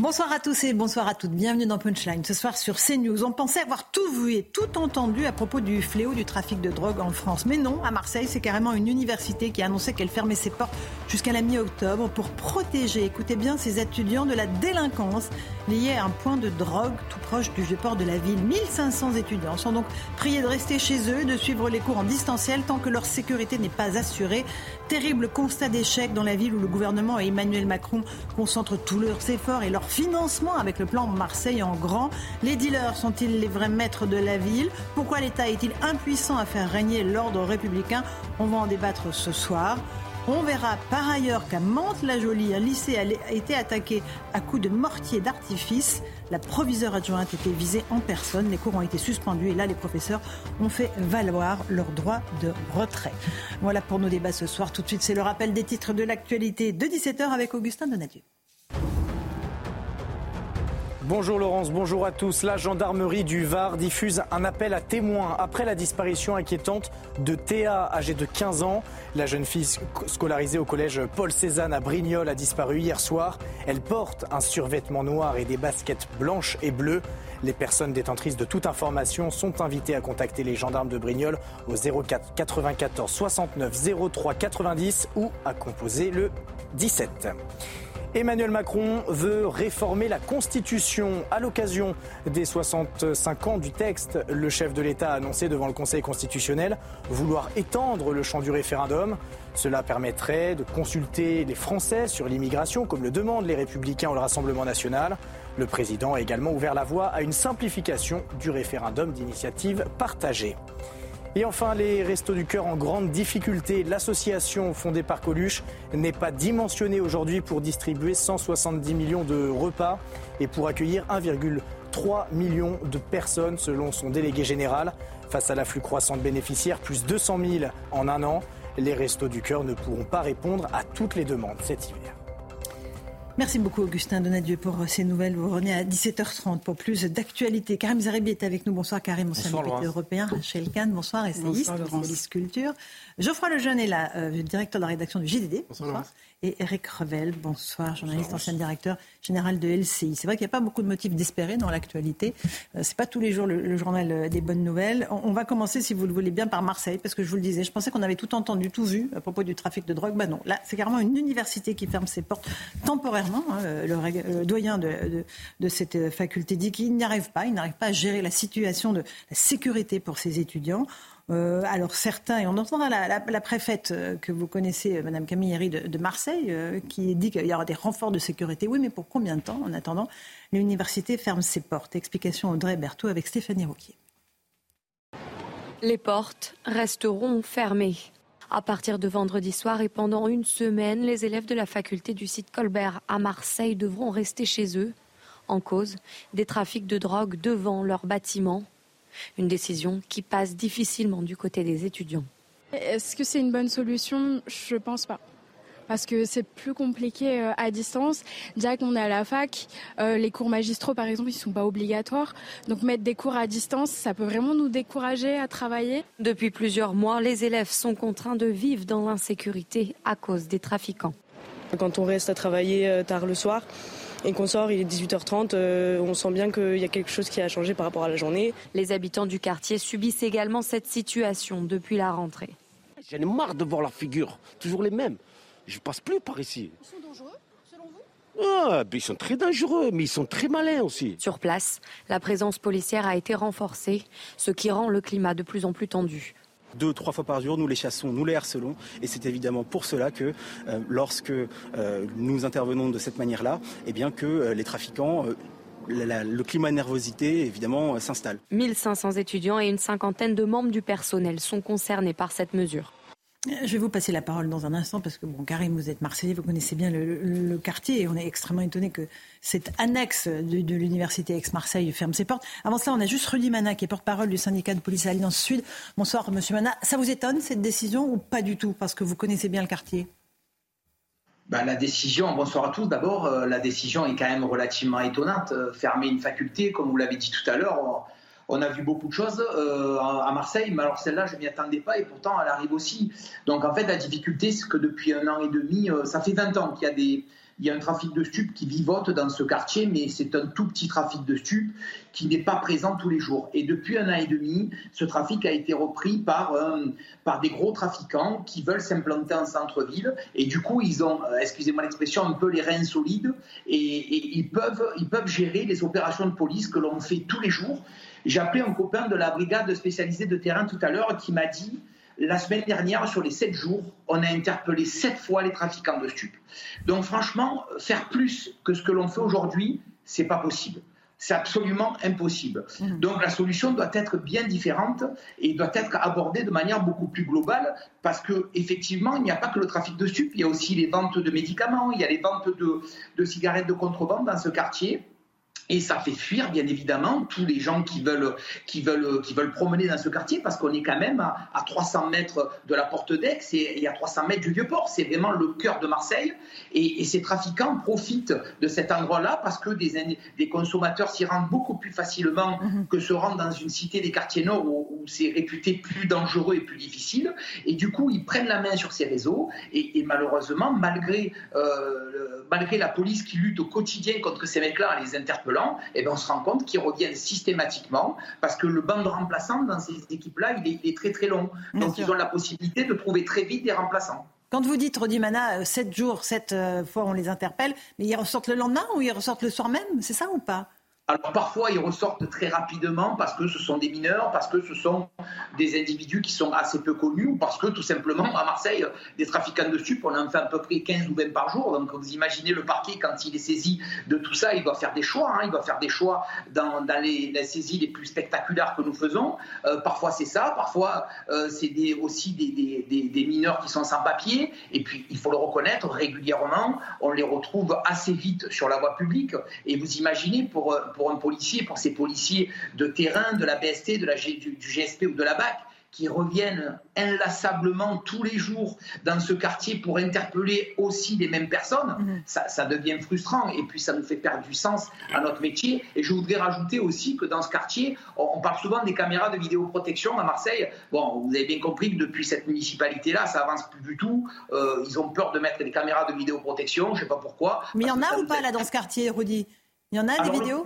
Bonsoir à tous et bonsoir à toutes. Bienvenue dans Punchline. Ce soir sur CNews, on pensait avoir tout vu et tout entendu à propos du fléau du trafic de drogue en France. Mais non, à Marseille, c'est carrément une université qui a annoncé qu'elle fermait ses portes jusqu'à la mi-octobre pour protéger, écoutez bien, ses étudiants de la délinquance liée à un point de drogue tout proche du vieux port de la ville. 1500 étudiants sont donc priés de rester chez eux, de suivre les cours en distanciel tant que leur sécurité n'est pas assurée. Terrible constat d'échec dans la ville où le gouvernement et Emmanuel Macron concentrent tous leurs efforts et leurs financement avec le plan Marseille en grand. Les dealers sont-ils les vrais maîtres de la ville? Pourquoi l'État est-il impuissant à faire régner l'ordre républicain? On va en débattre ce soir. On verra par ailleurs qu'à Mantes-la-Jolie, un lycée a été attaqué à coups de mortier d'artifice. La proviseure adjointe était visée en personne. Les cours ont été suspendus et là, les professeurs ont fait valoir leur droit de retrait. Voilà pour nos débats ce soir. Tout de suite, c'est le rappel des titres de l'actualité de 17h avec Augustin Donadieu. Bonjour Laurence, bonjour à tous. La gendarmerie du Var diffuse un appel à témoins après la disparition inquiétante de Théa, âgée de 15 ans. La jeune fille scolarisée au collège Paul Cézanne à Brignoles a disparu hier soir. Elle porte un survêtement noir et des baskets blanches et bleues. Les personnes détentrices de toute information sont invitées à contacter les gendarmes de Brignoles au 04 94 69 03 90 ou à composer le 17. Emmanuel Macron veut réformer la Constitution. À l'occasion des 65 ans du texte, le chef de l'État a annoncé devant le Conseil constitutionnel vouloir étendre le champ du référendum. Cela permettrait de consulter les Français sur l'immigration, comme le demandent les Républicains ou le Rassemblement national. Le président a également ouvert la voie à une simplification du référendum d'initiative partagée. Et enfin, les Restos du Cœur en grande difficulté. L'association fondée par Coluche n'est pas dimensionnée aujourd'hui pour distribuer 170 millions de repas et pour accueillir 1,3 million de personnes selon son délégué général. Face à l'afflux croissant de bénéficiaires, plus 200 000 en un an, les Restos du Cœur ne pourront pas répondre à toutes les demandes cet hiver. Merci beaucoup Augustin Donadieu pour ces nouvelles. Vous revenez à 17h30 pour plus d'actualité. Karim Zaribi est avec nous. Bonsoir Karim, ancien député européen. Rachel Kahn, bonsoir, essayiste, spécialiste culture. Geoffroy Lejeune est là, euh, directeur de la rédaction du JDD. bonsoir et Eric Revel. Bonsoir, journaliste, ancien directeur général de LCI. C'est vrai qu'il n'y a pas beaucoup de motifs d'espérer dans l'actualité. Euh, c'est pas tous les jours le, journal euh, des bonnes nouvelles. On, va commencer, si vous le voulez bien, par Marseille, parce que je vous le disais, je pensais qu'on avait tout entendu, tout vu à propos du trafic de drogue. Ben non, là, c'est carrément une université qui ferme ses portes temporairement. Hein. Le, doyen de, de, cette faculté dit qu'il n'y arrive pas, il n'arrive pas à gérer la situation de la sécurité pour ses étudiants. Euh, alors certains, et on entendra la, préfète euh, que vous connaissez, euh, Madame Camille Herry de, Marseille, qui dit qu'il y aura des renforts de sécurité. Oui, mais pour combien de temps En attendant, l'université ferme ses portes? Explication Audrey Berthaud avec Stéphanie Rouquier. Les portes resteront fermées. À partir de vendredi soir et pendant une semaine, les élèves de la faculté du site Colbert à Marseille devront rester chez eux. En cause, des trafics de drogue devant leur bâtiment. Une décision qui passe difficilement du côté des étudiants. Est-ce que c'est une bonne solution? Je ne pense pas parce que c'est plus compliqué euh, à distance. Déjà qu'on est à la fac, euh, les cours magistraux par exemple, ils sont pas obligatoires. Donc mettre des cours à distance, ça peut vraiment nous décourager à travailler. Depuis plusieurs mois, les élèves sont contraints de vivre dans l'insécurité à cause des trafiquants. Quand on reste à travailler euh, tard le soir, et qu'on sort, il est 18h30, euh, on sent bien qu'il y a quelque chose qui a changé par rapport à la journée. Les habitants du quartier subissent également cette situation depuis la rentrée. J'en ai marre de voir leurs figures, toujours les mêmes. Je passe plus par ici. Ils sont dangereux, selon vous? Ah, ils sont très dangereux, mais ils sont très malins aussi. Sur place, la présence policière a été renforcée, ce qui rend le climat de plus en plus tendu. Deux, trois fois par jour, nous les chassons, nous les harcelons. Et c'est évidemment pour cela que euh, lorsque euh, nous intervenons de cette manière-là, eh bien que euh, les trafiquants le climat de nervosité, évidemment, s'installe. 1500 étudiants et une cinquantaine de membres du personnel sont concernés par cette mesure. Je vais vous passer la parole dans un instant parce que, bon, Karim, vous êtes Marseillais, vous connaissez bien le, quartier et on est extrêmement étonné que cette annexe de, l'université Aix-Marseille ferme ses portes. Avant cela, on a juste Rudy Mana qui est porte-parole du syndicat de police Alliance Sud. Bonsoir, monsieur Mana. Ça vous étonne cette décision ou pas du tout parce que vous connaissez bien le quartier? Ben, la décision, bonsoir à tous. D'abord, euh, la décision est quand même relativement étonnante. Euh, fermer une faculté, comme vous l'avez dit tout à l'heure, on a vu beaucoup de choses euh, à Marseille, mais alors celle-là, je ne m'y attendais pas et pourtant elle arrive aussi. Donc en fait, la difficulté, c'est que depuis un an et demi, euh, ça fait 20 ans qu'il y a un trafic de stupes qui vivote dans ce quartier, mais c'est un tout petit trafic de stupes qui n'est pas présent tous les jours. Et depuis un an et demi, ce trafic a été repris par, euh, des gros trafiquants qui veulent s'implanter en centre-ville. Et du coup, ils ont, excusez-moi l'expression, un peu les reins solides et, ils peuvent gérer les opérations de police que l'on fait tous les jours j'ai appelé un copain de la brigade spécialisée de terrain tout à l'heure qui m'a dit la semaine dernière, sur les sept jours, on a interpellé sept fois les trafiquants de stupes. Donc franchement, faire plus que ce que l'on fait aujourd'hui, c'est pas possible. C'est absolument impossible. Mmh. Donc la solution doit être bien différente et doit être abordée de manière beaucoup plus globale parce que effectivement, il n'y a pas que le trafic de stupes, il y a aussi les ventes de médicaments, il y a les ventes de, de cigarettes de contrebande dans ce quartier. Et ça fait fuir, bien évidemment, tous les gens qui veulent, qui veulent, qui veulent promener dans ce quartier, parce qu'on est quand même à, 300 mètres de la porte d'Aix et, à 300 mètres du Vieux-Port. C'est vraiment le cœur de Marseille. Et, ces trafiquants profitent de cet endroit-là parce que des, des consommateurs s'y rendent beaucoup plus facilement mhm. que se rendre dans une cité des quartiers nord où, c'est réputé plus dangereux et plus difficile. Et du coup, ils prennent la main sur ces réseaux. Et, malheureusement, malgré, euh, malgré la police qui lutte au quotidien contre ces mecs-là en les interpellant, et eh bien on se rend compte qu'ils reviennent systématiquement parce que le banc de remplaçants dans ces équipes-là, il, est, très très long. Donc ils ont la possibilité de trouver très vite des remplaçants. Quand vous dites, Rodimana, 7 euh, jours, 7 euh, fois on les interpelle, mais ils ressortent le lendemain ou ils ressortent le soir même? C'est ça ou pas? Alors parfois, ils ressortent très rapidement parce que ce sont des mineurs, parce que ce sont des individus qui sont assez peu connus, ou parce que tout simplement, à Marseille, des trafiquants de stupes, on en fait à peu près 15 ou 20 par jour. Donc vous imaginez le parquet, quand il est saisi de tout ça, il doit faire des choix. Hein. il doit faire des choix dans, les, saisies les plus spectaculaires que nous faisons. Euh, parfois c'est ça, parfois euh, c'est aussi des, mineurs qui sont sans papier. Et puis, il faut le reconnaître, régulièrement, on les retrouve assez vite sur la voie publique. Et vous imaginez, pour pour un policier, pour ces policiers de terrain, de la BST, de la, du, du GSP ou de la BAC, qui reviennent inlassablement tous les jours dans ce quartier pour interpeller aussi les mêmes personnes, mhm. ça, devient frustrant et puis ça nous fait perdre du sens à notre métier. Et je voudrais rajouter aussi que dans ce quartier, on, parle souvent des caméras de vidéoprotection à Marseille. Bon, vous avez bien compris que depuis cette municipalité-là, ça avance plus du tout. Euh, ils ont peur de mettre des caméras de vidéoprotection, je ne sais pas pourquoi. Mais il y en a ou pas là dans ce quartier, Rudy? Il y en a des vidéos?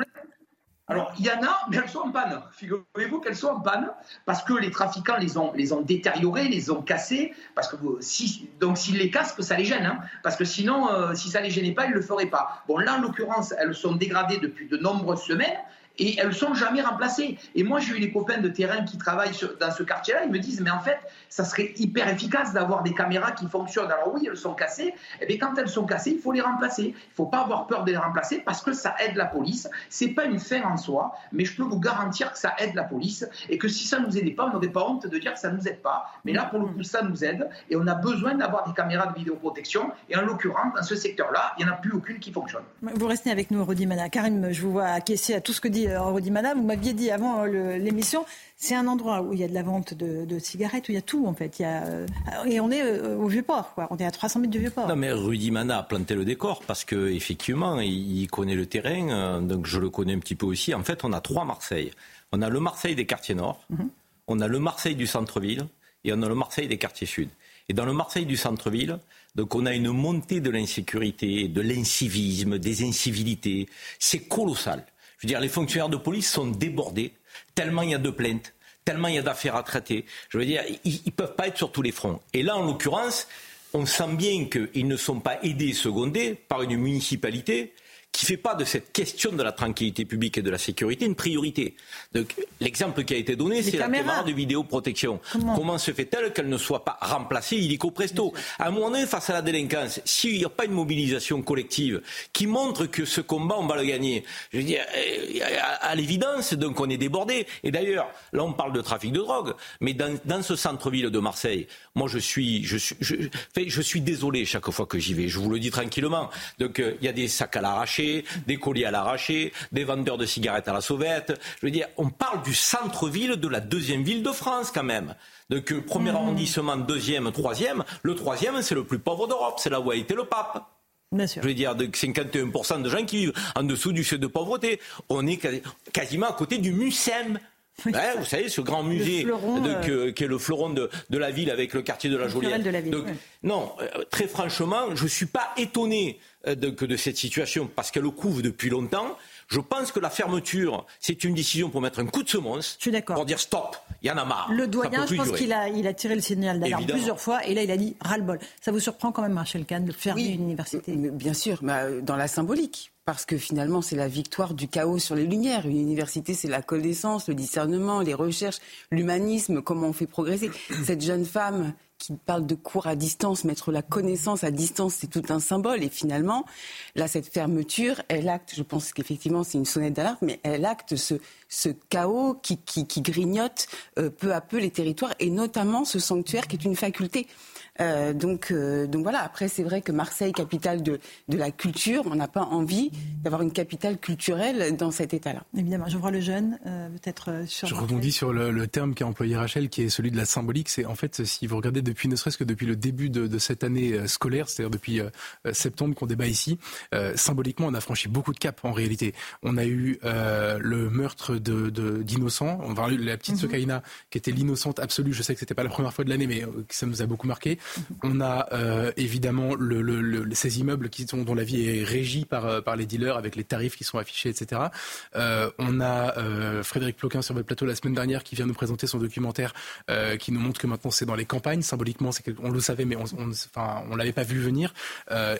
Alors, il y en a, mais elles sont en panne. Figurez-vous qu'elles sont en panne parce que les trafiquants les ont, les détériorées, les ont cassées. Parce que si, donc, s'ils les cassent, ça les gêne. Hein, parce que sinon, euh, si ça ne les gênait pas, ils ne le feraient pas. Bon, là, en l'occurrence, elles sont dégradées depuis de nombreuses semaines et elles ne sont jamais remplacées. Et moi, j'ai eu des copains de terrain qui travaillent dans ce quartier-là, ils me disent, mais en fait, ça serait hyper efficace d'avoir des caméras qui fonctionnent. Alors oui, elles sont cassées, et eh quand elles sont cassées, il faut les remplacer. Il ne faut pas avoir peur de les remplacer parce que ça aide la police. Ce n'est pas une fin en soi, mais je peux vous garantir que ça aide la police et que si ça ne nous aidait pas, on n'aurait pas honte de dire que ça ne nous aide pas. Mais là, pour le coup, ça nous aide et on a besoin d'avoir des caméras de vidéoprotection. Et en l'occurrence, dans ce secteur-là, il n'y en a plus aucune qui fonctionne. Vous restez avec nous, Rodi Mana. Karim, je vous vois acquiescer à tout ce que dit euh, Rodi Mana. Vous m'aviez dit avant euh, l'émission, c'est un endroit où il y a de la vente de, cigarettes, où il y a tout en fait. Il y a, euh, et on est au Vieux-Port, quoi. On est à 300 mètres du Vieux-Port. Non, mais Rudi Mana a planté le décor parce que effectivement, il connaît le terrain, donc je le connais un petit peu aussi. En fait, on a trois Marseille. On a le Marseille des quartiers nord, mhm. on a le Marseille du centre-ville et on a le Marseille des quartiers sud. Et dans le Marseille du centre-ville, donc on a une montée de l'insécurité, de l'incivisme, des incivilités. C'est colossal. Veux dire, les fonctionnaires de police sont débordés, tellement il y a de plaintes, tellement il y a d'affaires à traiter. Je veux dire, ils ne peuvent pas être sur tous les fronts. Et là, en l'occurrence, on sent bien qu'ils ne sont pas aidés et secondés par une municipalité qui ne fait pas de cette question de la tranquillité publique et de la sécurité une priorité. l'exemple qui a été donné, c'est la caméra de vidéoprotection. Comment, se fait-elle qu'elle ne soit pas remplacée illico presto À un moment donné, face à la délinquance, s'il n'y a pas une mobilisation collective qui montre que ce combat, on va le gagner, je veux dire, euh, à, l'évidence, donc on est débordé. Et d'ailleurs, là, on parle de trafic de drogue, mais dans, dans ce centre-ville de Marseille, moi, je suis, je suis, je, je suis désolé chaque fois que j'y vais. Je vous le dis tranquillement. Donc, euh, il y a des sacs à l'arraché, des colis à l'arraché, des vendeurs de cigarettes à la sauvette. Je veux dire, on parle du centre-ville de la deuxième ville de France quand même. Donc, euh, premier mmh. arrondissement, deuxième, troisième. Le troisième, c'est le plus pauvre d'Europe. C'est là où a été le pape. Bien sûr. Je veux dire, de 51% de gens qui vivent en dessous du seuil de pauvreté. On est quasiment à côté du MUSEM vous savez, ce grand musée euh, qui est le fleuron de, la ville avec le quartier de la Joliette. Non, euh, très franchement, je ne suis pas étonné euh, de, de cette situation parce qu'elle couvre depuis longtemps. Je pense que la fermeture, c'est une décision pour mettre un coup de semonce. Je suis d'accord. Pour dire stop, il y en a marre. Le doyen, je pense qu'il a, il a tiré le signal d'alarme plusieurs fois et là, il a dit ras-le-bol. Ça vous surprend quand même, Rachel Kahn, de fermer une université Bien sûr, mais dans la symbolique parce que finalement, c'est la victoire du chaos sur les lumières. Une université, c'est la connaissance, le discernement, les recherches, l'humanisme, comment on fait progresser. Cette jeune femme qui parle de cours à distance, mettre la connaissance à distance, c'est tout un symbole. Et finalement, là, cette fermeture, elle acte, je pense qu'effectivement, c'est une sonnette d'alarme, mais elle acte ce, ce chaos qui, qui, qui grignote euh, peu à peu les territoires, et notamment ce sanctuaire qui est une faculté. Euh, donc, euh, donc voilà, après c'est vrai que Marseille, capitale de, de la culture, on n'a pas envie d'avoir une capitale culturelle dans cet état-là. Évidemment, je vois le jeune, euh, peut-être sur... Je rebondis sur le, le terme qu'a employé Rachel, qui est celui de la symbolique. C'est en fait, si vous regardez depuis, ne serait-ce que depuis le début de, de cette année scolaire, c'est-à-dire depuis septembre qu'on débat ici, symboliquement, on a franchi beaucoup de caps en réalité. On a eu le meurtre d'innocents, de, on va la petite mm qui était l'innocente absolue. Je sais que c'était pas la première fois de l'année, mais ça nous a beaucoup marqué. On a euh, évidemment ces immeubles qui sont, dont la vie est régie par, euh, par les dealers avec les tarifs qui sont affichés, etc. Euh, on a Frédéric Ploquin sur votre plateau la semaine dernière qui vient nous présenter son documentaire qui nous montre que maintenant c'est dans les campagnes. Symboliquement, on le savait, mais on, on l'avait pas vu venir.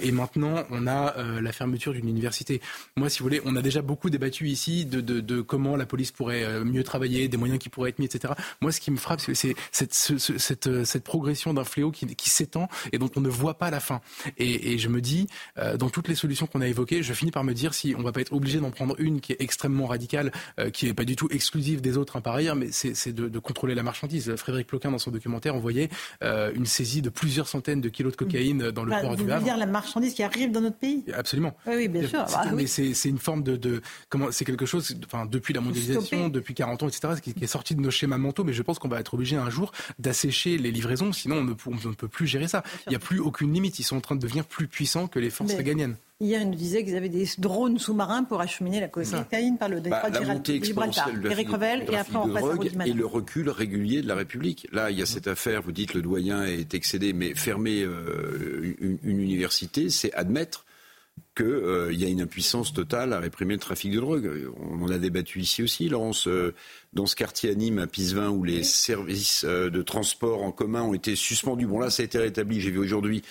et maintenant, on a la fermeture d'une université. Moi, si vous voulez, on a déjà beaucoup débattu ici de, comment la police pourrait mieux travailler, des moyens qui pourraient être mis, etc. Moi, ce qui me frappe, c'est cette, progression d'un fléau qui, qui s'étend et dont on ne voit pas la fin. Et, je me dis, euh, dans toutes les solutions qu'on a évoquées, je finis par me dire si on va pas être obligé d'en prendre une qui est extrêmement radicale, euh, qui n'est pas du tout exclusive des autres hein, par ailleurs, mais c'est de, contrôler la marchandise. Frédéric Ploquin, dans son documentaire, envoyait euh, une saisie de plusieurs centaines de kilos de cocaïne dans le bah, port du Havre. Vous dire la marchandise qui arrive dans notre pays? Absolument. Oui, bien sûr. Bah mais c'est une forme de, comment c'est quelque chose, enfin depuis la mondialisation, depuis 40 ans, etc., qui, qui, est sorti de nos schémas mentaux. Mais je pense qu'on va être obligé un jour d'assécher les livraisons, sinon on ne, on ne peut plus gérer ça. Il n'y a plus aucune limite. Ils sont en train de devenir plus puissants que les forces régaliennes. Hier, ils nous disaient qu'ils avaient des drones sous-marins pour acheminer la cocaïne par le détroit bah, de Gibraltar. Eric Revel, et après on passe à Et le recul régulier de la République. Là, il y a cette affaire, vous dites le doyen est excédé, mais fermer euh, une, université, c'est admettre qu'il euh, y a une impuissance totale à réprimer le trafic de drogue. On en a débattu ici aussi, Laurence, euh, dans ce quartier à Nîmes, à Pisevin, où les services euh, de transport en commun ont été suspendus. Bon, là, ça a été rétabli, j'ai vu aujourd'hui.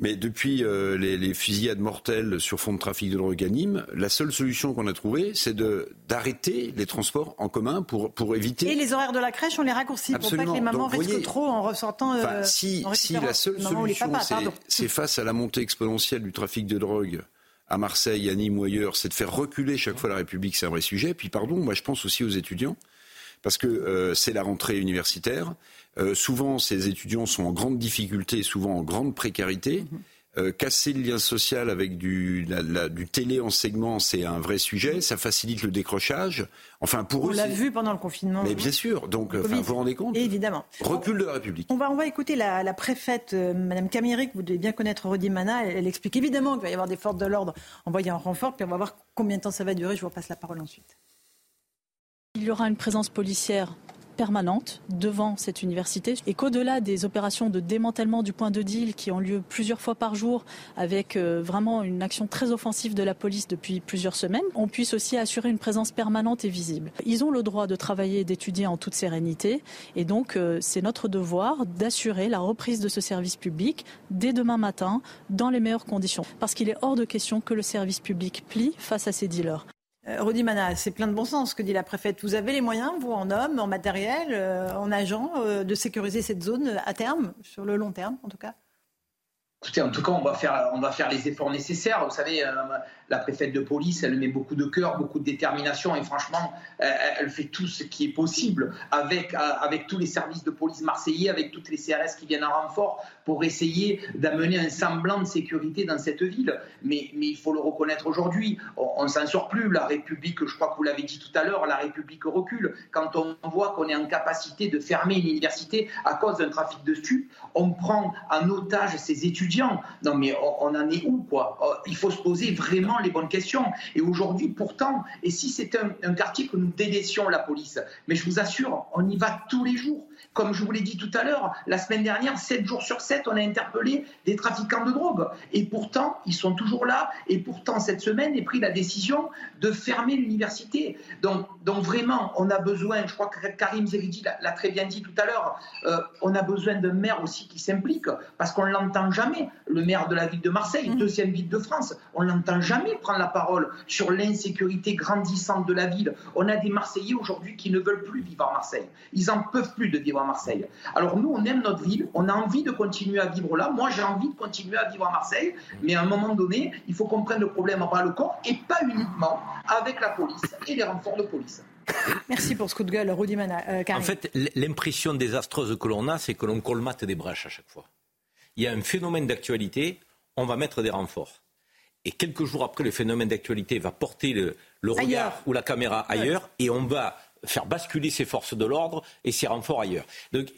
Mais depuis les, fusillades mortelles sur fond de trafic de drogue à Nîmes, la seule solution qu'on a trouvée, c'est d'arrêter les transports en commun pour, pour éviter. Et les horaires de la crèche, on les raccourcit pour pas que les mamans risquent trop en ressortant. si, si la seule solution, c'est face à la montée exponentielle du trafic de drogue à Marseille, à Nîmes ou ailleurs, c'est de faire reculer chaque fois la République, c'est un vrai sujet. Puis pardon, moi je pense aussi aux étudiants, parce que euh, c'est la rentrée universitaire. Euh, souvent, ces étudiants sont en grande difficulté, souvent en grande précarité. Mm-hmm. Euh, casser le lien social avec du, la, du téléenseignement, c'est un vrai sujet. Ça facilite le décrochage. Enfin, pour on eux. On l'a vu pendant le confinement. Mais bien sûr. Donc, vous vous rendez compte? Évidemment. Recul de la République. On va, on va écouter la, la préfète, euh, Madame Caméric. Vous devez bien connaître Rodi Mana. Elle, explique évidemment qu'il va y avoir des forces de l'ordre envoyées en renfort. Puis on va voir combien de temps ça va durer. Je vous repasse la parole ensuite. Il y aura une présence policière permanente devant cette université et qu'au-delà des opérations de démantèlement du point de deal qui ont lieu plusieurs fois par jour avec euh, vraiment une action très offensive de la police depuis plusieurs semaines, on puisse aussi assurer une présence permanente et visible. Ils ont le droit de travailler et d'étudier en toute sérénité et donc euh, c'est notre devoir d'assurer la reprise de ce service public dès demain matin dans les meilleures conditions parce qu'il est hors de question que le service public plie face à ces dealers. Euh, Rodi Mana, c'est plein de bon sens ce que dit la préfète. Vous avez les moyens, vous, en hommes, en matériel, euh, en agents, euh, de sécuriser cette zone à terme, sur le long terme en tout cas? Écoutez, en tout cas, on va faire, les efforts nécessaires. Vous savez, la préfète de police, elle met beaucoup de cœur, beaucoup de détermination et franchement, elle fait tout ce qui est possible avec, avec tous les services de police marseillais, avec toutes les CRS qui viennent en renfort pour essayer d'amener un semblant de sécurité dans cette ville. Mais, mais il faut le reconnaître aujourd'hui, on ne s'en sort plus. La République, je crois que vous l'avez dit tout à l'heure, la République recule. Quand on voit qu'on est en capacité de fermer une université à cause d'un trafic de stupes, on prend en otage ses étudiants. Non mais on, en est où quoi? Il faut se poser vraiment les bonnes questions. Et aujourd'hui, pourtant, et si c'est un, quartier que nous délaissions la police, mais je vous assure, on y va tous les jours. Comme je vous l'ai dit tout à l'heure, la semaine dernière, 7 jours sur 7, on a interpellé des trafiquants de drogue. Et pourtant, ils sont toujours là. Et pourtant, cette semaine, est pris la décision de fermer l'université. Donc, donc vraiment, on a besoin, je crois que Karim Zeridi l'a très bien dit tout à l'heure, euh, on a besoin d'un maire aussi qui s'implique, parce qu'on ne l'entend jamais. Le maire de la ville de Marseille, mmh. deuxième ville de France, on ne l'entend jamais prendre la parole sur l'insécurité grandissante de la ville. On a des Marseillais aujourd'hui qui ne veulent plus vivre à Marseille. Ils n'en peuvent plus de vivre à Marseille. Alors nous, on aime notre ville, on a envie de continuer à vivre là. Moi, j'ai envie de continuer à vivre à Marseille, mais à un moment donné, il faut qu'on prenne le problème en bas le corps et pas uniquement avec la police et les renforts de police. Merci pour ce coup de gueule, Rudy euh, en fait, l'impression désastreuse que l'on a, c'est que l'on colmate des brèches à chaque fois. Il y a un phénomène d'actualité, on va mettre des renforts. Et quelques jours après, le phénomène d'actualité va porter le, regard ou la caméra ailleurs, et on va faire basculer ses forces de l'ordre et ses renforts ailleurs.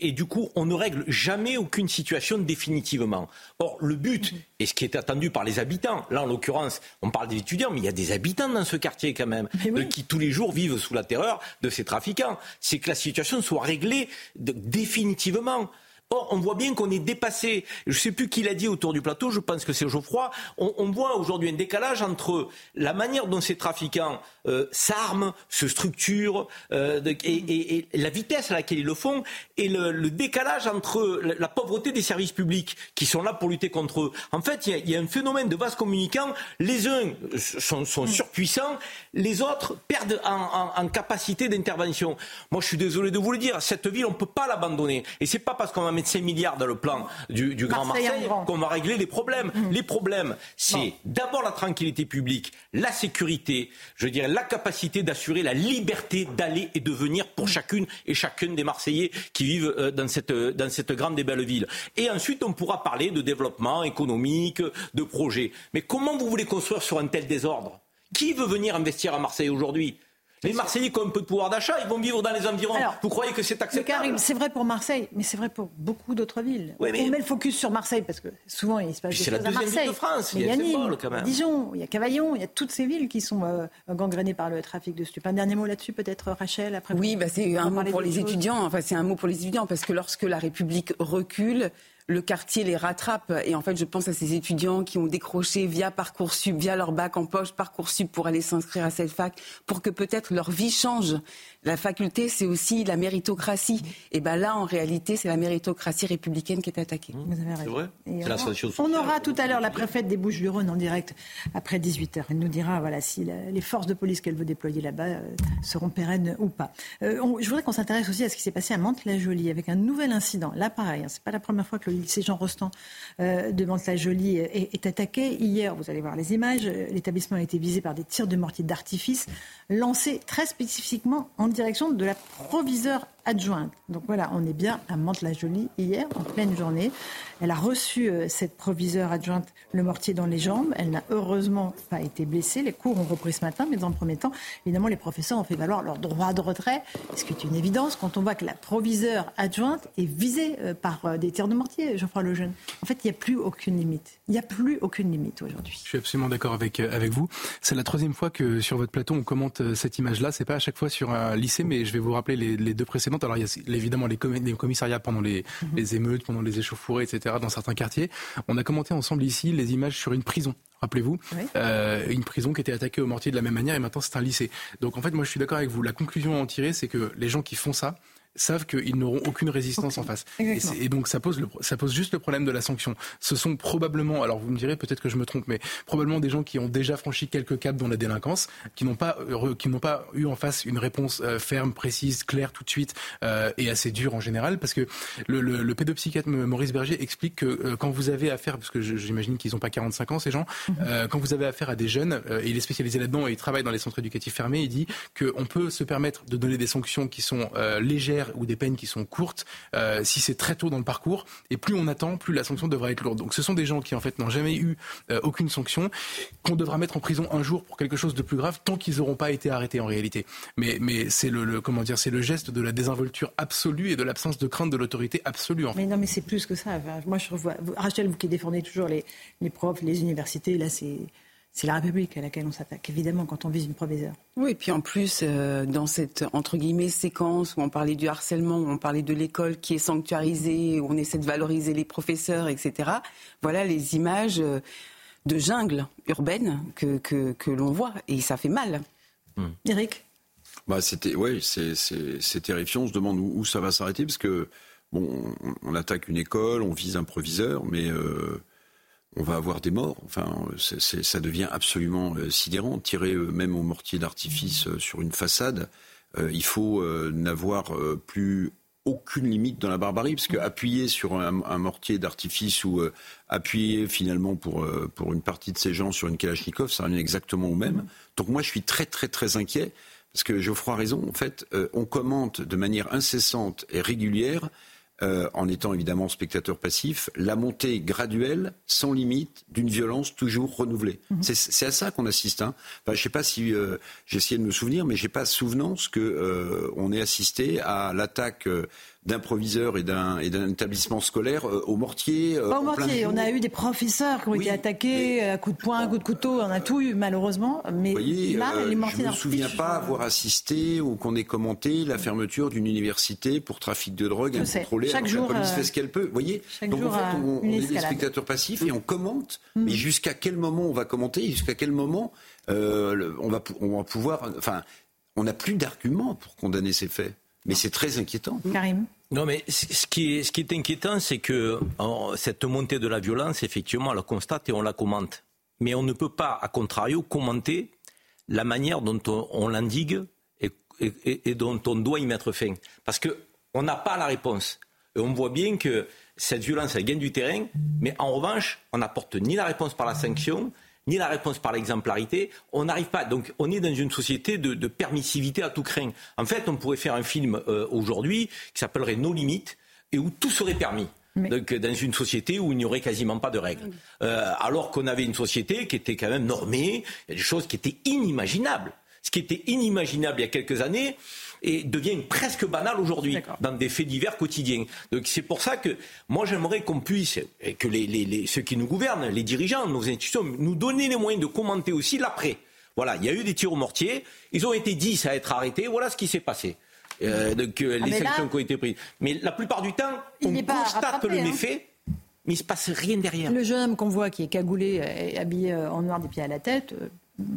et du coup, on ne règle jamais aucune situation définitivement. Or, le but, et ce qui est attendu par les habitants, là en l'occurrence, on parle des étudiants, mais il y a des habitants dans ce quartier quand même, qui tous les jours vivent sous la terreur de ces trafiquants, c'est que la situation soit réglée définitivement. Or, on voit bien qu'on est dépassé. Je ne sais plus qui l'a dit autour du plateau, je pense que c'est Geoffroy. On, voit aujourd'hui un décalage entre la manière dont ces trafiquants euh, s'arment, se structurent, euh, et, la vitesse à laquelle ils le font, et le, décalage entre la, pauvreté des services publics qui sont là pour lutter contre eux. En fait, il y, a un phénomène de vases communicants. Les uns sont, mm. surpuissants, les autres perdent en, capacité d'intervention. Moi, je suis désolé de vous le dire, cette ville, on ne peut pas l'abandonner. Et c'est pas parce qu'on va 5 milliards dans le plan du, Grand Marseille, qu'on va régler les problèmes. Mmh. Les problèmes, c'est d'abord la tranquillité publique, la sécurité, je dirais la capacité d'assurer la liberté d'aller et de venir pour mmh. chacune et chacun des Marseillais qui vivent euh, dans cette, dans cette grande et belle ville. Et ensuite, on pourra parler de développement économique, de projets. Mais comment vous voulez construire sur un tel désordre? Qui veut venir investir à Marseille aujourd'hui? Les Marseillais qui ont un peu de pouvoir d'achat, ils vont vivre dans les environs. Vous croyez que c'est acceptable C'est vrai pour Marseille, mais c'est vrai pour beaucoup d'autres villes. On met le focus sur Marseille parce que souvent il se passe des choses à Marseille. Ville de France, il y a, Nîmes, quand même. Dijon, il y a Cavaillon, il y a toutes ces villes qui sont euh, gangrénées par le trafic de stupes. Un dernier mot là-dessus peut-être Rachel après. Oui, bah, c'est un mot pour les étudiants. Enfin, c'est un mot pour les étudiants parce que lorsque la République recule, le quartier les rattrape. Et en fait, je pense à ces étudiants qui ont décroché via Parcoursup, via leur bac en poche Parcoursup pour aller s'inscrire à cette fac, pour que peut-être leur vie change. La faculté, c'est aussi la méritocratie. Et ben là, en réalité, c'est la méritocratie républicaine qui est attaquée. Vous avez raison. C'est vrai. On, aura tout à l'heure la préfète des Bouches-du-Rhône en direct après 18h. Elle nous dira voilà, si les forces de police qu'elle veut déployer là-bas euh, seront pérennes ou pas. Euh, je voudrais qu'on s'intéresse aussi à ce qui s'est passé à Mantes-la-Jolie avec un nouvel incident. Là, pareil, hein, c'est pas la première fois que le lycée Jean Rostand euh, de Mantes-la-Jolie est, est attaqué. Hier, vous allez voir les images, l'établissement a été visé par des tirs de mortier d'artifice lancés très spécifiquement en direction de la proviseure adjointe. Donc voilà, on est bien à Mantes-la-Jolie hier, en pleine journée. Elle a reçu euh, cette proviseure adjointe le mortier dans les jambes. Elle n'a heureusement pas été blessée. Les cours ont repris ce matin, mais dans le premier temps, évidemment, les professeurs ont fait valoir leur droit de retrait, ce qui est une évidence quand on voit que la proviseure adjointe est visée euh, par euh, des tirs de mortier, Geoffroy Lejeune. En fait, il n'y a plus aucune limite. Il n'y a plus aucune limite aujourd'hui. Je suis absolument d'accord avec, avec vous. C'est la troisième fois que sur votre plateau, on commente cette image-là. C'est pas à chaque fois sur un lycée, mais je vais vous rappeler les, les deux précédents Alors il y a évidemment les, commissariats pendant les, mhm. les émeutes, pendant les échauffourées, etc. dans certains quartiers. On a commenté ensemble ici les images sur une prison rappelez-vous, euh, une prison qui était attaquée au mortier de la même manière et maintenant c'est un lycée. Donc en fait, moi je suis d'accord avec vous. La conclusion à en tirer, c'est que les gens qui font ça, savent qu'ils n'auront aucune résistance en face. Et, donc ça pose, le, ça pose juste le problème de la sanction. Ce sont probablement, alors vous me direz peut-être que je me trompe, mais probablement des gens qui ont déjà franchi quelques caps dans la délinquance, qui n'ont pas, qui n'ont pas eu en face une réponse euh, ferme, précise, claire tout de suite euh, et assez dure en général, parce que le, le, pédopsychiatre Maurice Berger explique que euh, quand vous avez affaire, parce que j'imagine qu'ils n'ont pas 45 ans ces gens, mhm. quand vous avez affaire à des jeunes, et il est spécialisé là-dedans et il travaille dans les centres éducatifs fermés, il dit qu'on peut se permettre de donner des sanctions qui sont légères ou des peines qui sont courtes euh, si c'est très tôt dans le parcours. Et plus on attend, plus la sanction devra être lourde. Donc ce sont des gens qui en fait n'ont jamais eu euh, aucune sanction, qu'on devra mettre en prison un jour pour quelque chose de plus grave, tant qu'ils n'auront pas été arrêtés en réalité. Mais, mais c'est le, comment dire, c'est le geste de la désinvolture absolue et de l'absence de crainte de l'autorité absolue. Mais non, mais c'est plus que ça. moi, je revois Rachel, vous qui défendez toujours les, les profs, les universités, là, c'est c'est la République à laquelle on s'attaque, évidemment, quand on vise une proviseure. Oui, et puis en plus, euh, dans cette, entre guillemets, séquence où on parlait du harcèlement, où on parlait de l'école qui est sanctuarisée, où on essaie de valoriser les professeurs, etc., voilà les images euh, de jungle urbaine que, que, l'on voit, et ça fait mal. Hmm. Eric? Bah, c'était, ouais, c'est terrifiant. On se demande où, ça va s'arrêter, parce que, bon, on, attaque une école, on vise un proviseur, mais... Euh, on va avoir des morts. Enfin, ça devient absolument euh, sidérant. Tirer euh, même au mortier d'artifice euh, sur une façade, il faut n'avoir plus aucune limite dans la barbarie, parce qu'appuyer sur un, mortier d'artifice ou appuyer finalement pour, pour une partie de ces gens sur une Kalachnikov, ça revient exactement au même. Donc moi, je suis très très très inquiet, parce que Geoffroy a raison. En fait, on commente de manière incessante et régulière euh, en étant évidemment spectateur passif, la montée graduelle, sans limite, d'une violence toujours renouvelée. Mhm. C'est à ça qu'on assiste. Hein. je ne sais pas si euh, j'ai essayé de me souvenir, mais j'ai pas souvenance que euh, on ait assisté à l'attaque d'un proviseur et d'un établissement scolaire euh, au mortier. Euh, Pas au mortier, on a eu des professeurs qui ont été attaqués à coups de poing, à coups de couteau, on a tout eu malheureusement. Mais là, euh, les mortiers je ne me souviens pas avoir assisté ou qu'on ait commenté la fermeture d'une université pour trafic de drogue incontrôlé. Chaque jour, la police fait ce qu'elle peut. Vous voyez Donc en fait, on, est des spectateurs passifs et on commente. Mm. Mais jusqu'à quel moment on va commenter? Jusqu'à quel moment on, va, on va pouvoir... Enfin, on n'a plus d'arguments pour condamner ces faits? Mais c'est très inquiétant. Karim non, mais ce qui est, ce qui est inquiétant, c'est que cette montée de la violence, effectivement, on la constate et on la commente. Mais on ne peut pas, à contrario, commenter la manière dont on, l'indigue et, et, dont on doit y mettre fin. Parce qu'on n'a pas la réponse. Et on voit bien que cette violence, elle gagne du terrain, mais en revanche, on n'apporte ni la réponse par la sanction, ni la réponse par l'exemplarité. On n'arrive pas. Donc, on est dans une société de, permissivité à tout craint. En fait, on pourrait faire un film euh, aujourd'hui qui s'appellerait Nos limites et où tout serait permis. Donc, dans une société où il n'y aurait quasiment pas de règles. Euh, alors qu'on avait une société qui était quand même normée, il y a des choses qui étaient inimaginables. Ce qui était inimaginable il y a quelques années, et devient presque banal aujourd'hui dans des faits divers quotidiens. Donc c'est pour ça que moi j'aimerais qu'on puisse, et que les, ceux qui nous gouvernent, les dirigeants, nos institutions, nous donner les moyens de commenter aussi l'après. Voilà, il y a eu des tirs au mortier, ils ont été 10 à être arrêtés, voilà ce qui s'est passé. Euh, donc euh, ah, les sanctions qui ont été prises. Mais la plupart du temps, on constate le hein. méfait. Mais il ne se passe rien derrière. Le jeune homme qu'on voit qui est cagoulé et habillé en noir des pieds à la tête, euh,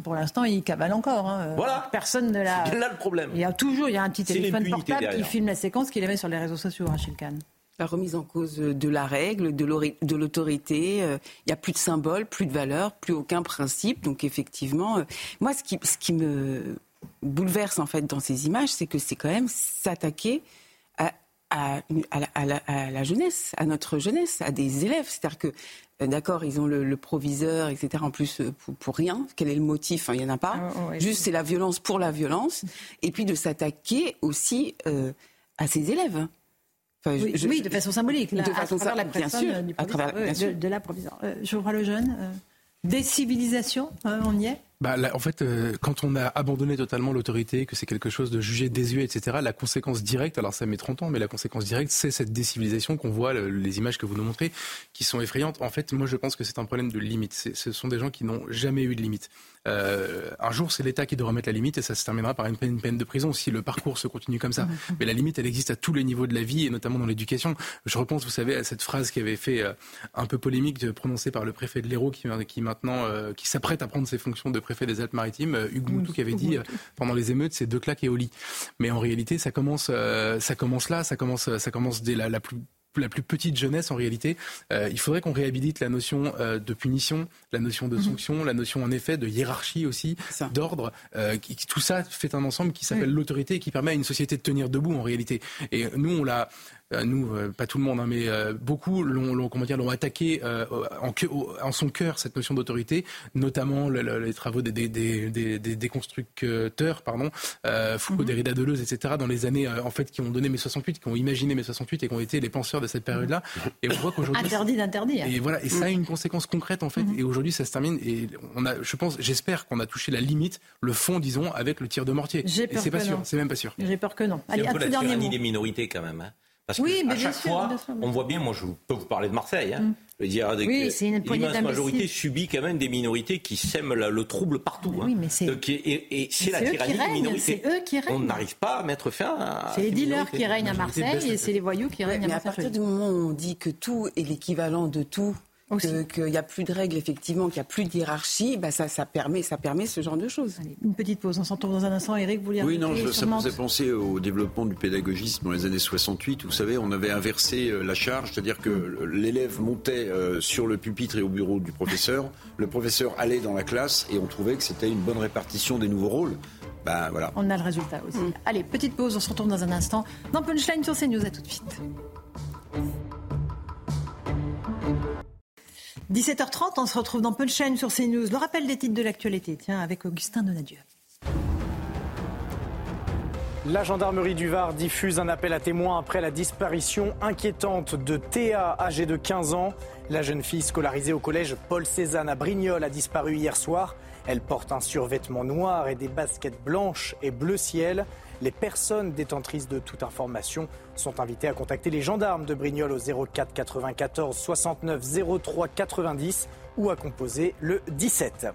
pour l'instant, il cavale encore. Hein. Voilà. Personne ne l'a. C'est là le problème. Il y a toujours, il y a un petit téléphone portable qui filme la séquence qu'il met sur les réseaux sociaux, Rachel Kahn. La remise en cause de la règle, de l'autorité, euh, il n'y a plus de symbole, plus de valeur, plus aucun principe. Donc effectivement, euh, moi, ce qui, ce qui me bouleverse en fait dans ces images, c'est que c'est quand même s'attaquer à, à, la, à, la, jeunesse, à notre jeunesse, à des élèves. C'est-à-dire que d'accord, ils ont le, proviseur, etc. En plus, euh, pour, rien. Quel est le motif? Il n'y en a pas. Ah, Juste, c'est la violence pour la violence. Et puis de s'attaquer aussi euh, à ses élèves. oui, de façon symbolique. de façon la bien sûr, à travers, de, la proviseur. je crois le jeune. décivilisation, on y est? Bah, En fait, euh, quand on a abandonné totalement l'autorité, que c'est quelque chose de jugé désuet, etc., la conséquence directe, alors ça met 30 ans, mais la conséquence directe, c'est cette décivilisation qu'on voit, les images que vous nous montrez, qui sont effrayantes. En fait, moi, je pense que c'est un problème de limite. Ce sont des gens qui n'ont jamais eu de limite. Euh, un jour, c'est l'État qui devra mettre la limite et ça se terminera par une peine, de prison si le parcours se continue comme ça. Mais la limite, elle existe à tous les niveaux de la vie et notamment dans l'éducation. Je repense, vous savez, à cette phrase qui avait fait euh, un peu polémique prononcée par le préfet de l'Hérault qui, qui maintenant euh, qui s'apprête à prendre ses fonctions de préfet des Alpes-Maritimes, Hugues Moutou, qui avait dit pendant les émeutes, c'est deux claques et au lit. Mais en réalité, ça commence, ça commence là, ça commence, ça commence dès la, la plus la plus petite jeunesse en réalité. Euh, il faudrait qu'on réhabilite la notion euh, de punition, la notion de mhm. sanction, la notion en effet de hiérarchie aussi, d'ordre. Euh, tout ça fait un ensemble qui s'appelle l'autorité et qui permet à une société de tenir debout en réalité. Et nous, on l'a nous, euh, pas tout le monde, hein, mais euh, beaucoup l'ont, comment dire, l'ont attaqué en, en, son cœur cette notion d'autorité, notamment les travaux des, des, des, des, constructeurs, pardon, Foucault, mm-hmm. Derrida, Deleuze, etc. dans les années en fait qui ont donné mes 68, qui ont imaginé mes 68 et qui ont été les penseurs de cette période-là. Et on voit qu'aujourd'hui interdit d'interdire. Et voilà, et ça a une conséquence concrète en fait. Mm-hmm. Et aujourd'hui, ça se termine. Et on a, je pense, j'espère qu'on a touché la limite, le fond, disons, avec le tir de mortier. J'ai peur c'est pas sûr, c'est même pas sûr. J'ai peur que non. Allez, un, peu la tyrannie des minorités quand même. Hein. Parce oui, que à chaque fois, on voit bien, moi je peux vous parler de Marseille, hein, mm. je veux dire, oui, c'est une l'immense majorité subit quand même des minorités qui sèment le trouble partout. Oui, hein. mais c'est... et, c'est la tyrannie des minorités. C'est eux qui règnent. On n'arrive pas à mettre fin à... C'est les dealers qui règnent à Marseille et c'est les voyous qui règnent à Marseille. Mais à partir du moment où on dit que tout est l'équivalent de tout, qu'il n'y a plus de règles, effectivement, qu'il n'y a plus de hiérarchie, bah ça, ça, permet, ça permet ce genre de choses. une petite pause, on s'en dans un instant. Eric, vous voulez Oui, non, je, ça me faisait penser au développement du pédagogisme dans les années 68. Vous savez, on avait inversé euh, la charge, c'est-à-dire que l'élève montait euh, sur le pupitre et au bureau du professeur, le professeur allait dans la classe et on trouvait que c'était une bonne répartition des nouveaux rôles. Ben, voilà. On a le résultat aussi. Mm. Allez, petite pause, on se retrouve dans un instant. Dans Punchline sur CNews, à tout de suite. 17h30, on se retrouve dans Punchline sur CNews. Le rappel des titres de l'actualité, tiens, avec Augustin Donadieu. La gendarmerie du Var diffuse un appel à témoins après la disparition inquiétante de Théa, âgée de 15 ans. La jeune fille scolarisée au collège Paul Cézanne à Brignoles a disparu hier soir. Elle porte un survêtement noir et des baskets blanches et bleu ciel. Les personnes détentrices de toute information sont invitées à contacter les gendarmes de Brignoles au 04 94 69 03 90 ou à composer le 17.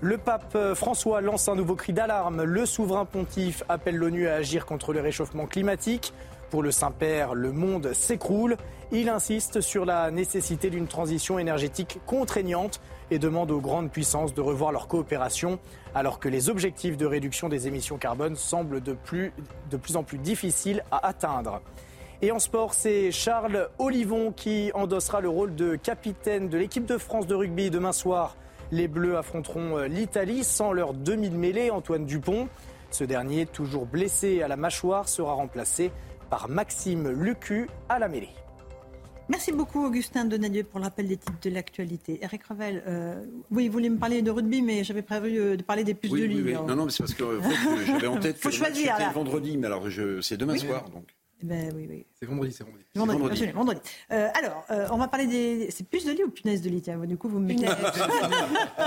Le pape François lance un nouveau cri d'alarme. Le souverain pontife appelle l'ONU à agir contre le réchauffement climatique. Pour le Saint-Père, le monde s'écroule. Il insiste sur la nécessité d'une transition énergétique contraignante et demande aux grandes puissances de revoir leur coopération, alors que les objectifs de réduction des émissions carbone semblent de plus, de en plus difficiles à atteindre. Et en sport, c'est Charles Olivon qui endossera le rôle de capitaine de l'équipe de France de rugby demain soir. Les Bleus affronteront l'Italie sans leur demi-mêlée Antoine Dupont. Ce dernier, toujours blessé à la mâchoire, sera remplacé par Maxime Lucu à la mêlée. Merci beaucoup, Augustin Donadieu, pour le rappel des titres de l'actualité. Eric Revel, euh, oui, vous voulez me parler de rugby, mais j'avais prévu euh, de parler des puces de lit. Oui. Non, non, mais c'est parce que j'avais en tête que c'était vendredi, mais alors c'est demain soir. Donc. Eh ben, oui, oui. C'est vendredi, c'est vendredi. Vendredi, vendredi. Euh, alors, euh, on va parler des. C'est puces de lit ou punaises de lit Tiens, du coup, vous me mettez.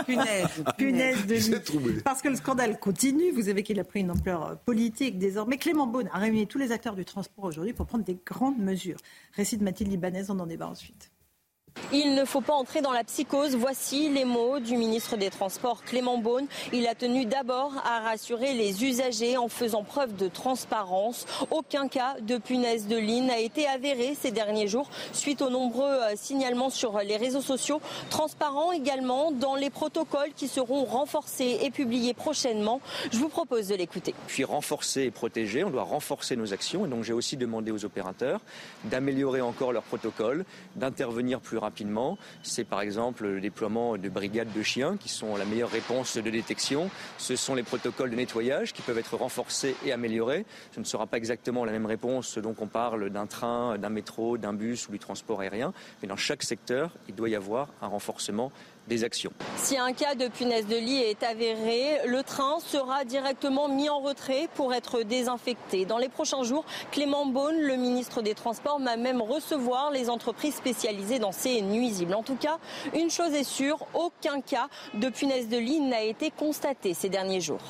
punaise. punaise de lit. Parce que le scandale continue. Vous avez qu'il a pris une ampleur politique désormais. Clément Beaune a réuni tous les acteurs du transport aujourd'hui pour prendre des grandes mesures. Récit de Mathilde Libanaise, on en débat ensuite. Il ne faut pas entrer dans la psychose. Voici les mots du ministre des Transports Clément Beaune. Il a tenu d'abord à rassurer les usagers en faisant preuve de transparence. Aucun cas de punaise de lit n'a été avéré ces derniers jours suite aux nombreux euh, signalements sur les réseaux sociaux. Transparent également dans les protocoles qui seront renforcés et publiés prochainement. Je vous propose de l'écouter. Puis renforcer et protéger, on doit renforcer nos actions. J'ai aussi demandé aux opérateurs d'améliorer encore leurs protocoles, d'intervenir plus rapidement. C'est par exemple le déploiement de brigades de chiens qui sont la meilleure réponse de détection. Ce sont les protocoles de nettoyage qui peuvent être renforcés et améliorés. Ce ne sera pas exactement la même réponse, donc on parle d'un train, d'un métro, d'un bus ou du transport aérien, mais dans chaque secteur, il doit y avoir un renforcement des actions. Si un cas de punaise de lit est avéré, le train sera directement mis en retrait pour être désinfecté. Dans les prochains jours, Clément Beaune, le ministre des Transports, m'a même recevoir les entreprises spécialisées dans ces nuisibles. En tout cas, une chose est sûre, aucun cas de punaise de lit n'a été constaté ces derniers jours.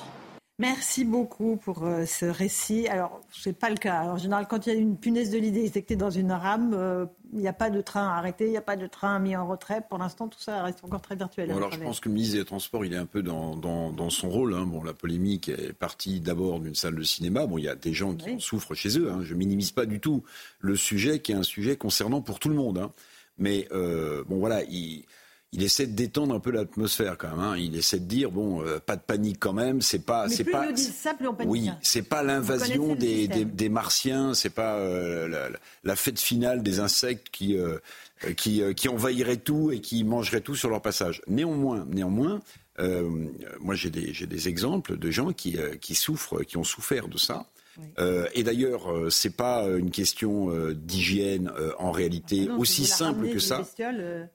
Merci beaucoup pour euh, ce récit. Alors, ce n'est pas le cas. En général, quand il y a une punaise de lit détectée dans une rame, euh, il n'y a pas de train arrêté, il n'y a pas de train mis en retrait. Pour l'instant, tout ça reste encore très virtuel. alors, je pense que le ministre des Transports, il est un peu dans, dans, son rôle. Hein. Bon, la polémique est partie d'abord d'une salle de cinéma. Bon, il y a des gens qui en souffrent chez eux. Hein. Je minimise pas du tout le sujet, qui est un sujet concernant pour tout le monde. Hein. Mais euh, bon, voilà, il il essaie de détendre un peu l'atmosphère quand même. Hein. Il essaie de dire bon, euh, pas de panique quand même. C'est pas, c'est pas. Oui, c'est pas l'invasion des, des, des, martiens. C'est pas euh, la, fête finale des insectes qui euh, qui, qui envahiraient tout et qui mangeraient tout sur leur passage. Néanmoins, néanmoins. moi, j'ai des, j'ai des exemples de gens qui, qui souffrent, qui ont souffert de ça. Euh, et d'ailleurs, euh, c'est pas une question euh, d'hygiène en réalité ah aussi simple que ça.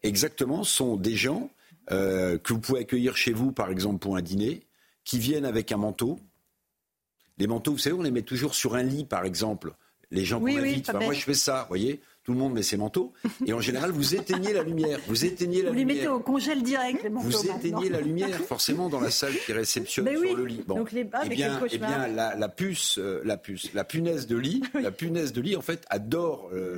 Exactement, sont des gens que vous pouvez accueillir chez vous, par exemple pour un dîner, qui viennent avec un manteau. Les manteaux, vous savez, on les met toujours sur un lit, par exemple. Les gens qu'on invite. moi, je fais ça, vous voyez tout le monde met ses manteaux. Et en général, vous éteignez la lumière. Vous éteignez la vous lumière. les mettez au congèle direct, les manteaux. Vous éteignez la lumière, forcément, dans la salle qui réceptionne sur le lit. Bon. Donc les, eh bien, eh bien la, puce, euh, la puce, la punaise de lit, la punaise de lit, en fait, adore euh,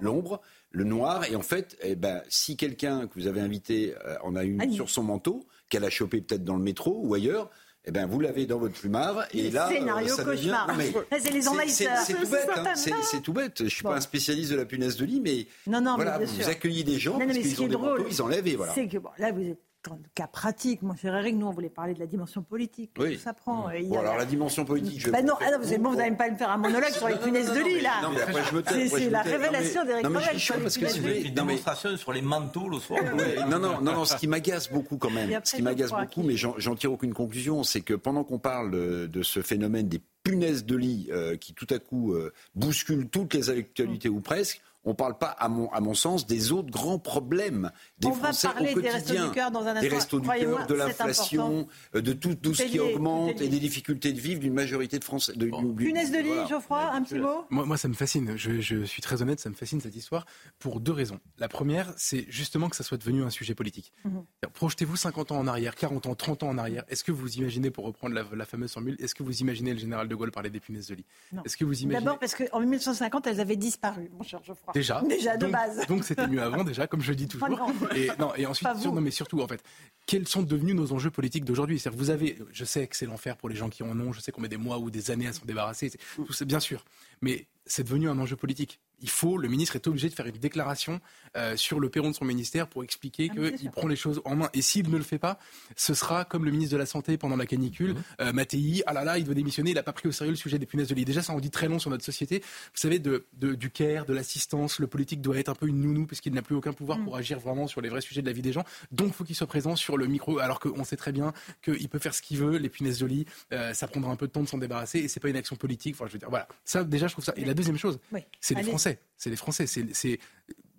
l'ombre, le noir. Et en fait, eh ben, si quelqu'un que vous avez invité euh, en a une sur son manteau, qu'elle a chopé peut-être dans le métro ou ailleurs, eh ben, vous l'avez dans votre plumard et là, scénario ça cauchemar. c'est les envahisseurs. C'est tout bête. Hein. C'est tout bête. Je suis pas un spécialiste de la punaise de lit, mais non, non, voilà, vous accueillez des gens parce qu'ils ont des manteaux, ils enlèvent et voilà. C'est que bon, là, vous êtes cas pratique. Mon cher Eric, nous, on voulait parler de la dimension politique. Oui. Tout ça prend. Bon, alors la dimension politique, je bah non, ah non, vous n'allez bon, pas me faire un monologue sur les punaises de lit, là. Non, mais après, je me tais. C'est la révélation d'Eric Non, mais je suis chaud parce que c'est une démonstration sur les manteaux le soir. Non, non, non, non, ce qui m'agace beaucoup quand même, ce qui m'agace beaucoup, mais j'en tire aucune conclusion, c'est que pendant qu'on parle de ce phénomène des punaises de lit euh, qui tout à coup euh, bousculent toutes les actualités ou presque, on ne parle pas, à mon, à mon sens, des autres grands problèmes des Français au quotidien. Des restos du cœur dans un instant. Des restos du cœur, de l'inflation, euh, de tout, tout ce qui augmente et des difficultés de vivre d'une majorité de Français. De, Punaise de lit, Geoffroy, un petit mot moi, moi, ça me fascine. Je, je, suis très honnête, ça me fascine cette histoire pour deux raisons. La première, c'est justement que ça soit devenu un sujet politique. Mhm. Projetez-vous 50 ans en arrière, 40 ans, 30 ans en arrière. Est-ce que vous imaginez, pour reprendre la, fameuse formule, est-ce que vous imaginez le général de Gaulle parler des punaises de lit? Est-ce que vous imaginez D'abord parce qu'en 1950, elles avaient disparu, mon cher Geoffroy. Déjà. Déjà, de base. Donc c'était mieux avant, déjà, comme je le dis toujours. et, non, et ensuite, non, mais surtout, en fait, quels sont devenus nos enjeux politiques d'aujourd'hui? C'est-à-dire, vous avez, je sais que c'est l'enfer pour les gens qui en ont, je sais qu'on met des mois ou des années à s'en débarrasser, tout c'est bien sûr. Mais c'est devenu un enjeu politique il faut, le ministre est obligé de faire une déclaration euh, sur le perron de son ministère pour expliquer ah, qu'il prend les choses en main. Et s'il ne le fait pas, ce sera comme le ministre de la Santé pendant la canicule, mmh. euh, Mattei, ah là là, il doit démissionner, il n'a pas pris au sérieux le sujet des punaises de lit. Déjà, ça en dit très long sur notre société. Vous savez, de, du care, de l'assistance, le politique doit être un peu une nounou puisqu'il n'a plus aucun pouvoir mmh. pour agir vraiment sur les vrais sujets de la vie des gens. Donc, il faut qu'il soit présent sur le micro, alors qu'on sait très bien qu'il peut faire ce qu'il veut. Les punaises de lit, euh, ça prendra un peu de temps de s'en débarrasser et c'est pas une action politique. Enfin, je veux dire, voilà. Ça, déjà, je trouve ça. Et la deuxième chose, c'est les Français. C'est les Français. C'est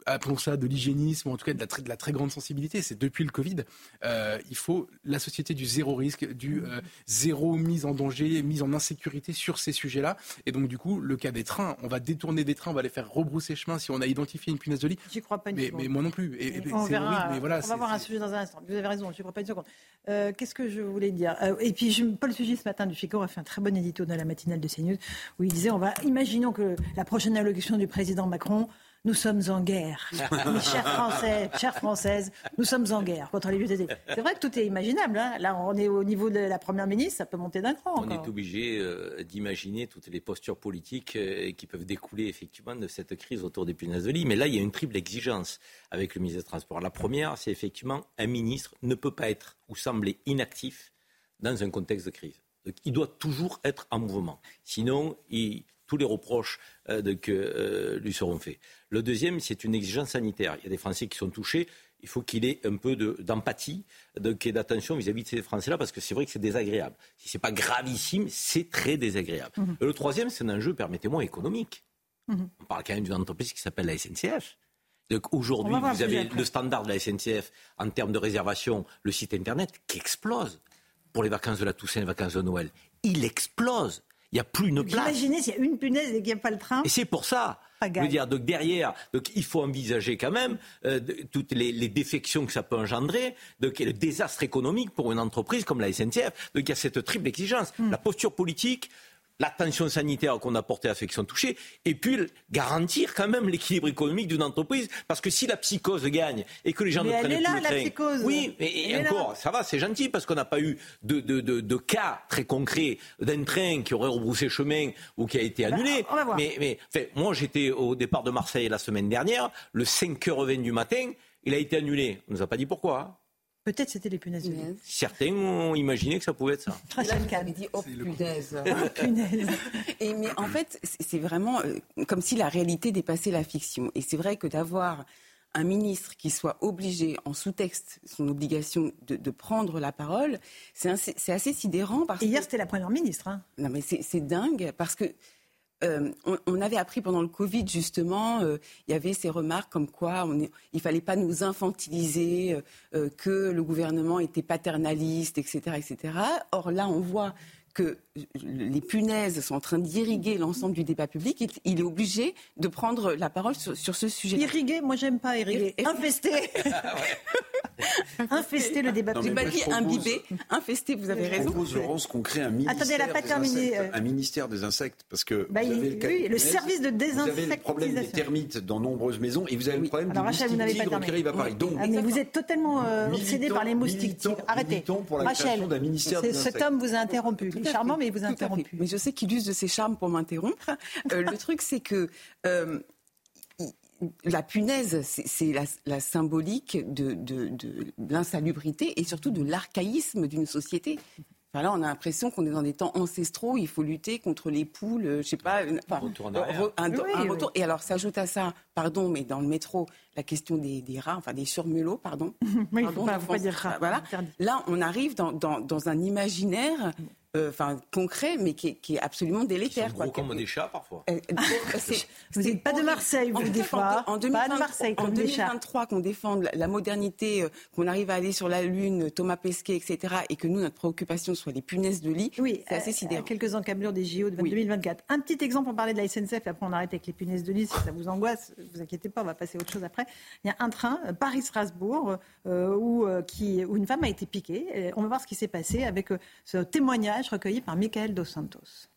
appelons ça de l'hygiénisme ou en tout cas de la, très, de la très grande sensibilité. C'est depuis le Covid, euh, il faut la société du zéro risque, du euh, zéro mise en danger, mise en insécurité sur ces sujets-là. Et donc du coup, le cas des trains, on va détourner des trains, on va les faire rebrousser chemin si on a identifié une punaise de lit. J'y crois pas une mais, seconde. mais moi non plus. Et, on verra. mais voilà, on va voir un sujet dans un instant. Vous avez raison, j'y crois pas une seconde. Euh, qu'est-ce que je voulais dire? Et puis Paul Sugy ce matin du FICO a fait un très bon édito dans la matinale de CNews où il disait on va imaginons que la prochaine allocution du président Macron nous sommes en guerre. chers Français, chères Françaises, nous sommes en guerre contre les vieux C'est vrai que tout est imaginable. Hein. Là, on est au niveau de la Première ministre, ça peut monter d'un cran. On est obligé euh, d'imaginer toutes les postures politiques euh, qui peuvent découler effectivement de cette crise autour des punaises de lit. Mais là, il y a une triple exigence avec le ministre des Transports. La première, c'est effectivement un ministre ne peut pas être ou sembler inactif dans un contexte de crise. il doit toujours être en mouvement. Sinon, il tous les reproches euh, de, que euh, lui seront faits. Le deuxième, c'est une exigence sanitaire. Il y a des Français qui sont touchés. Il faut qu'il ait un peu d'empathie et d'attention vis-à-vis de ces Français-là, parce que c'est vrai que c'est désagréable. Si ce n'est pas gravissime, c'est très désagréable. Mhm. le troisième, c'est un enjeu, permettez-moi, économique. Mhm. On parle quand même d'une entreprise qui s'appelle la SNCF Aujourd'hui, vous avez le standard de la SNCF en termes de réservation, le site internet qui explose pour les vacances de la Toussaint, les vacances de Noël. Il explose. Il n'y a plus une place. Imaginez s'il y a une punaise et qu'il n'y a pas le train. Et c'est pour ça. Je veux dire, donc derrière, donc il faut envisager quand même euh, toutes les, les, défections que ça peut engendrer, donc le désastre économique pour une entreprise comme la SNCF. Donc il y a cette triple exigence. Hmm. La posture politique, l'attention sanitaire qu'on a portée à ceux qui sont touchés, et puis garantir quand même l'équilibre économique d'une entreprise, parce que si la psychose gagne et que les gens ne prennent plus là, le train, la psychose. oui, et, encore, ça va, c'est gentil parce qu'on n'a pas eu de, de, de, de, cas très concrets d'un train qui aurait rebroussé chemin ou qui a été bah, annulé. Mais, mais enfin, moi, j'étais au départ de Marseille la semaine dernière, le 5h20 du matin, il a été annulé. On nous a pas dit pourquoi. Hein. Peut-être c'était les punaises de lit. Certains ont imaginé que ça pouvait être ça. Très là, dit oh punaise. punaise. Et mais en fait, c'est vraiment euh, comme si la réalité dépassait la fiction. Et c'est vrai que d'avoir un ministre qui soit obligé, en sous-texte, son obligation de, prendre la parole, c'est assez, sidérant. Parce Et hier, c'était la première ministre. Hein. Non, mais c'est dingue parce que euh, on, avait appris pendant le Covid, justement, euh, il y avait ces remarques comme quoi il ne fallait pas nous infantiliser, euh, que le gouvernement était paternaliste, etc., etc. Or là, on voit que les punaises sont en train d'irriguer l'ensemble du débat public, il est obligé de prendre la parole sur, ce sujet. Irriguer, moi j'aime pas irriguer. Infester. infester le débat public. J'ai pas dit imbibé, infester, vous avez raison. Je propose, Laurence, qu'on crée un ministère, Attendez, elle a pas terminé. Insectes, un ministère des insectes, parce que bah, vous avez le, oui, le service de désinsectisation. Vous avez le problème des termites dans nombreuses maisons, et vous avez le problème Alors, du Rachel, vous n'avez pas terminé. à Paris. Donc, ah, mais vous êtes totalement euh, obsédé par les moustiques. Arrêtez. Rachel, cet homme vous a interrompu. Charmant, mais il vous a interrompu. Mais je sais qu'il use de ses charmes pour m'interrompre. Euh, le truc, c'est que euh, la punaise, c'est la, symbolique de, l'insalubrité et surtout de l'archaïsme d'une société. Enfin là, on a l'impression qu'on est dans des temps ancestraux. Il faut lutter contre les poules, euh, je sais pas, enfin, retour un, retour. Et alors, s'ajoute à ça, pardon, mais dans le métro, la question des, rats, enfin des surmelots, pardon. oui, pardon, il faut pas, dire rats. Voilà. Là, on arrive dans, dans un imaginaire euh, enfin concret, mais qui est, absolument délétère. Gros comme des chats parfois. Euh, vous n'êtes pas de Marseille, vous des fois. En, 2023, qu'on défende la, modernité, euh, qu'on arrive à aller sur la Lune, Thomas Pesquet, etc., et que nous, notre préoccupation soit les punaises de lit, oui, c'est assez sidérant. quelques encablures des JO de 2024. Un petit exemple, on parlait de la SNCF, et après on arrête avec les punaises de lit, si ça vous angoisse, vous inquiétez pas, on va passer à autre chose après. Il y a un train, Paris-Strasbourg, où, qui, où une femme a été piquée. On va voir ce qui s'est passé avec ce témoignage recueilli par Michael Dos Santos.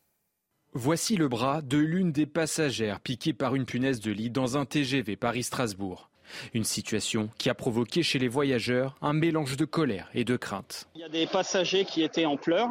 Voici le bras de l'une des passagères piquées par une punaise de lit dans un TGV Paris-Strasbourg. Une situation qui a provoqué chez les voyageurs un mélange de colère et de crainte. Il y a des passagers qui étaient en pleurs,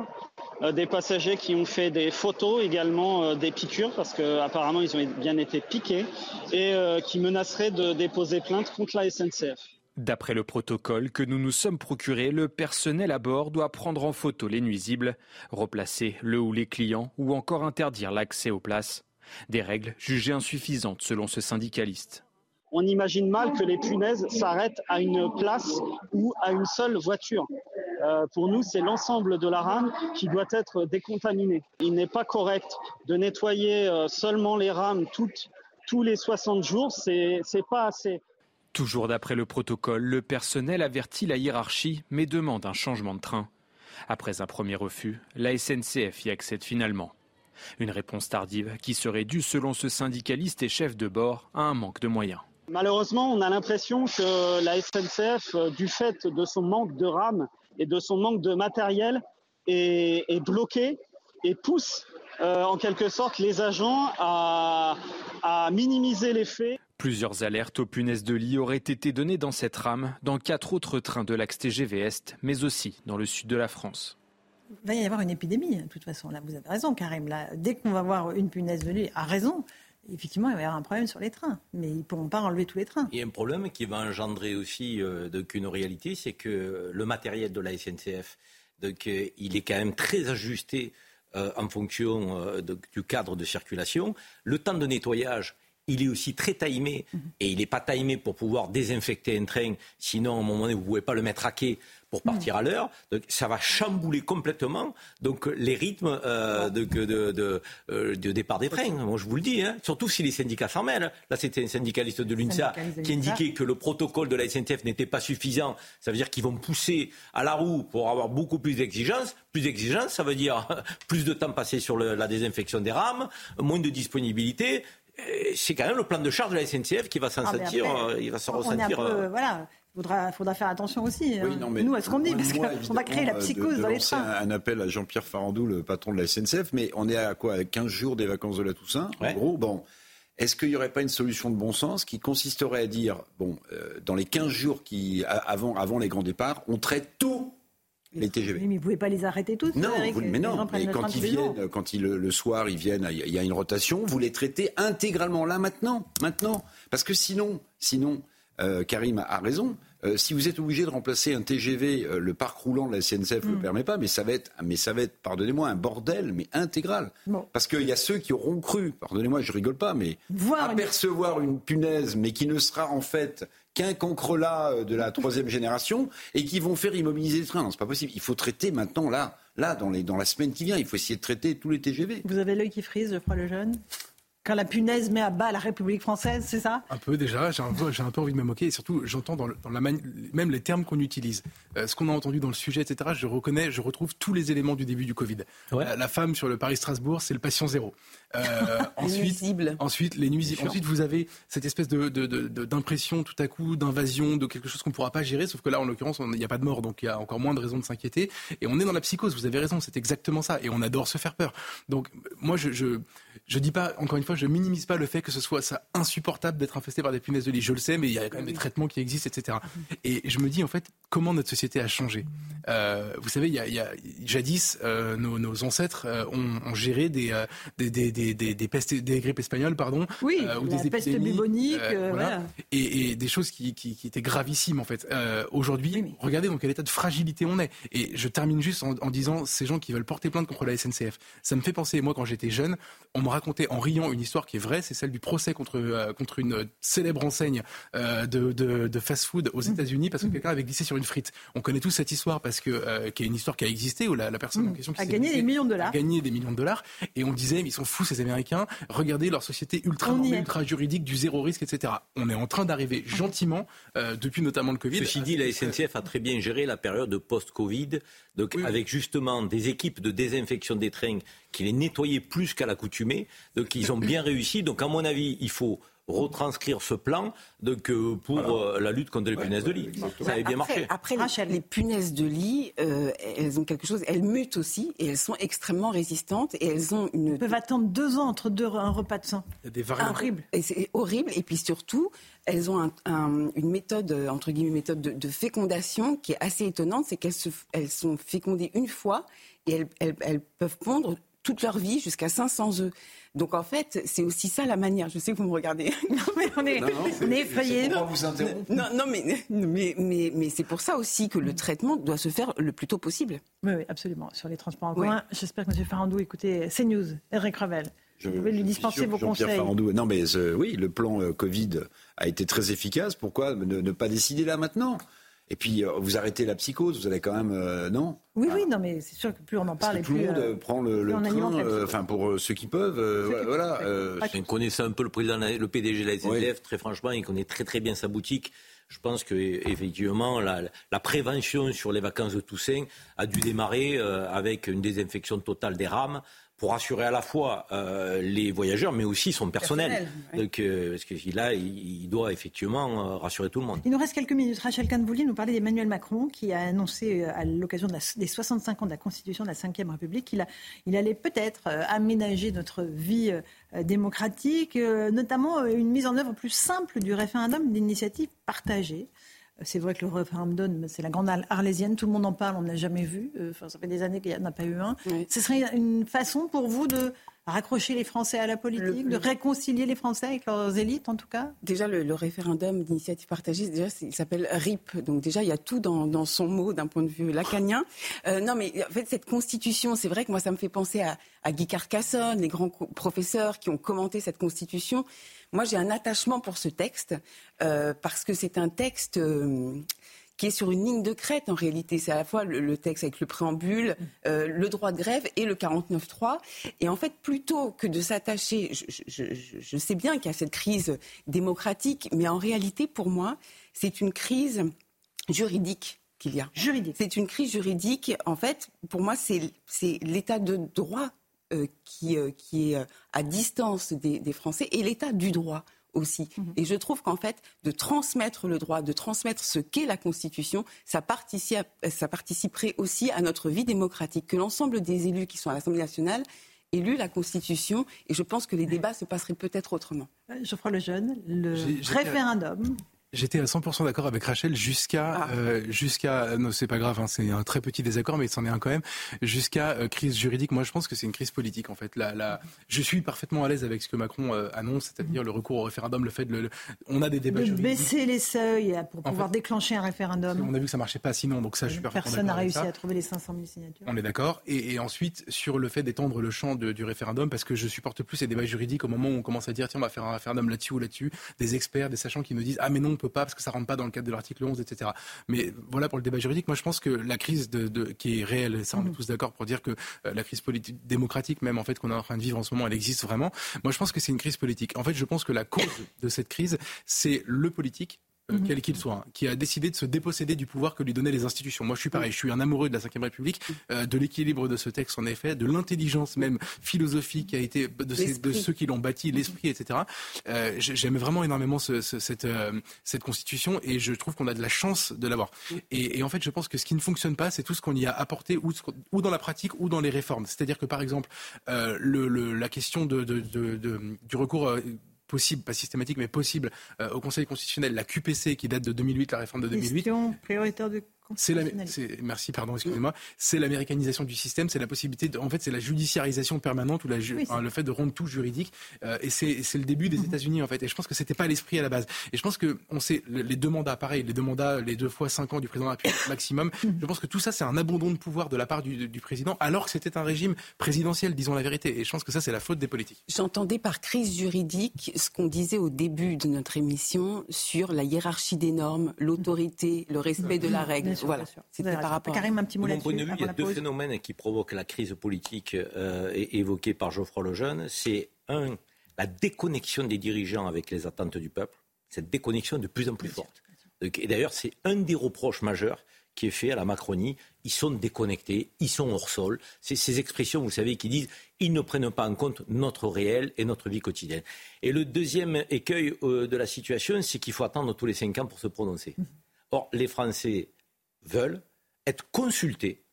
euh, des passagers qui ont fait des photos également euh, des piqûres parce qu'apparemment ils ont bien été piqués et euh, qui menaceraient de déposer plainte contre la SNCF. D'après le protocole que nous nous sommes procuré, le personnel à bord doit prendre en photo les nuisibles, replacer le ou les clients ou encore interdire l'accès aux places. Des règles jugées insuffisantes selon ce syndicaliste. On imagine mal que les punaises s'arrêtent à une place ou à une seule voiture. Euh, pour nous, c'est l'ensemble de la rame qui doit être décontaminé. Il n'est pas correct de nettoyer euh, seulement les rames tous les 60 jours. C'est pas assez. Toujours d'après le protocole, le personnel avertit la hiérarchie mais demande un changement de train. Après un premier refus, la SNCF y accède finalement. Une réponse tardive qui serait due, selon ce syndicaliste et chef de bord, à un manque de moyens. Malheureusement, on a l'impression que la SNCF, euh, du fait de son manque de rames et de son manque de matériel, est, bloquée et pousse euh, en quelque sorte les agents à, minimiser les faits. Plusieurs alertes aux punaises de lit auraient été données dans cette rame, dans quatre autres trains de l'axe TGV Est, mais aussi dans le sud de la France. Il va y avoir une épidémie, de toute façon. Là, vous avez raison, Karim. Là, dès qu'on va voir une punaise de lit, à raison, effectivement, il va y avoir un problème sur les trains. Mais ils ne pourront pas enlever tous les trains. Il y a un problème qui va engendrer aussi euh, une réalité, c'est que le matériel de la SNCF, donc, euh, il est quand même très ajusté euh, en fonction du cadre de circulation. Le temps de nettoyage il est aussi très timé. Mhm. Et il n'est pas timé pour pouvoir désinfecter un train. Sinon, à un moment donné, vous ne pouvez pas le mettre à quai pour partir à l'heure. Donc ça va chambouler complètement donc les rythmes euh, de, de, euh, de, départ des trains. Moi, je vous le dis, hein. surtout si les syndicats s'en mêlent. Là, c'était un syndicaliste de l'UNSA qui indiquait que le protocole de la SNCF n'était pas suffisant. Ça veut dire qu'ils vont pousser à la roue pour avoir beaucoup plus d'exigences. Plus d'exigences, ça veut dire plus de temps passé sur la désinfection des rames, moins de disponibilité c'est quand même le plan de charge de la SNCF qui va s'en ah, sentir, euh, il va se ressentir. voilà, il faudra, faire attention aussi. Hein. Nous, à ce qu'on dit, parce qu'on va créer la psychose dans les trains. Un, un appel à Jean-Pierre Farandou, le patron de la SNCF, mais on est à quoi à 15 jours des vacances de la Toussaint, en gros? Bon, est-ce qu'il n'y aurait pas une solution de bon sens qui consisterait à dire, bon, euh, dans les 15 jours qui, avant, avant les grands départs, on traite tout les TGV. mais vous ne pouvez pas les arrêter tous Non, mais non. Mais quand ils viennent, quand ils, le, soir, ils viennent, il y a une rotation, vous les traitez intégralement là, maintenant. Maintenant. Parce que sinon, sinon euh, Karim a raison. Euh, si vous êtes obligé de remplacer un TGV, euh, le parc roulant de la SNCF ne le mm. permet pas, mais ça va être, mais ça va être, pardonnez-moi, un bordel, mais intégral. Parce qu'il y a ceux qui auront cru, pardonnez-moi, je rigole pas, mais apercevoir une... punaise, mais qui ne sera en fait qu'un cancrelat de la troisième génération, et qui vont faire immobiliser le train. Non, c'est pas possible. Il faut traiter maintenant là, là, dans, les, dans la semaine qui vient. Il faut essayer de traiter tous les TGV. Vous avez l'œil qui frise, je crois, le jeune quand la punaise met à bas la République française, c'est ça? Un peu déjà, j'ai un, peu, un peu envie de me moquer et surtout j'entends dans, dans, la même les termes qu'on utilise, euh, ce qu'on a entendu dans le sujet, etc. Je reconnais, je retrouve tous les éléments du début du Covid. Euh, la femme sur le Paris-Strasbourg, c'est le patient zéro. Euh, ensuite, nuisibles. Ensuite, les nuisibles. Ensuite, vous avez cette espèce de, d'impression tout à coup d'invasion de quelque chose qu'on ne pourra pas gérer. Sauf que là, en l'occurrence, il n'y a pas de mort, donc il y a encore moins de raisons de s'inquiéter. Et on est dans la psychose. Vous avez raison, c'est exactement ça. Et on adore se faire peur. Donc, moi, je, je, je dis pas, encore une fois, je minimise pas le fait que ce soit ça insupportable d'être infesté par des punaises de lit. Je le sais, mais il y a quand même des traitements qui existent, etc. Et je me dis, en fait, comment notre société a changé? Euh, vous savez, il y a, il y a jadis, euh, nos, nos, ancêtres euh, ont, ont, géré des, euh, des, des, des, des, pestes, des grippes espagnoles, pardon, oui, ou des peste bubonique, voilà. et, et, des choses qui, qui, qui, étaient gravissimes en fait. Aujourd'hui, regardez dans quel état de fragilité on est. Et je termine juste en, en, disant, ces gens qui veulent porter plainte contre la SNCF, ça me fait penser, moi quand j'étais jeune, on me racontait en riant une histoire qui est vraie, c'est celle du procès contre, contre une célèbre enseigne de, de, de fast-food aux mmh. États-Unis parce que mmh. quelqu'un avait glissé sur une frite. On connaît tous cette histoire parce que euh, qui est une histoire qui a existé où la, personne en mmh. question qui a gagné des millions de dollars, a gagné des millions de dollars, et on disait mais ils sont fous ces Américains. Regardez leur société ultra normée, ultra juridique, du zéro risque, etc. On est en train d'arriver gentiment euh, depuis notamment le Covid. Ceci dit, la SNCF a très bien géré la période post-Covid, donc avec justement des équipes de désinfection des trains qui les nettoyaient plus qu'à l'accoutumée. Donc ils ont bien réussi. Donc à mon avis, il faut retranscrire ce plan donc, euh, pour euh, la lutte contre les punaises de lit. Ça avait bien marché. Après, les, punaises de lit, euh, elles ont quelque chose, elles mutent aussi et elles sont extrêmement résistantes et elles ont une. Elles peuvent attendre deux ans entre deux, un repas de sang. Il y a des variantes. Horrible. Et c'est horrible. Et puis surtout, elles ont une méthode, entre guillemets, méthode de, fécondation qui est assez étonnante. C'est qu'elles elles sont fécondées une fois et elles, elles, elles peuvent pondre toute leur vie jusqu'à 500 œufs. Donc en fait, c'est aussi ça la manière. Je sais que vous me regardez. non, mais on est, effrayés. Non, non, mais, mais, mais, mais c'est pour ça aussi que le traitement doit se faire le plus tôt possible. Oui, oui absolument. Sur les transports en commun, j'espère que M. Farandou écoutez CNews, Eric Revel. Je, vais lui dispenser vos conseils. Farandou. Non, mais euh, oui, le plan euh, Covid a été très efficace. Pourquoi ne pas décider là maintenant? Et puis, euh, vous arrêtez la psychose, vous allez quand même. Euh, non Oui, oui, non, mais c'est sûr que plus on en parle, et plus. Tout le monde euh, prend le, train, enfin, pour ceux qui peuvent, voilà. Je connaissais un peu le président, le PDG de la SNCF, très franchement, il connaît très très bien sa boutique. Je pense qu'effectivement, la, la, prévention sur les vacances de Toussaint a dû démarrer avec une désinfection totale des rames, pour assurer à la fois euh, les voyageurs, mais aussi son personnel. Donc, euh, parce que là, il, doit effectivement euh, rassurer tout le monde. Il nous reste quelques minutes. Rachel Kahn, vous nous parler d'Emmanuel Macron, qui a annoncé à l'occasion des 65 ans de la Constitution de la Ve République qu'il il allait peut-être aménager notre vie démocratique, notamment une mise en œuvre plus simple du référendum d'initiative partagée. C'est vrai que le référendum, c'est la grande arlésienne, tout le monde en parle, on n'a jamais vu. Euh, enfin, ça fait des années qu'il n'y en a pas eu un. Ce serait une façon pour vous de raccrocher les Français à la politique, de réconcilier les Français avec leurs élites en tout cas? Déjà, le, référendum d'initiative partagée, déjà, il s'appelle RIP. Donc déjà, il y a tout dans, son mot d'un point de vue lacanien. Euh, non, mais en fait, cette constitution, c'est vrai que moi, ça me fait penser à, Guy Carcassonne, les grands professeurs qui ont commenté cette constitution. Moi, j'ai un attachement pour ce texte euh, parce que c'est un texte euh, qui est sur une ligne de crête en réalité. C'est à la fois le, texte avec le préambule, euh, le droit de grève et le 49.3. Et en fait, plutôt que de s'attacher, je, sais bien qu'il y a cette crise démocratique, mais en réalité, pour moi, c'est une crise juridique qu'il y a. Juridique. C'est une crise juridique. En fait, pour moi, c'est l'état de droit qui, euh, qui, est à distance des, des Français et l'état du droit aussi. Mhm. Et je trouve qu'en fait, de transmettre le droit, de transmettre ce qu'est la Constitution, ça, participe, ça participerait aussi à notre vie démocratique. Que l'ensemble des élus qui sont à l'Assemblée nationale aient lu la Constitution, et je pense que les débats se passeraient peut-être autrement. Geoffroy Lejeune, le référendum J'étais à 100% d'accord avec Rachel jusqu'à ah. euh, jusqu'à non c'est pas grave hein, c'est un très petit désaccord mais c'en est un quand même jusqu'à euh, crise juridique. Moi je pense que c'est une crise politique en fait. La, la, je suis parfaitement à l'aise avec ce que Macron euh, annonce, c'est-à-dire le recours au référendum, le fait de le, on a des débats de baisser les seuils pour pouvoir déclencher un référendum. On a vu que ça marchait pas sinon donc ça je suis parfaitement Personne n'a réussi à trouver les 500 000 signatures. On est d'accord et, et, ensuite sur le fait d'étendre le champ de, du référendum parce que je supporte plus ces débats juridiques au moment où on commence à dire tiens on va faire un référendum là-dessus ou là-dessus, des experts, des sachants qui me disent ah mais non on peut pas parce que ça rentre pas dans le cadre de l'article 11, etc. Mais voilà pour le débat juridique. Moi, je pense que la crise de, qui est réelle, ça on est mhm. tous d'accord pour dire que euh, la crise politique démocratique, même en fait qu'on est en train de vivre en ce moment, elle existe vraiment. Moi, je pense que c'est une crise politique. En fait, je pense que la cause de cette crise, c'est le politique euh, mhm. quel qu'il soit, hein, qui a décidé de se déposséder du pouvoir que lui donnaient les institutions. Moi, je suis pareil, je suis un amoureux de la Ve République, euh, de l'équilibre de ce texte, en effet, de l'intelligence même philosophique qui a été de, ceux qui l'ont bâti, l'esprit, etc. Euh, J'aime vraiment énormément ce, cette, euh, cette constitution et je trouve qu'on a de la chance de l'avoir. Et, et, en fait, je pense que ce qui ne fonctionne pas, c'est tout ce qu'on y a apporté ou, ou, dans la pratique ou dans les réformes. C'est-à-dire que, par exemple, le, le, la question de, de, du recours possible, pas systématique, mais possible euh, au Conseil constitutionnel, la QPC qui date de 2008, la réforme de 2008. Question prioritaire c'est la, merci, pardon, excusez-moi. C'est l'américanisation du système, c'est la possibilité, de, en fait, c'est la judiciarisation permanente ou la, le fait de rendre tout juridique. Euh, et c'est le début des mhm. États-Unis, en fait. Et je pense que c'était pas l'esprit à la base. Et je pense que on sait les deux mandats, pareil, les deux mandats, les deux fois cinq ans du président de la République maximum. Mhm. Je pense que tout ça, c'est un abandon de pouvoir de la part du, du président, alors que c'était un régime présidentiel, disons la vérité. Et je pense que ça, c'est la faute des politiques. J'entendais par crise juridique ce qu'on disait au début de notre émission sur la hiérarchie des normes, l'autorité, le respect de la règle voilà. C'était par rapport. Karim, un petit mot point de vue, il y a deux phénomènes qui provoquent la crise politique euh, évoquée par Geoffroy Lejeune. C'est un, la déconnexion des dirigeants avec les attentes du peuple. Cette déconnexion est de plus en plus forte. Et d'ailleurs, c'est un des reproches majeurs qui est fait à la Macronie. Ils sont déconnectés, ils sont hors sol. C'est ces expressions, vous savez, qui disent ils ne prennent pas en compte notre réel et notre vie quotidienne. Et le deuxième écueil euh, de la situation, c'est qu'il faut attendre tous les cinq ans pour se prononcer. Mmh. Or, les Français veulent être consultés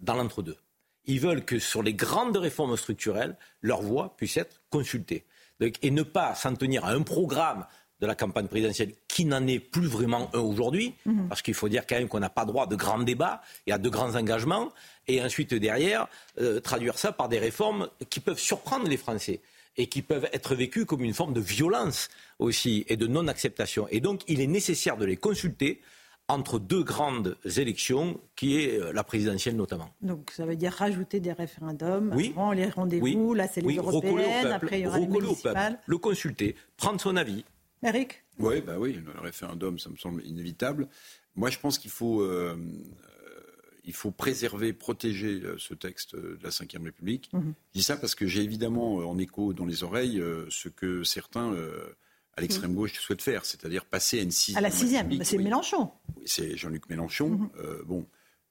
dans l'entre-deux. Ils veulent que sur les grandes réformes structurelles, leur voix puisse être consultée. et ne pas s'en tenir à un programme de la campagne présidentielle qui n'en est plus vraiment un aujourd'hui, mhm. parce qu'il faut dire quand même qu'on n'a pas droit de grands débats et à de grands engagements, et ensuite derrière, euh, traduire ça par des réformes qui peuvent surprendre les Français et qui peuvent être vécues comme une forme de violence aussi et de non-acceptation. Et donc il est nécessaire de les consulter entre deux grandes élections, qui est euh, la présidentielle notamment. Donc ça veut dire rajouter des référendums oui. avant les rendez-vous, là c'est les européennes, après il y aura les municipales. le consulter, prendre son avis. Eric? Oui, bah oui, le référendum, ça me semble inévitable. Moi, je pense qu'il faut, euh, il faut préserver, protéger euh, ce texte de la Ve République. Mhm. Je dis ça parce que j'ai évidemment en écho dans les oreilles ce que certains à l'extrême gauche souhaite faire, c'est-à-dire passer à une sixième. À la sixième, bah, c'est Mélenchon. Oui, c'est Jean-Luc Mélenchon. Mhm. Euh, bon,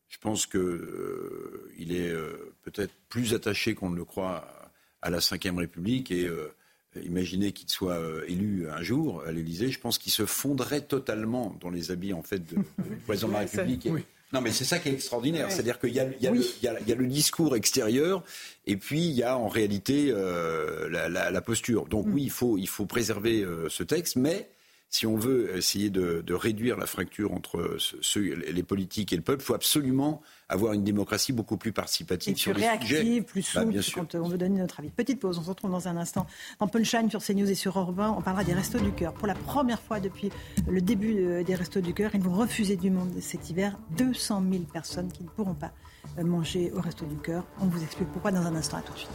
je pense qu'il euh, est euh, peut-être plus attaché qu'on ne le croit à la Ve République et imaginez qu'il soit élu un jour à l'Élysée, je pense qu'il se fondrait totalement dans les habits en fait de, président de la République. Non, mais c'est ça qui est extraordinaire. C'est-à-dire qu'il y, a le discours extérieur et puis il y a en réalité euh, la, posture. Donc mm. oui, il faut, il faut préserver euh, ce texte, mais si on veut essayer de, réduire la fracture entre les politiques et le peuple, il faut absolument avoir une démocratie beaucoup plus participative sur plus réactive, plus bah, souple quand on veut donner notre avis. Petite pause, on se retrouve dans un instant dans Punchline sur CNews et sur Orban. On parlera des Restos du Cœur. Pour la première fois depuis le début euh, des Restos du Cœur, ils vont refuser du monde cet hiver 200 000 personnes qui ne pourront pas euh, manger au Resto du Cœur. On vous explique pourquoi dans un instant. À tout de suite.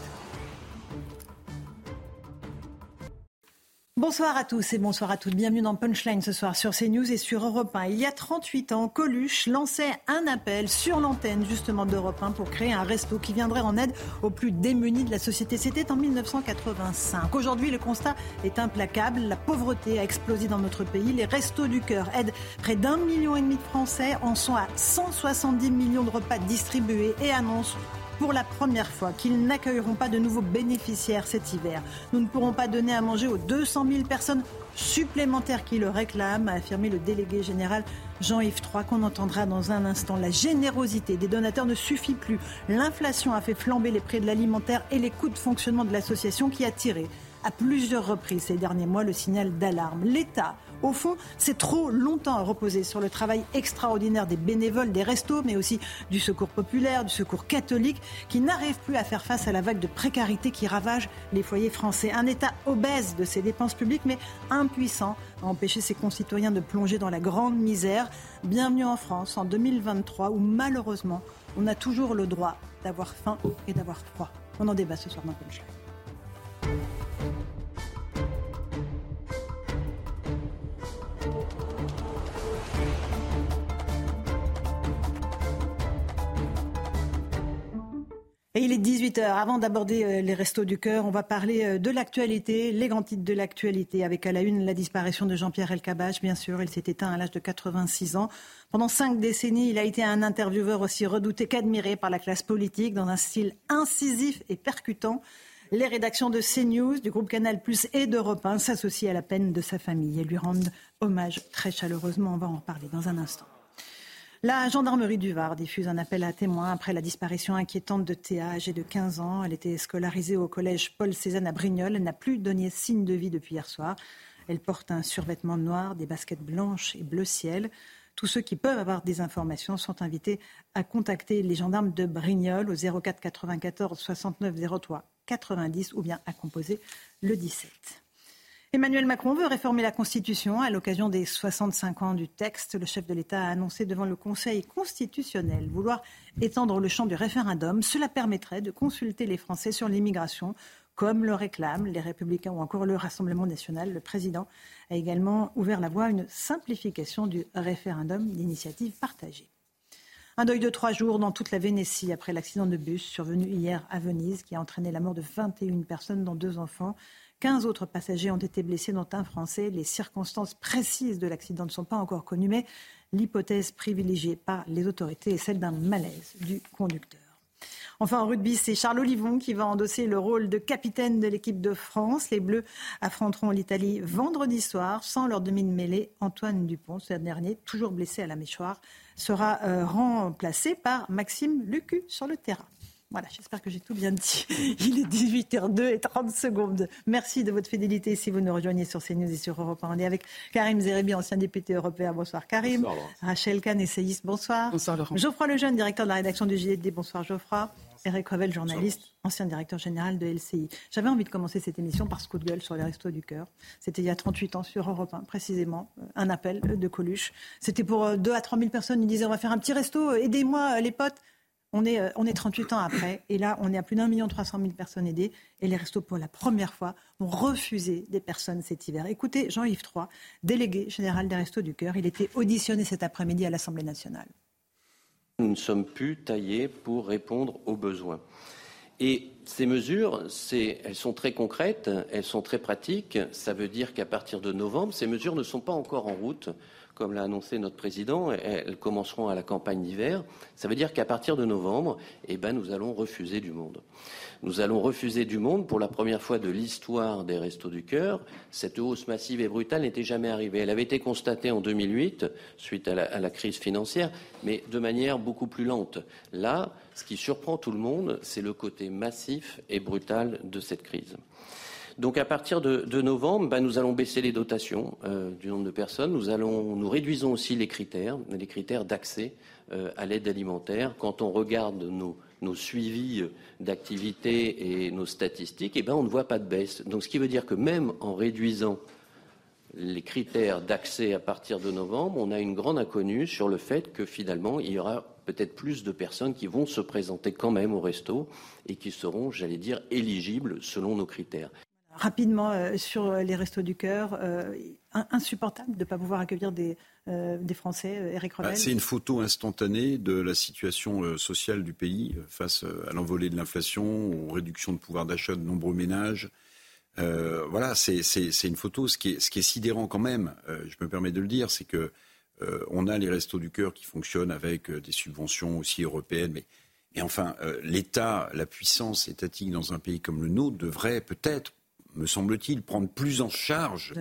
Bonsoir à tous et bonsoir à toutes. Bienvenue dans Punchline ce soir sur CNews et sur Europe 1. Il y a 38 ans, Coluche lançait un appel sur l'antenne justement d'Europe 1 pour créer un resto qui viendrait en aide aux plus démunis de la société. C'était en 1985. Aujourd'hui, le constat est implacable. La pauvreté a explosé dans notre pays. Les restos du cœur aident près d'un million et demi de Français, en sont à 170 millions de repas distribués et annoncent pour la première fois qu'ils n'accueilleront pas de nouveaux bénéficiaires cet hiver. Nous ne pourrons pas donner à manger aux 200 000 personnes supplémentaires qui le réclament, a affirmé le délégué général Jean-Yves III, qu'on entendra dans un instant. La générosité des donateurs ne suffit plus. L'inflation a fait flamber les prix de l'alimentaire et les coûts de fonctionnement de l'association qui a tiré à plusieurs reprises ces derniers mois le signal d'alarme. L'État au fond, c'est trop longtemps reposé sur le travail extraordinaire des bénévoles des restos, mais aussi du secours populaire, du secours catholique, qui n'arrivent plus à faire face à la vague de précarité qui ravage les foyers français. Un État obèse de ses dépenses publiques, mais impuissant à empêcher ses concitoyens de plonger dans la grande misère. Bienvenue en France en 2023, où malheureusement, on a toujours le droit d'avoir faim et d'avoir froid. On en débat ce soir dans Punchline. Et il est 18h. Avant d'aborder euh, les restos du cœur, on va parler euh, de l'actualité, les grands titres de l'actualité, avec à la une la disparition de Jean-Pierre Elkabbach, bien sûr. Il s'est éteint à l'âge de 86 ans. Pendant cinq décennies, il a été un intervieweur aussi redouté qu'admiré par la classe politique, dans un style incisif et percutant. Les rédactions de CNews, du groupe Canal Plus et d'Europe 1 s'associent à la peine de sa famille et lui rendent hommage très chaleureusement. On va en parler dans un instant. La gendarmerie du Var diffuse un appel à témoins après la disparition inquiétante de Théa, âgée de 15 ans. Elle était scolarisée au collège Paul Cézanne à Brignoles. Elle n'a plus donné signe de vie depuis hier soir. Elle porte un survêtement noir, des baskets blanches et bleu ciel. Tous ceux qui peuvent avoir des informations sont invités à contacter les gendarmes de Brignoles au 04 94 69 03 90 ou bien à composer le 17. Emmanuel Macron veut réformer la Constitution. À l'occasion des 65 ans du texte, le chef de l'État a annoncé devant le Conseil constitutionnel vouloir étendre le champ du référendum. Cela permettrait de consulter les Français sur l'immigration, comme le réclament les Républicains ou encore le Rassemblement national. Le président a également ouvert la voie à une simplification du référendum d'initiative partagée. Un deuil de trois jours dans toute la Vénétie après l'accident de bus survenu hier à Venise qui a entraîné la mort de 21 personnes, dont deux enfants. 15 autres passagers ont été blessés, dont un Français. Les circonstances précises de l'accident ne sont pas encore connues, mais l'hypothèse privilégiée par les autorités est celle d'un malaise du conducteur. Enfin, en rugby, c'est Charles Olivon qui va endosser le rôle de capitaine de l'équipe de France. Les Bleus affronteront l'Italie vendredi soir sans leur demi de mêlée. Antoine Dupont, ce dernier, toujours blessé à la mâchoire, sera euh, remplacé par Maxime Lucu sur le terrain. Voilà, j'espère que j'ai tout bien dit. Il est 18h02 et 30 secondes. Merci de votre fidélité si vous nous rejoignez sur CNews et sur Europe 1. On est avec Karim Zeribi, ancien député européen. Bonsoir Karim. Bonsoir, Rachel Kahn, essayiste. Bonsoir. Bonsoir Laurent. Geoffroy Lejeune, directeur de la rédaction du JDD. Bonsoir Geoffroy. Eric Revel, journaliste, ancien directeur général de LCI. J'avais envie de commencer cette émission par ce coup de gueule sur les restos du cœur. C'était il y a 38 ans sur Europe 1, précisément, euh, un appel de Coluche. C'était pour 2 euh, à 3 000 personnes. Il disait on va faire un petit resto, euh, aidez-moi les potes. On est, on est 38 ans après, et là, on est à plus d'un million trois cent mille personnes aidées, et les restos, pour la première fois, ont refusé des personnes cet hiver. Écoutez, Jean-Yves III, délégué général des Restos du Cœur, il était auditionné cet après-midi à l'Assemblée nationale. Nous ne sommes plus taillés pour répondre aux besoins. Et ces mesures, elles sont très concrètes, elles sont très pratiques. Ça veut dire qu'à partir de novembre, ces mesures ne sont pas encore en route comme l'a annoncé notre président, elles commenceront à la campagne d'hiver. Ça veut dire qu'à partir de novembre, eh ben, nous allons refuser du monde. Nous allons refuser du monde pour la première fois de l'histoire des Restos du Cœur. Cette hausse massive et brutale n'était jamais arrivée. Elle avait été constatée en 2008, suite à la, à la crise financière, mais de manière beaucoup plus lente. Là, ce qui surprend tout le monde, c'est le côté massif et brutal de cette crise. Donc à partir de, novembre, ben, nous allons baisser les dotations euh, du nombre de personnes. Nous, allons, réduisons aussi les critères, les critères d'accès euh, à l'aide alimentaire. Quand on regarde nos, suivis d'activité et nos statistiques, eh ben, on ne voit pas de baisse. Donc ce qui veut dire que même en réduisant les critères d'accès à partir de novembre, on a une grande inconnue sur le fait que finalement, il y aura peut-être plus de personnes qui vont se présenter quand même au resto et qui seront, j'allais dire, éligibles selon nos critères. Rapidement, euh, sur les restos du cœur, euh, insupportable de ne pas pouvoir accueillir des, euh, Français, Eric Revel bah, C'est une photo instantanée de la situation sociale du pays face à l'envolée de l'inflation, aux réductions de pouvoir d'achat de nombreux ménages. voilà, c'est une photo. Ce qui, est, ce qui est sidérant quand même, je me permets de le dire, c'est que euh, on a les restos du cœur qui fonctionnent avec euh, des subventions aussi européennes, mais, enfin, euh, l'État, la puissance étatique dans un pays comme le nôtre devrait peut-être, me semble-t-il, prendre plus en charge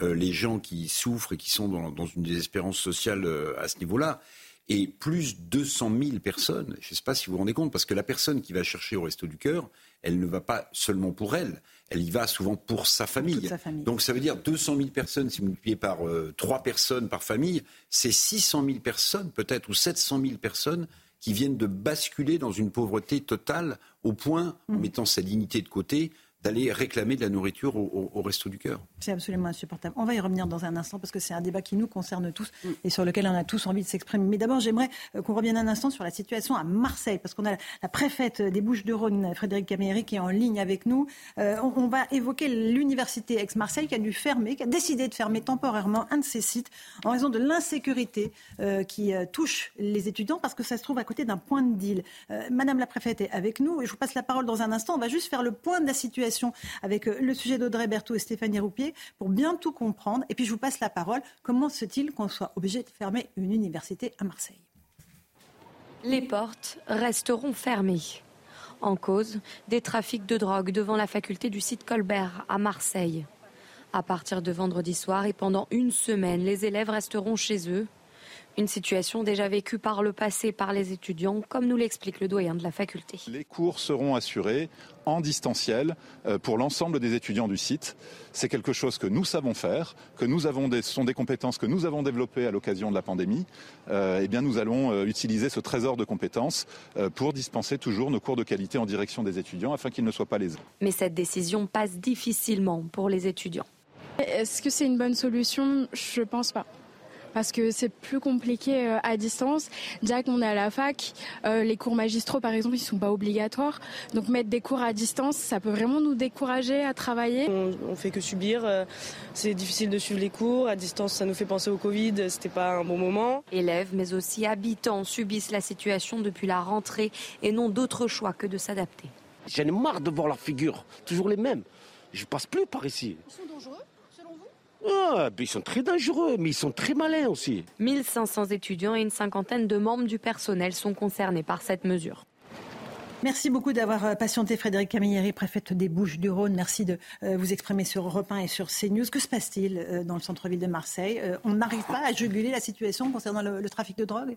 les gens qui souffrent et qui sont dans, une désespérance sociale à ce niveau-là. Et plus 200 000 personnes, je ne sais pas si vous vous rendez compte, parce que la personne qui va chercher au resto du cœur, elle ne va pas seulement pour elle, elle y va souvent pour sa famille. Donc ça veut dire 200 000 personnes, si vous multipliez par euh, trois 3 personnes par famille, c'est 600 000 personnes peut-être, ou 700 000 personnes qui viennent de basculer dans une pauvreté totale au point, en mmh. mettant sa dignité de côté, d'aller réclamer de la nourriture au, resto du cœur. C'est absolument insupportable. On va y revenir dans un instant parce que c'est un débat qui nous concerne tous et sur lequel on a tous envie de s'exprimer. Mais d'abord, j'aimerais euh, qu'on revienne un instant sur la situation à Marseille parce qu'on a la préfète des Bouches-de-Rhône, Frédéric Caméry, qui est en ligne avec nous. Euh, on, va évoquer l'université ex-Marseille qui a dû fermer, qui a décidé de fermer temporairement un de ses sites en raison de l'insécurité euh, qui touche les étudiants parce que ça se trouve à côté d'un point de deal. Madame la préfète est avec nous et je vous passe la parole dans un instant. On va juste faire le point de la situation avec euh, le sujet d'Audrey Berthaud et Stéphanie Roupier pour bien tout comprendre. Et puis je vous passe la parole. Comment se t il qu'on soit obligé de fermer une université à Marseille? Les portes resteront fermées. En cause, des trafics de drogue devant la faculté du site Colbert à Marseille. À partir de vendredi soir et pendant une semaine, les élèves resteront chez eux une situation déjà vécue par le passé par les étudiants, comme nous l'explique le doyen de la faculté. Les cours seront assurés en distanciel euh, pour l'ensemble des étudiants du site. C'est quelque chose que nous savons faire, que nous avons des, ce sont des compétences que nous avons développées à l'occasion de la pandémie. Euh, eh bien, nous allons euh, utiliser ce trésor de compétences pour dispenser toujours nos cours de qualité en direction des étudiants afin qu'ils ne soient pas lésés. Mais cette décision passe difficilement pour les étudiants. Est-ce que c'est une bonne solution? Je ne pense pas parce que c'est plus compliqué euh, à distance. Déjà qu'on est à la fac, euh, les cours magistraux par exemple, ils sont pas obligatoires. Donc mettre des cours à distance, ça peut vraiment nous décourager à travailler. On, on fait que subir. Euh, c'est difficile de suivre les cours à distance. Ça nous fait penser au Covid. C'était pas un bon moment. Élèves, mais aussi habitants subissent la situation depuis la rentrée et n'ont d'autre choix que de s'adapter. J'en ai marre de voir leurs figures, toujours les mêmes. Je passe plus par ici. Ils sont dangereux? Ah, ils sont très dangereux, mais ils sont très malins aussi. 1500 étudiants et une cinquantaine de membres du personnel sont concernés par cette mesure. Merci beaucoup d'avoir euh, patienté Frédéric Camilleri, préfète des Bouches-du-Rhône. Merci de euh, vous exprimer sur Europe 1 et sur CNews. Que se passe-t-il euh, dans le centre-ville de Marseille On n'arrive pas à juguler la situation concernant le, trafic de drogue?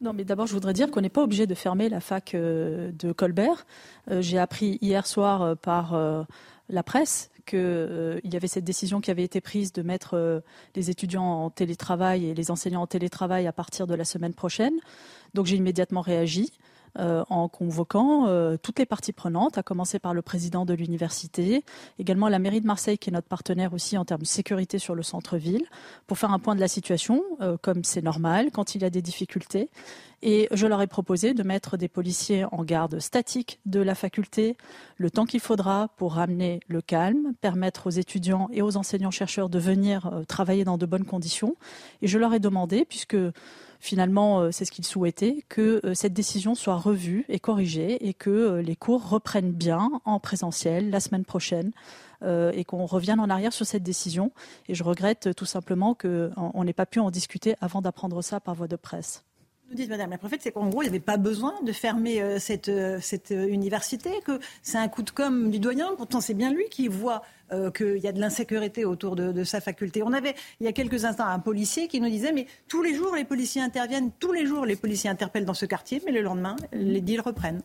Non, mais d'abord, je voudrais dire qu'on n'est pas obligé de fermer la fac de Colbert. J'ai appris hier soir par la presse qu'il euh, y avait cette décision qui avait été prise de mettre euh, les étudiants en télétravail et les enseignants en télétravail à partir de la semaine prochaine. Donc j'ai immédiatement réagi. Euh, en convoquant toutes les parties prenantes, à commencer par le président de l'université, également la mairie de Marseille, qui est notre partenaire aussi en termes de sécurité sur le centre-ville, pour faire un point de la situation, comme c'est normal quand il y a des difficultés, et je leur ai proposé de mettre des policiers en garde statique de la faculté le temps qu'il faudra pour ramener le calme, permettre aux étudiants et aux enseignants-chercheurs de venir euh, travailler dans de bonnes conditions. Et je leur ai demandé, puisque finalement euh, c'est ce qu'ils souhaitaient, que euh, cette décision soit revue et corrigée et que les cours reprennent bien en présentiel la semaine prochaine. et qu'on revienne en arrière sur cette décision. Et je regrette tout simplement qu'on n'ait pas pu en discuter avant d'apprendre ça par voie de presse vous dites, Madame la Préfète, c'est qu'en gros, il n'y avait pas besoin de fermer euh, cette, euh, euh, université, que c'est un coup de com' du doyen. Pourtant, c'est bien lui qui voit qu'il y a de l'insécurité autour de, sa faculté. On avait, il y a quelques instants, un policier qui nous disait, mais tous les jours, les policiers interviennent, tous les jours, les policiers interpellent dans ce quartier, mais le lendemain, les deals reprennent.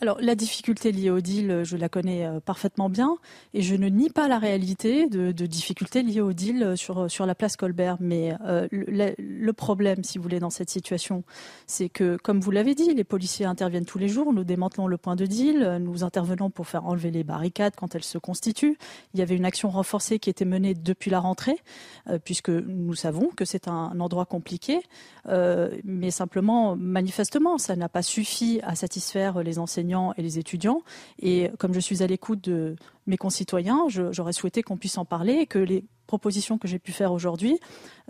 Alors la difficulté liée au deal, je la connais euh, parfaitement bien et je ne nie pas la réalité de, difficultés liées au deal euh, sur, sur la place Colbert. Mais euh, le, problème, si vous voulez, dans cette situation, c'est que, comme vous l'avez dit, les policiers interviennent tous les jours, nous démantelons le point de deal, nous intervenons pour faire enlever les barricades quand elles se constituent. Il y avait une action renforcée qui était menée depuis la rentrée, puisque nous savons que c'est un, endroit compliqué, mais simplement, manifestement, ça n'a pas suffi à satisfaire les enseignants et les étudiants. Et comme je suis à l'écoute de mes concitoyens, j'aurais souhaité qu'on puisse en parler et que les propositions que j'ai pu faire aujourd'hui,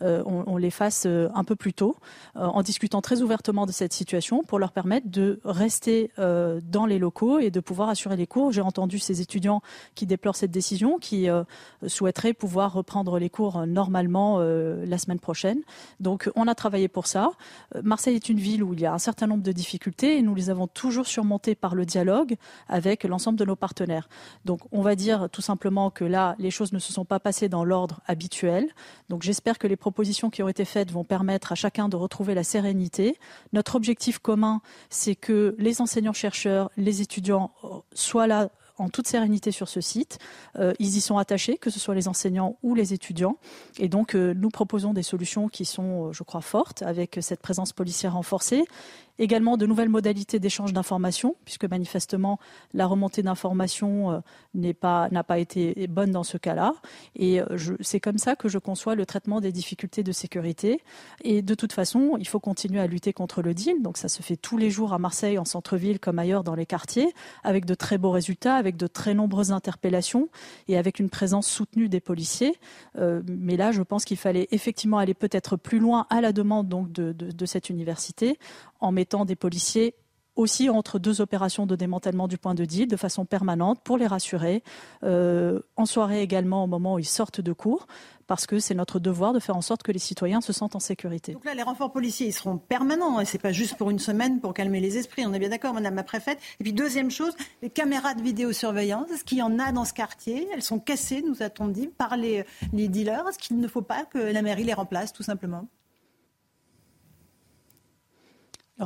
euh, on, les fasse euh, un peu plus tôt, euh, en discutant très ouvertement de cette situation pour leur permettre de rester dans les locaux et de pouvoir assurer les cours. J'ai entendu ces étudiants qui déplorent cette décision, qui souhaiteraient pouvoir reprendre les cours normalement la semaine prochaine. Donc on a travaillé pour ça. Marseille est une ville où il y a un certain nombre de difficultés et nous les avons toujours surmontées par le dialogue avec l'ensemble de nos partenaires. Donc on va dire tout simplement que là, les choses ne se sont pas passées dans l'ordre habituel. Donc j'espère que les propositions qui ont été faites vont permettre à chacun de retrouver la sérénité. Notre objectif commun, c'est que les enseignants-chercheurs, les étudiants euh, soient là en toute sérénité sur ce site. Euh, ils y sont attachés, que ce soit les enseignants ou les étudiants. Et donc, euh, nous proposons des solutions qui sont, je crois, fortes, avec cette présence policière renforcée Également de nouvelles modalités d'échange d'informations, puisque manifestement la remontée d'informations euh, pas n'a pas été bonne dans ce cas-là. Et euh, c'est comme ça que je conçois le traitement des difficultés de sécurité. Et de toute façon, il faut continuer à lutter contre le deal. Donc ça se fait tous les jours à Marseille, en centre-ville comme ailleurs dans les quartiers, avec de très beaux résultats, avec de très nombreuses interpellations et avec une présence soutenue des policiers. Euh, mais là, je pense qu'il fallait effectivement aller peut-être plus loin à la demande donc de cette université en mettant des policiers aussi entre deux opérations de démantèlement du point de deal de façon permanente pour les rassurer, euh, en soirée également au moment où ils sortent de cours, parce que c'est notre devoir de faire en sorte que les citoyens se sentent en sécurité. Donc là, les renforts policiers, ils seront permanents, et hein, c'est pas juste pour une semaine pour calmer les esprits, on est bien d'accord, Madame la Préfète. Et puis deuxième chose, les caméras de vidéosurveillance, est-ce qu'il y en a dans ce quartier Elles sont cassées, nous a-t-on dit, par les, les dealers. Est-ce qu'il ne faut pas que la mairie les remplace, tout simplement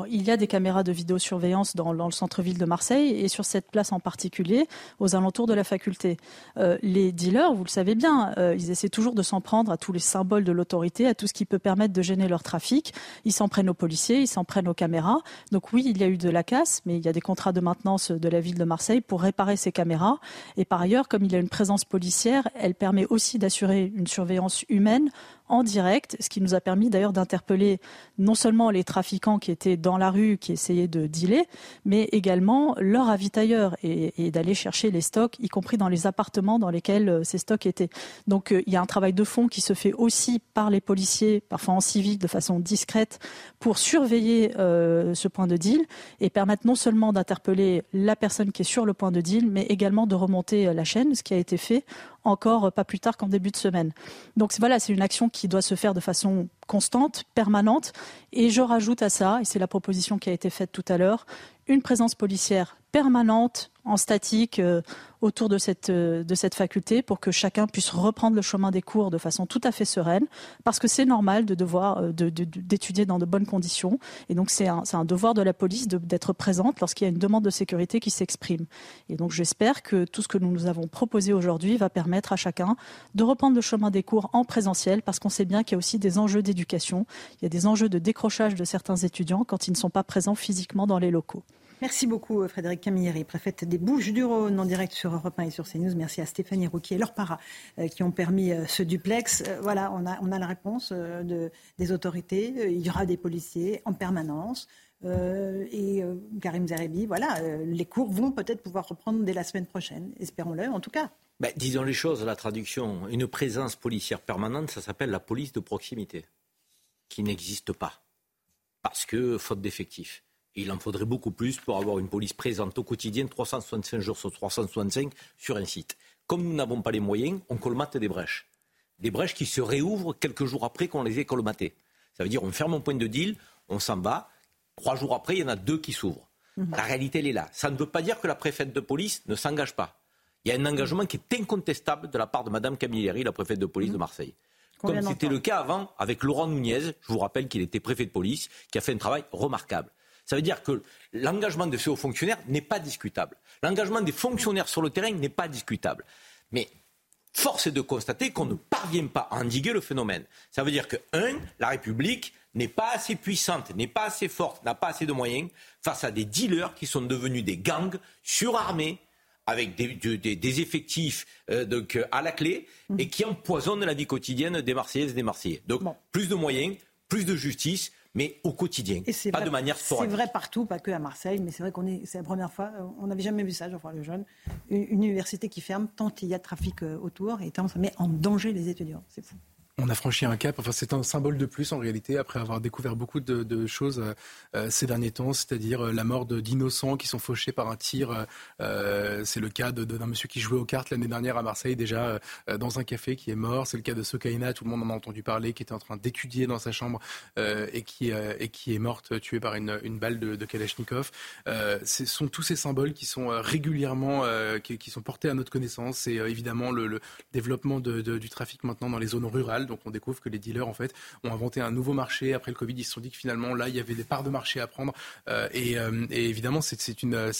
il y a des caméras de vidéosurveillance dans, dans le centre-ville de Marseille et sur cette place en particulier, aux alentours de la faculté. Euh, les dealers, vous le savez bien, euh, ils essaient toujours de s'en prendre à tous les symboles de l'autorité, à tout ce qui peut permettre de gêner leur trafic. Ils s'en prennent aux policiers, ils s'en prennent aux caméras. Donc oui, il y a eu de la casse, mais il y a des contrats de maintenance de la ville de Marseille pour réparer ces caméras. Et par ailleurs, comme il y a une présence policière, elle permet aussi d'assurer une surveillance humaine en direct, ce qui nous a permis d'ailleurs d'interpeller non seulement les trafiquants qui étaient dans la rue, qui essayaient de dealer, mais également leurs avitailleurs et, d'aller chercher les stocks, y compris dans les appartements dans lesquels euh, ces stocks étaient. Donc euh, il y a un travail de fond qui se fait aussi par les policiers, parfois en civil, de façon discrète, pour surveiller euh, ce point de deal et permettre non seulement d'interpeller la personne qui est sur le point de deal, mais également de remonter la chaîne, ce qui a été fait encore pas plus tard qu'en début de semaine. Donc voilà, c'est une action qui doit se faire de façon constante, permanente. Et je rajoute à ça, et c'est la proposition qui a été faite tout à l'heure, une présence policière permanente, en statique, euh, autour de cette, euh, de cette faculté pour que chacun puisse reprendre le chemin des cours de façon tout à fait sereine, parce que c'est normal de devoir euh, d'étudier dans de bonnes conditions. Et donc c'est un, un, devoir de la police d'être présente lorsqu'il y a une demande de sécurité qui s'exprime. Et donc j'espère que tout ce que nous nous avons proposé aujourd'hui va permettre à chacun de reprendre le chemin des cours en présentiel, parce qu'on sait bien qu'il y a aussi des enjeux d'éducation, il y a des enjeux de décrochage de certains étudiants quand ils ne sont pas présents physiquement dans les locaux. Merci beaucoup euh, Frédéric Camilleri, préfète des Bouches-du-Rhône en direct sur Europe 1 et sur CNews. Merci à Stéphanie Rouquier et leur para euh, qui ont permis euh, ce duplex. Voilà, on a, on a la réponse de, des autorités. Il y aura des policiers en permanence. et Karim Zerebi, voilà, les cours vont peut-être pouvoir reprendre dès la semaine prochaine, espérons-le en tout cas. Ben, disons les choses, la traduction, une présence policière permanente, ça s'appelle la police de proximité, qui n'existe pas, parce que faute d'effectifs il en faudrait beaucoup plus pour avoir une police présente au quotidien 365 jours sur 365 sur un site. Comme nous n'avons pas les moyens, on colmate des brèches. Des brèches qui se réouvrent quelques jours après qu'on les ait colmatées. Ça veut dire on ferme un point de deal, on s'en va. Trois jours après, il y en a deux qui s'ouvrent. Mhm. La réalité, elle est là. Ça ne veut pas dire que la préfète de police ne s'engage pas. Il y a un engagement qui est incontestable de la part de Mme Camilleri, la préfète de police de mhm. Marseille. Comme c'était le cas avant avec Laurent Nunez, je vous rappelle qu'il était préfet de police, qui a fait un travail remarquable. Ça veut dire que l'engagement de ces hauts fonctionnaires n'est pas discutable. L'engagement des fonctionnaires sur le terrain n'est pas discutable. Mais force est de constater qu'on ne parvient pas à endiguer le phénomène. Ça veut dire que, un, la République n'est pas assez puissante, n'est pas assez forte, n'a pas assez de moyens face à des dealers qui sont devenus des gangs surarmés avec des, effectifs euh, donc, euh, à la clé et qui empoisonnent la vie quotidienne des Marseillaises et des Marseillais. Donc plus de moyens, plus de justice, mais au quotidien, pas de manière sporadique. C'est vrai partout, pas que à Marseille, mais c'est vrai qu'on est, c'est la première fois, euh, on n'avait jamais vu ça, Geoffroy Lejeune, une, une université qui ferme tant il y a de trafic autour et tant ça met en danger les étudiants. C'est fou on a franchi un cap. Enfin, c'est un symbole de plus en réalité après avoir découvert beaucoup de, choses euh, euh, ces derniers temps, c'est-à-dire euh, la mort d'innocents qui sont fauchés par un tir. c'est le cas d'un monsieur qui jouait aux cartes l'année dernière à Marseille, déjà dans un café, qui est mort. C'est le cas de Sokaina, tout le monde en a entendu parler, qui était en train d'étudier dans sa chambre et qui et est morte tuée par une, balle de, de Kalachnikov. ce sont tous ces symboles qui sont régulièrement qui, sont portés à notre connaissance. C'est évidemment le, développement du trafic maintenant dans les zones rurales donc on découvre que les dealers en fait ont inventé un nouveau marché. Après le Covid, ils se sont dit que finalement là, il y avait des parts de marché à prendre. Euh, euh, et, évidemment, c'est une,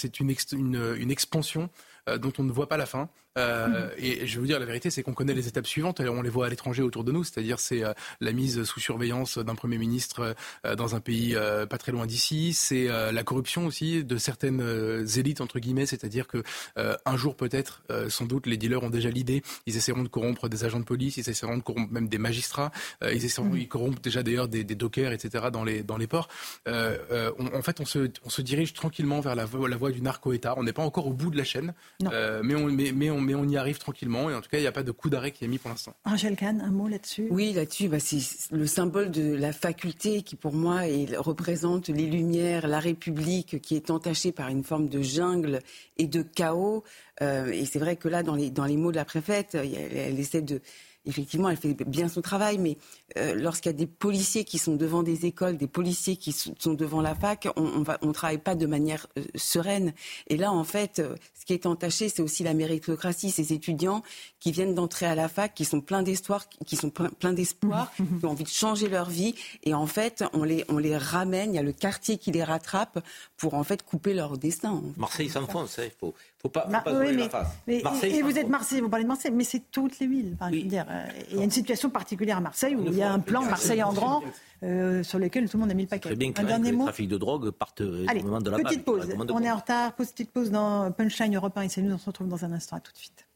une, expansion euh, dont on ne voit pas la fin. Euh, mhm. Et je vais vous dire, la vérité, c'est qu'on connaît les étapes suivantes et on les voit à l'étranger autour de nous. C'est-à-dire, c'est euh, la mise sous surveillance d'un Premier ministre dans un pays pas très loin d'ici. C'est la corruption aussi de certaines élites, entre guillemets. C'est-à-dire que un jour, peut-être, sans doute, les dealers ont déjà l'idée. Ils essaieront de corrompre des agents de police, ils essaieront de corrompre même des magistrats. ils essaieront, mhm. ils corrompent déjà d'ailleurs des, dockers, etc. dans les, dans les ports. en fait, on se, on se dirige tranquillement vers la, la voie du narco-État. On n'est pas encore au bout de la chaîne. Euh, mais, on, mais, mais, on, mais, on, y arrive tranquillement. Et en tout cas, il n'y a pas de coup d'arrêt qui est mis pour l'instant. Rachel Kahn, un mot là-dessus? Oui, là-dessus, bah, c'est le symbole de la faculté qui, pour moi, représente les Lumières, la République qui est entachée par une forme de jungle et de chaos. Euh, et c'est vrai que là, dans les, dans les mots de la préfète, elle essaie de effectivement, elle fait bien son travail, mais euh, lorsqu'il y a des policiers qui sont devant des écoles, des policiers qui sont devant la fac, on ne travaille pas de manière euh, sereine. Et là, en fait, euh, ce qui est entaché, c'est aussi la méritocratie, ces étudiants qui viennent d'entrer à la fac, qui sont pleins d'espoir, qui sont pleins d'espoir, qui ont envie de changer leur vie. Et en fait, on les, on les ramène, il y a le quartier qui les rattrape pour en fait couper leur destin. Marseille s'enfonce, hein, il faut, faut pas, faut pas oui, mais, la face. et vous êtes Marseille, vous parlez de Marseille, mais c'est toutes les villes. dire, il y a une situation particulière à Marseille où il y a un plan Marseille en grand euh, sur lequel tout le monde a mis le paquet. Bien un dernier mot. Le trafic de drogue parte Allez, moment de la petite pause. On est en retard. Petite pause dans Punchline Europe 1 et c'est nous. On se retrouve dans un instant. À tout de suite.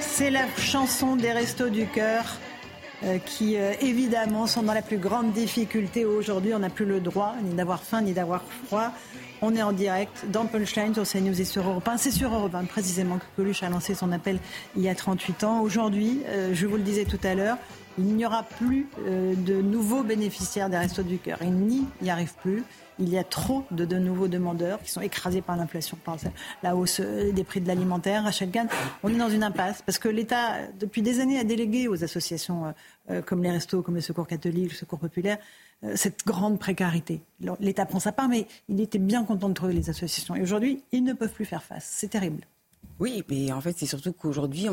C'est la chanson des Restos du Cœur. Euh, qui euh, évidemment sont dans la plus grande difficulté aujourd'hui. On n'a plus le droit ni d'avoir faim ni d'avoir froid. On est en direct dans Punchline sur CNews et sur Europe 1. C'est sur Europe 1 précisément que Coluche a lancé son appel il y a 38 ans. Aujourd'hui, euh, je vous le disais tout à l'heure, il n'y aura plus de nouveaux bénéficiaires des Restos du Cœur. Il n'y y arrive plus. Il y a trop de, nouveaux demandeurs qui sont écrasés par l'inflation, par la hausse euh, des prix de l'alimentaire. Rachel Gann, on est dans une impasse parce que l'État, depuis des années, a délégué aux associations euh, euh, comme les restos, comme le Secours catholique, le Secours populaire, cette grande précarité. L'État prend sa part, mais il était bien content de trouver les associations. Et aujourd'hui, ils ne peuvent plus faire face. C'est terrible. Oui, mais en fait, c'est surtout qu'aujourd'hui,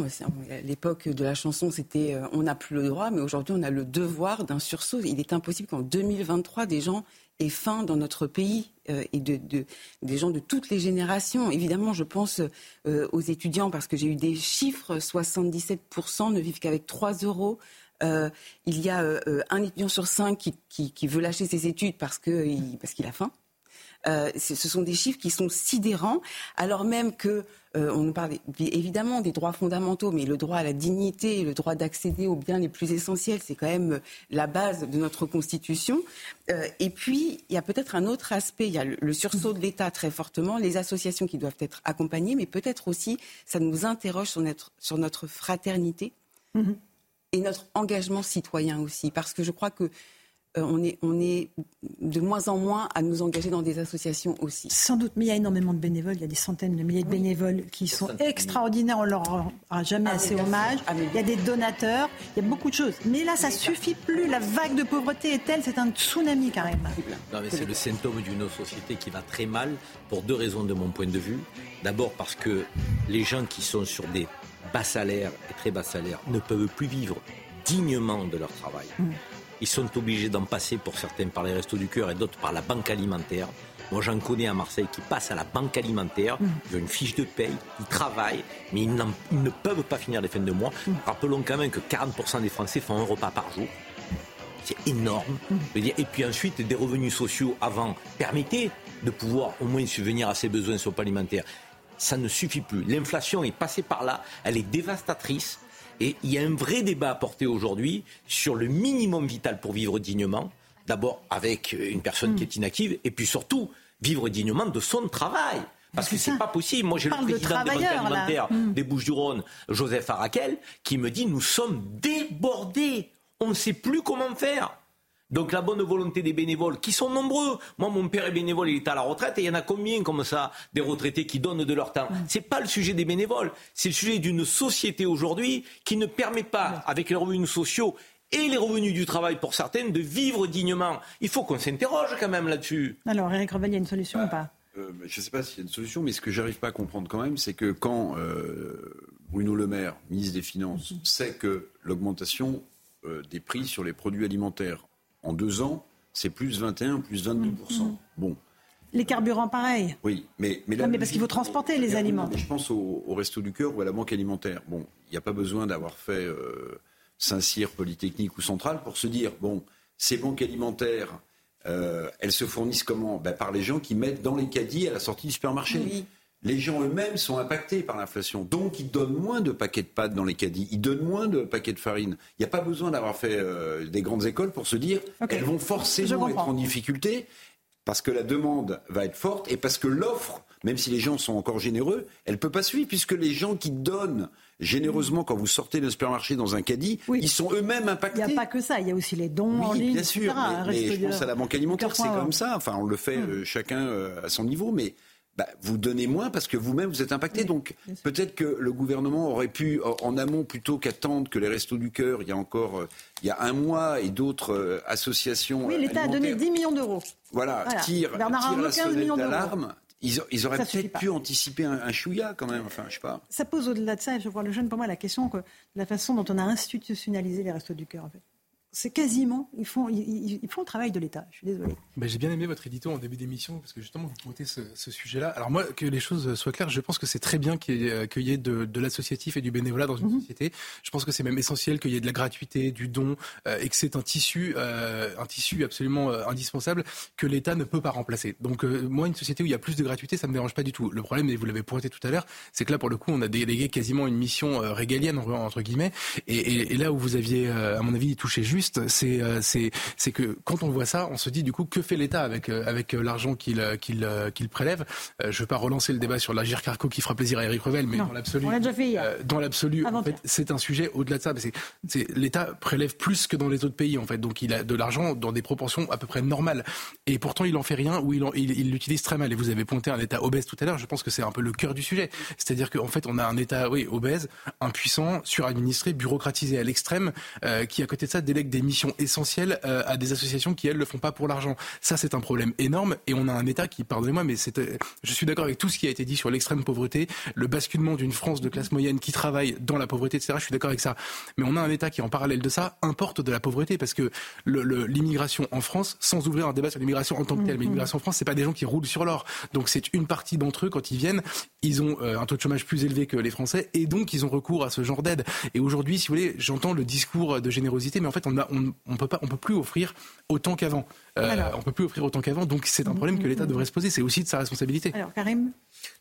l'époque de la chanson, c'était on n'a plus le droit, mais aujourd'hui, on a le devoir d'un sursaut. Il est impossible qu'en 2023, des gens et faim dans notre pays euh, et de, des gens de toutes les générations. Évidemment, je pense euh, aux étudiants parce que j'ai eu des chiffres 77% ne vivent qu'avec 3 euros. Euh, il y a un étudiant sur cinq qui, qui, veut lâcher ses études parce parce qu'il a faim. Euh, ce sont des chiffres qui sont sidérants, alors même que euh, on nous parle évidemment des droits fondamentaux, mais le droit à la dignité, le droit d'accéder aux biens les plus essentiels, c'est quand même la base de notre Constitution. Euh, et puis, il y a peut-être un autre aspect, il y a le, sursaut de l'État très fortement, les associations qui doivent être accompagnées, mais peut-être aussi, ça nous interroge sur notre, sur notre fraternité. Mm-hmm. Et notre engagement citoyen aussi, parce que je crois que euh, on, est, on est de moins en moins à nous engager dans des associations aussi. Sans doute, mais il y a énormément de bénévoles. Il y a des centaines de milliers de bénévoles qui sont extraordinaires. On leur rend jamais ah, assez hommage. Ah, il y a des donateurs. Il y a beaucoup de choses. Mais là, ça suffit plus. La vague de pauvreté est telle, c'est un tsunami carrément. c'est le symptôme d'une société qui va très mal pour deux raisons de mon point de vue. D'abord parce que les gens qui sont sur des bas salaires et très bas salaires ne peuvent plus vivre dignement de leur travail. Mmh. Ils sont obligés d'en passer pour certains par les restos du cœur et d'autres par la banque alimentaire. Moi, j'en connais à Marseille qui passent à la banque alimentaire, mmh. ils ont une fiche de paye, ils travaillent, mais ils, ne peuvent pas finir les fins de mois. Mmh. Rappelons quand même que 40% des Français font un repas par jour. C'est énorme. Et puis ensuite, des revenus sociaux avant permettaient de pouvoir au moins subvenir à ses besoins sur alimentaires. Ça ne suffit plus. L'inflation est passée par là, elle est dévastatrice. Et il y a un vrai débat à porter aujourd'hui sur le minimum vital pour vivre dignement. D'abord avec une personne qui est inactive, et puis surtout vivre dignement de son travail. Parce que c'est pas possible. Moi, j'ai le président des banques alimentaires hmm. des Bouches-du-Rhône, Joseph Arakel, qui me dit nous sommes débordés. On ne sait plus comment faire. Donc la bonne volonté des bénévoles, qui sont nombreux. Moi, mon père est bénévole, il est à la retraite, et il y en a combien comme ça, des retraités qui donnent de leur temps C'est pas le sujet des bénévoles, c'est le sujet d'une société aujourd'hui qui ne permet pas, avec les revenus sociaux et les revenus du travail pour certaines, de vivre dignement. Il faut qu'on s'interroge quand même là-dessus. Alors, Eric Revel, il y a une solution ou pas euh, Je ne sais pas s'il y a une solution, mais ce que j'arrive pas à comprendre quand même, c'est que quand euh, Bruno Le Maire, ministre des Finances, mhm. sait que l'augmentation euh, des prix sur les produits alimentaires en deux ans, c'est plus 21, plus 22 mmh. Bon. Les carburants, pareil. Oui, mais mais, mais parce qu'il faut transporter les aliments. Je pense au, Resto du Cœur ou à la Banque alimentaire. Bon, il n'y a pas besoin d'avoir fait euh, Saint-Cyr, Polytechnique ou Centrale pour se dire bon, ces banques alimentaires, euh, elles se fournissent comment? Ben, Par les gens qui mettent dans les caddies à la sortie du supermarché. Oui les gens eux-mêmes sont impactés par l'inflation. Donc, ils donnent moins de paquets de pâtes dans les caddies, ils donnent moins de paquets de farine. Il n'y a pas besoin d'avoir fait euh, des grandes écoles pour se dire qu'elles vont forcément être en difficulté parce que la demande va être forte et parce que l'offre, même si les gens sont encore généreux, elle ne peut pas suivre puisque les gens qui donnent généreusement quand vous sortez d'un supermarché dans un caddie, ils sont eux-mêmes impactés. Il n'y a pas que ça, il y a aussi les dons en ligne, bien sûr, mais, je pense à la banque alimentaire, c'est comme ça. Enfin, on le fait euh, chacun euh, à son niveau, mais bah, vous donnez moins parce que vous-même vous êtes impacté. Donc peut-être que le gouvernement aurait pu, en amont, plutôt qu'attendre que les Restos du Cœur, il y a encore euh, il y a un mois, et d'autres euh, associations. Oui, l'État a donné 10 millions d'euros. Voilà, tire, la sonnette d'alarme. Ils, ils, auraient peut-être pu anticiper un, un, chouïa quand même. Enfin, je sais pas. Ça pose au-delà de ça, et je vois le jeune pour moi la question que la façon dont on a institutionnalisé les Restos du Cœur. En fait c'est quasiment, ils font, ils, font le travail de l'État. Je suis désolé. Ben, j'ai bien aimé votre édito en début d'émission parce que justement vous pointez ce, sujet-là. Alors moi, que les choses soient claires, je pense que c'est très bien qu'il y ait, euh, de, l'associatif et du bénévolat dans une mhm. société. Je pense que c'est même essentiel qu'il y ait de la gratuité, du don euh, et que c'est un tissu, euh, un tissu absolument indispensable que l'État ne peut pas remplacer. Donc moi, une société où il y a plus de gratuité, ça me dérange pas du tout. Le problème, et vous l'avez pointé tout à l'heure, c'est que là, pour le coup, on a délégué quasiment une mission régalienne entre guillemets. Et, et, là où vous aviez, à mon avis, touché juste, c'est c'est que quand on voit ça, on se dit du coup que fait l'État avec euh, avec euh, l'argent qu'il euh, qu'il qu'il prélève? Je ne vais pas relancer le débat sur l'agir carco qui fera plaisir à Eric Revel, mais dans l'absolu, dans l'absolu, en fait, c'est un sujet au-delà de ça. C'est l'État prélève plus que dans les autres pays en fait, donc il a de l'argent dans des proportions à peu près normales. Et pourtant, il en fait rien ou il il l'utilise très mal. Et vous avez pointé un État obèse tout à l'heure. Je pense que c'est un peu le cœur du sujet. C'est-à-dire qu'en fait, on a un État oui obèse, impuissant, suradministré, bureaucratisé à l'extrême, qui à côté de ça délègue des missions essentielles euh, à des associations qui, elles, le font pas pour l'argent. Ça, c'est un problème énorme. Et on a un État qui, pardonnez-moi, mais euh, je suis d'accord avec tout ce qui a été dit sur l'extrême pauvreté, le basculement d'une France de classe moyenne qui travaille dans la pauvreté, etc. Je suis d'accord avec ça. Mais on a un État qui, en parallèle de ça, importe de la pauvreté parce que l'immigration en France, sans ouvrir un débat sur l'immigration en tant que telle, mais mm-hmm. l'immigration en France, c'est pas des gens qui roulent sur l'or. Donc c'est une partie d'entre eux quand ils viennent, ils ont euh, un taux de chômage plus élevé que les Français et donc ils ont recours à ce genre d'aide. Et aujourd'hui, si vous voulez, j'entends le discours de générosité, mais en fait, on a, on, on peut pas, on peut plus offrir autant qu'avant. Euh, on peut plus offrir autant qu'avant, donc c'est un problème que l'État devrait se poser. C'est aussi de sa responsabilité. Alors, Karim?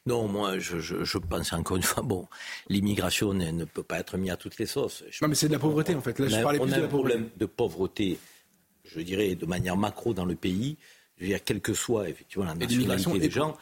Non, moi, je, pense encore une fois, bon, l'immigration ne, peut pas être mise à toutes les sauces. non, mais c'est de la pauvreté, en fait. Là, je parlais on a un problème de pauvreté, je dirais, de manière macro dans le pays. Je veux dire, quelle que soit, effectivement, la nationalité des gens.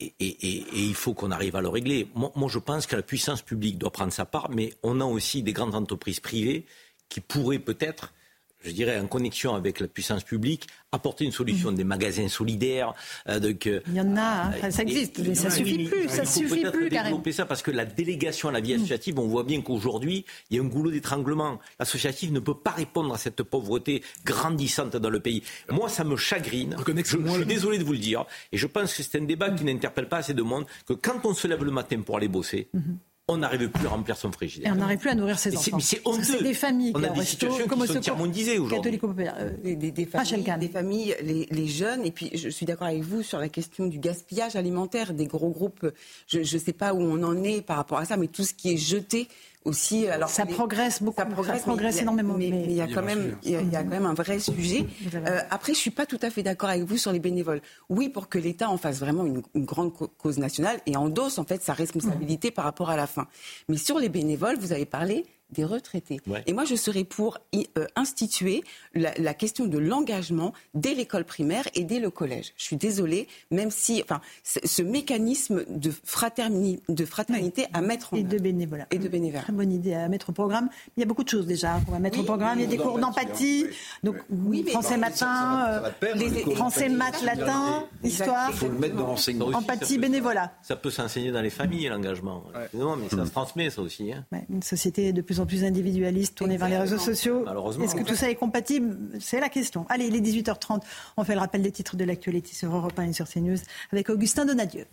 Et, il faut qu'on arrive à le régler. moi, je pense que la puissance publique doit prendre sa part, mais on a aussi des grandes entreprises privées qui pourraient peut-être je dirais, en connexion avec la puissance publique, apporter une solution, des magasins solidaires. Euh, il y en a, hein. ça existe, mais ça ne suffit plus, ça suffit plus, développer ça parce que la délégation à la vie mhm. associative, on voit bien qu'aujourd'hui, il y a un goulot d'étranglement. L'associatif ne peut pas répondre à cette pauvreté grandissante dans le pays. Moi, ça me chagrine. Je, suis désolé de vous le dire, et je pense que c'est un débat qui n'interpelle pas assez de monde, que quand on se lève le matin pour aller bosser, mhm on n'arrive plus à remplir son frigidaire. Et on n'arrive plus à nourrir ses enfants. Mais c'est honteux. C'est des familles on qui a des situations qui sont tiers-mondisées aujourd'hui. Euh, des, des, des, familles, des familles les, les, jeunes, et puis je suis d'accord avec vous sur la question du gaspillage alimentaire des gros groupes. Je ne sais pas où on en est par rapport à ça, mais tout ce qui est jeté aussi. Alors ça progresse beaucoup, ça progresse, ça progresse énormément. Mais, il y a quand même, il y a, quand même un vrai sujet. Euh, après, je suis pas tout à fait d'accord avec vous sur les bénévoles. Oui, pour que l'État en fasse vraiment une, une, grande cause nationale et endosse en fait sa responsabilité par rapport à la fin. Mais sur les bénévoles, vous avez parlé des retraités. Et moi, je serais pour euh, instituer la, question de l'engagement dès l'école primaire et dès le collège. Je suis désolée, même si, enfin, ce mécanisme de, fraternité, de fraternité à mettre en et de bénévolat. Et de bénévolat. Très bonne idée à mettre au programme. Il y a beaucoup de choses déjà qu'on va mettre au programme. Il y a des cours d'empathie. Donc, oui, français matin, euh, français maths latin, histoire. Il faut le mettre dans l'enseignement. Empathie, bénévolat. Ça peut s'enseigner dans les familles, l'engagement. Non, mais ça se transmet, ça aussi. Hein. une société de plus en plus individualiste, tourné vers les réseaux sociaux. Est-ce que tout ça est compatible? C'est la question. Allez, il est 18h30. On fait le rappel des titres de l'actualité sur Europe 1 et sur CNews avec Augustin Donadieu.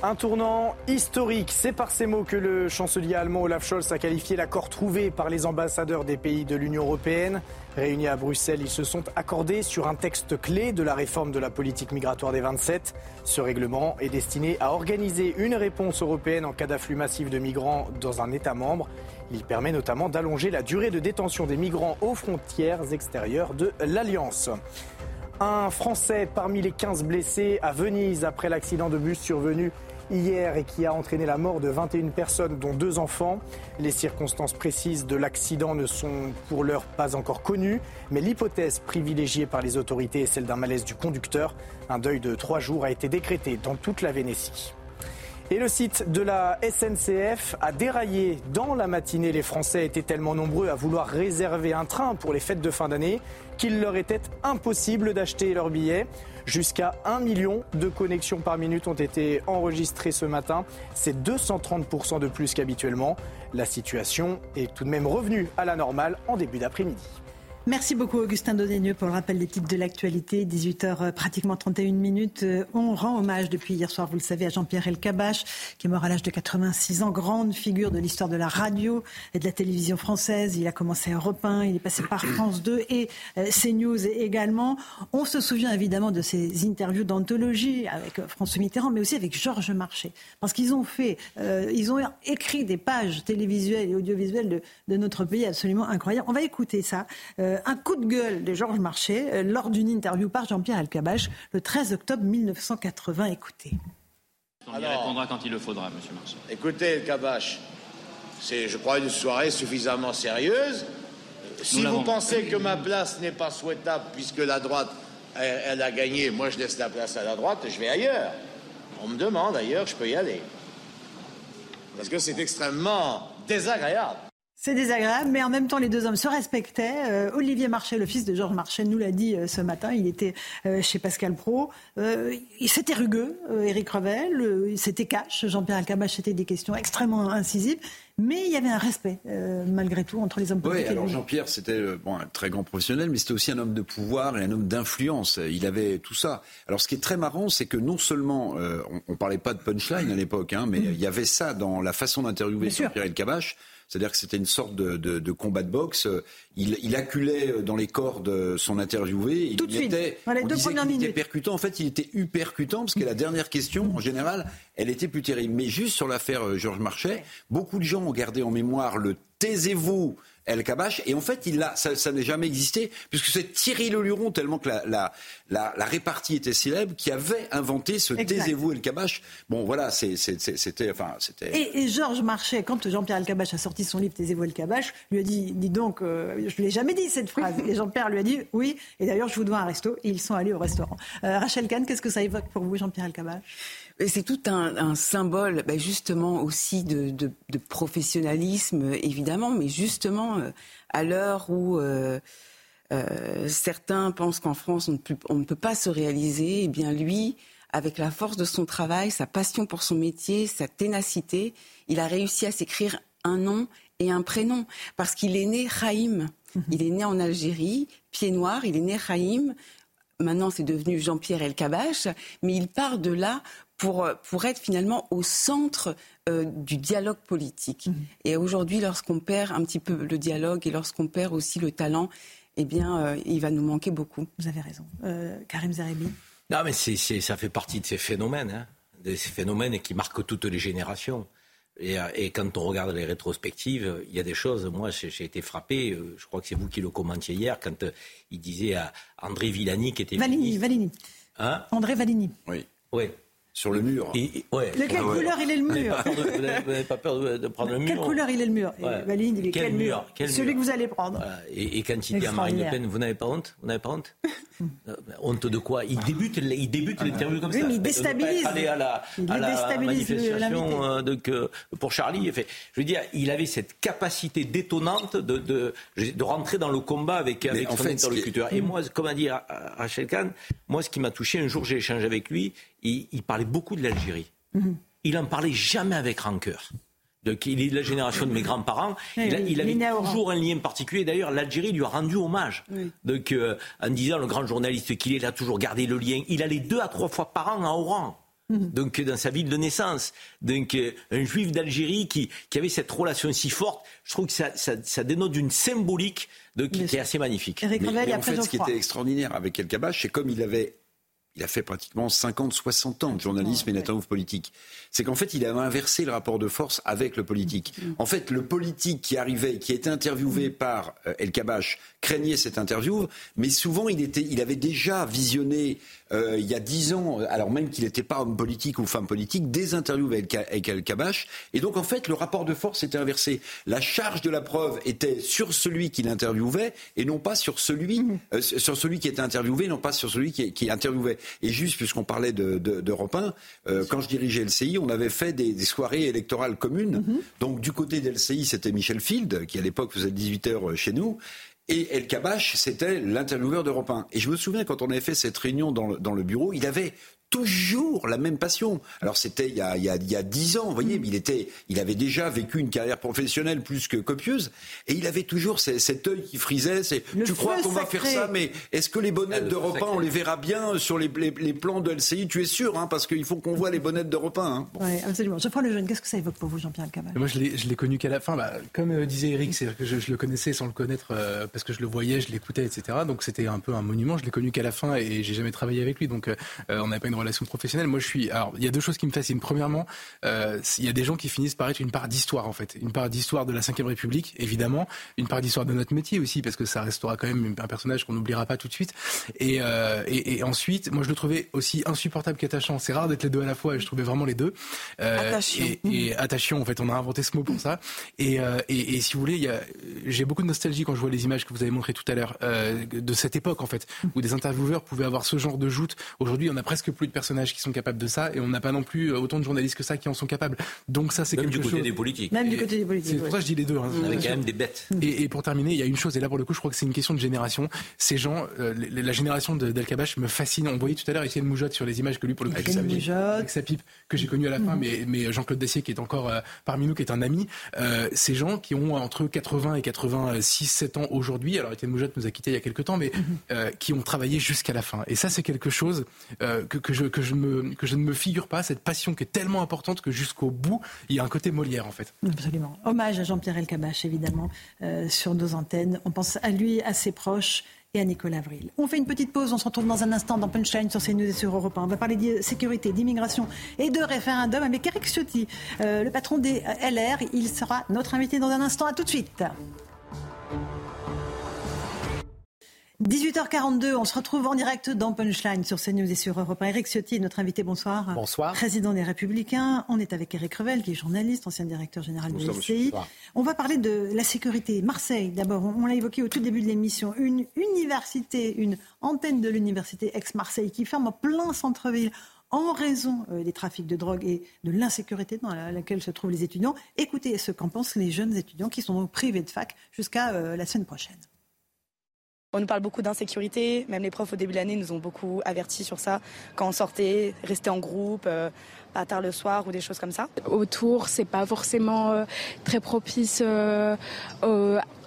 Un tournant historique, c'est par ces mots que le chancelier allemand Olaf Scholz a qualifié l'accord trouvé par les ambassadeurs des pays de l'Union européenne. Réunis à Bruxelles, ils se sont accordés sur un texte clé de la réforme de la politique migratoire des 27. Ce règlement est destiné à organiser une réponse européenne en cas d'afflux massif de migrants dans un État membre. Il permet notamment d'allonger la durée de détention des migrants aux frontières extérieures de l'Alliance. Un Français parmi les 15 blessés à Venise après l'accident de bus survenu hier et qui a entraîné la mort de 21 personnes, dont deux enfants. Les circonstances précises de l'accident ne sont pour l'heure pas encore connues, mais l'hypothèse privilégiée par les autorités est celle d'un malaise du conducteur. Un deuil de trois jours a été décrété dans toute la Vénétie. Et le site de la SNCF a déraillé dans la matinée. Les Français étaient tellement nombreux à vouloir réserver un train pour les fêtes de fin d'année qu'il leur était impossible d'acheter leur billet. Jusqu'à 1 million de connexions par minute ont été enregistrées ce matin. C'est 230% de plus qu'habituellement. La situation est tout de même revenue à la normale en début d'après-midi. Merci beaucoup Augustin Dodaigneux pour le rappel des titres de l'actualité. 18h euh, pratiquement 31 minutes. Euh, on rend hommage depuis hier soir, vous le savez, à Jean-Pierre Elkabach, qui est mort à l'âge de 86 ans, grande figure de l'histoire de la radio et de la télévision française. Il a commencé à Europe 1, il est passé par France 2 et euh, CNews également. On se souvient évidemment de ses interviews d'anthologie avec François Mitterrand, mais aussi avec Georges Marchais. Parce qu'ils ont fait, ils ont écrit des pages télévisuelles et audiovisuelles de, de, notre pays absolument incroyables. On va écouter ça. Euh, un coup de gueule de Georges Marchais euh, lors d'une interview par Jean-Pierre Alcabache le 13 octobre 1980. Écoutez. On y répondra quand il le faudra, Monsieur Marchais. Écoutez, Alcabache, c'est, je crois, une soirée suffisamment sérieuse. Si vous pensez que ma place n'est pas souhaitable puisque la droite, elle, a gagné, moi je laisse la place à la droite et je vais ailleurs. On me demande ailleurs, je peux y aller. Parce que c'est extrêmement désagréable. C'est désagréable, mais en même temps, les deux hommes se respectaient. Euh, Olivier Marchais, le fils de Georges Marchais, nous l'a dit euh, ce matin. Il était euh, chez Pascal Pro. il s'était rugueux, Éric Revel. C'était cash. Jean-Pierre Alcabache, c'était des questions extrêmement incisives. Mais il y avait un respect, malgré tout, entre les hommes politiques. Oui, alors Jean-Pierre, c'était bon, un très grand professionnel, mais c'était aussi un homme de pouvoir et un homme d'influence. Il avait tout ça. Alors, ce qui est très marrant, c'est que non seulement, on ne parlait pas de punchline à l'époque, hein, mais mm. il y avait ça dans la façon d'interviewer Jean-Pierre Alcabache. C'est-à-dire que c'était une sorte de, combat de boxe. Il, acculait dans les cordes son interviewé. Tout de suite, était, dans les deux premières minutes. Il était percutant. En fait, il était percutant parce que la dernière question, en général, elle était plus terrible. Mais juste sur l'affaire euh, Georges Marchais, beaucoup de gens ont gardé en mémoire le taisez-vous El Kabash. Et en fait, il a, ça, ça n'a jamais existé, puisque c'est Thierry Leluron, tellement que la, la, la, répartie était célèbre, qui avait inventé ce taisez-vous El Kabash. Bon, voilà, c'était. Enfin, c'était... Et, et, Georges Marchais, quand Jean-Pierre El Kabash a sorti son livre Taisez-vous El Kabash, lui a dit Dis donc, euh, je ne l'ai jamais dit cette phrase. Et Jean-Pierre lui a dit Oui, et d'ailleurs, je vous dois un resto. Et ils sont allés au restaurant. Euh, Rachel Kahn, qu'est-ce que ça évoque pour vous, Jean-Pierre El Kabash? C'est tout un, symbole, ben, justement aussi de, professionnalisme, évidemment, mais justement euh, à l'heure où euh, euh, certains pensent qu'en France on ne, peut pas se réaliser, eh bien lui, avec la force de son travail, sa passion pour son métier, sa ténacité, il a réussi à s'écrire un nom et un prénom parce qu'il est né Raïm. Mhm. Il est né en Algérie, pied noir, il est né Raïm maintenant c'est devenu Jean-Pierre Elkabach, mais il part de là pour, pour être finalement au centre euh, du dialogue politique. Mmh. Et aujourd'hui, lorsqu'on perd un petit peu le dialogue et lorsqu'on perd aussi le talent, eh bien, euh, il va nous manquer beaucoup. Vous avez raison. Euh, Karim Zarebi Non, mais c'est, ça fait partie de ces phénomènes, hein, de ces phénomènes qui marquent toutes les générations. Et, et, quand on regarde les rétrospectives, il y a des choses. Moi, j'ai, été frappé. Je crois que c'est vous qui le commentiez hier quand il disait à André Villani qui était. Valini, Valini. Hein? André Valini. Oui. Oui sur le mur. de quelle couleur il est le mur Vous n'avez pas peur de, prendre le mur Quelle couleur il est le mur Valine, il est quel, mur, Celui que vous allez prendre. Et, quand il dit à Marine Le Pen, vous n'avez pas honte Vous n'avez pas honte euh, Honte de quoi Il débute, il débute l'interview comme oui, ça. Mais il déstabilise. Aller à la, il à la manifestation euh, donc, pour Charlie. Fait, je veux dire, il avait cette capacité détonnante de, de, de rentrer dans le combat avec, avec son interlocuteur. Et moi, comme a dit Rachel Kahn, moi, ce qui m'a touché, un jour, j'ai échangé avec lui, il, parlait beaucoup de l'Algérie. Mhm. Il en parlait jamais avec rancœur. Donc, il est de la génération de mes grands-parents. il, avait toujours un lien particulier. D'ailleurs, l'Algérie lui a rendu hommage. Donc, euh, en disant le grand journaliste qu'il est, il a toujours gardé le lien. Il allait deux à trois fois par an à Oran. Mhm. Donc, dans sa ville de naissance. Donc, euh, un juif d'Algérie qui, avait cette relation si forte, je trouve que ça, dénote d'une symbolique de, qui était assez magnifique. Mais, en fait, ce qui était extraordinaire avec El Kabash, c'est comme il avait il a fait pratiquement 50, 60 ans de journalisme et notamment politique. C'est qu'en fait, il avait inversé le rapport de force avec le politique. Mm. En fait, le politique qui arrivait, qui était interviewé mm. par euh, El Kabash, craignait cette interview, mais souvent, il, était, il avait déjà visionné euh, il y a dix ans, alors même qu'il n'était pas homme politique ou femme politique, des interviews avec El Kabash. Et donc, en fait, le rapport de force était inversé. La charge de la preuve était sur celui qui l'interviewait et non pas sur celui, mm. euh, sur celui qui était interviewé, non pas sur celui qui, qui interviewait. Et juste, puisqu'on parlait de, de, euh, quand je dirigeais LCI, on avait fait des, soirées électorales communes. Mm-hmm. Donc, du côté d'LCI, c'était Michel Field, qui à l'époque faisait 18 heures chez nous. Et El Kabash, c'était l'intervieweur d'Europe 1. Et je me souviens, quand on avait fait cette réunion dans le, dans le bureau, il avait toujours la même passion. Alors c'était il y a dix ans, vous voyez, mais il était, il avait déjà vécu une carrière professionnelle plus que copieuse, et il avait toujours cet œil qui frisait. C'est, tu crois qu'on va faire ça, mais est-ce que les bonnettes ah, d'Europe 1, on les verra bien sur les, les, plans de LCI Tu es sûr, hein, parce qu'il faut qu'on voit les bonnettes d'Europe 1. Hein. Oui, absolument. Je prends le jeune. Qu'est-ce que ça évoque pour vous, Jean-Pierre Cabal Moi, je l'ai, connu qu'à la fin. Bah, comme euh, disait Eric, c'est que je, le connaissais sans le connaître euh, parce que je le voyais, je l'écoutais, etc. Donc c'était un peu un monument. Je l'ai connu qu'à la fin et j'ai jamais travaillé avec lui. Donc euh, on n'avait pas une relation professionnelle je suis. Alors, il y a deux choses qui me fascinent. Premièrement, euh, il y a des gens qui finissent par être une part d'histoire, en fait. Une part d'histoire de la Ve République, évidemment. Une part d'histoire de notre métier aussi, parce que ça restera quand même un personnage qu'on n'oubliera pas tout de suite. Et, euh, et, ensuite, moi, je le trouvais aussi insupportable qu'attachant. C'est rare d'être les deux à la fois, et je trouvais vraiment les deux. Euh, attachant. Et, attachant, en fait. On a inventé ce mot pour ça. Et, et, si vous voulez, j'ai beaucoup de nostalgie quand je vois les images que vous avez montrées tout à l'heure de cette époque, en fait, où des intervieweurs pouvaient avoir ce genre de joute. Aujourd'hui, on a presque plus de personnages qui sont capables de ça et on n'a pas non plus euh, autant de journalistes que ça qui en sont capables. Donc ça, c'est quelque du côté des politiques. Même du côté des politiques. C'est pour ça que je dis les deux. Hein. Avec quand même des bêtes. Et, pour terminer, il y a une chose, et là pour le coup, je crois que c'est une question de génération. Ces gens, euh, la génération d'El Kabash me fascine. On voyait tout à l'heure Étienne Moujotte sur les images que lui, pour le coup, avec sa, pipe, que j'ai connu à la fin, mhm. mais, mais Jean-Claude Dessier qui est encore euh, parmi nous, qui est un ami. ces gens qui ont entre 80 et 86, 7 ans aujourd'hui, alors Étienne Moujotte nous a quittés il y a quelques temps, mais mhm. qui ont travaillé jusqu'à la fin. Et ça, c'est quelque chose que, que, que je ne me figure pas cette passion qui est tellement importante que jusqu'au bout, il y a un côté Molière en fait. Absolument. Hommage à Jean-Pierre Elkabach, évidemment, euh, sur nos antennes. On pense à lui, à ses proches et à Nicolas Avril. On fait une petite pause, on se retrouve dans un instant dans Punchline sur CNews et sur Europe 1. On va parler de sécurité, d'immigration et de référendum avec Eric Ciotti, euh, le patron des LR. Il sera notre invité dans un instant. À tout de suite. 18h42, on se retrouve en direct dans Punchline sur CNews et sur Europe 1. Eric Ciotti est notre invité. Bonsoir. Bonsoir. Président des Républicains. On est avec Eric Revel, qui est journaliste, ancien directeur général de l'LCI. On va parler de la sécurité. Marseille, d'abord, on l'a évoqué au tout début de l'émission. Une université, une antenne de l'université ex-Marseille qui ferme en plein centre-ville en raison euh, des trafics de drogue et de l'insécurité dans laquelle se trouvent les étudiants. Écoutez ce qu'en pensent les jeunes étudiants qui sont privés de fac jusqu'à euh, la semaine prochaine. On nous parle beaucoup d'insécurité, même les profs au début de l'année nous ont beaucoup avertis sur ça. Quand on sortait, rester en groupe, euh, pas tard le soir ou des choses comme ça. Autour, c'est pas forcément euh, très propice euh,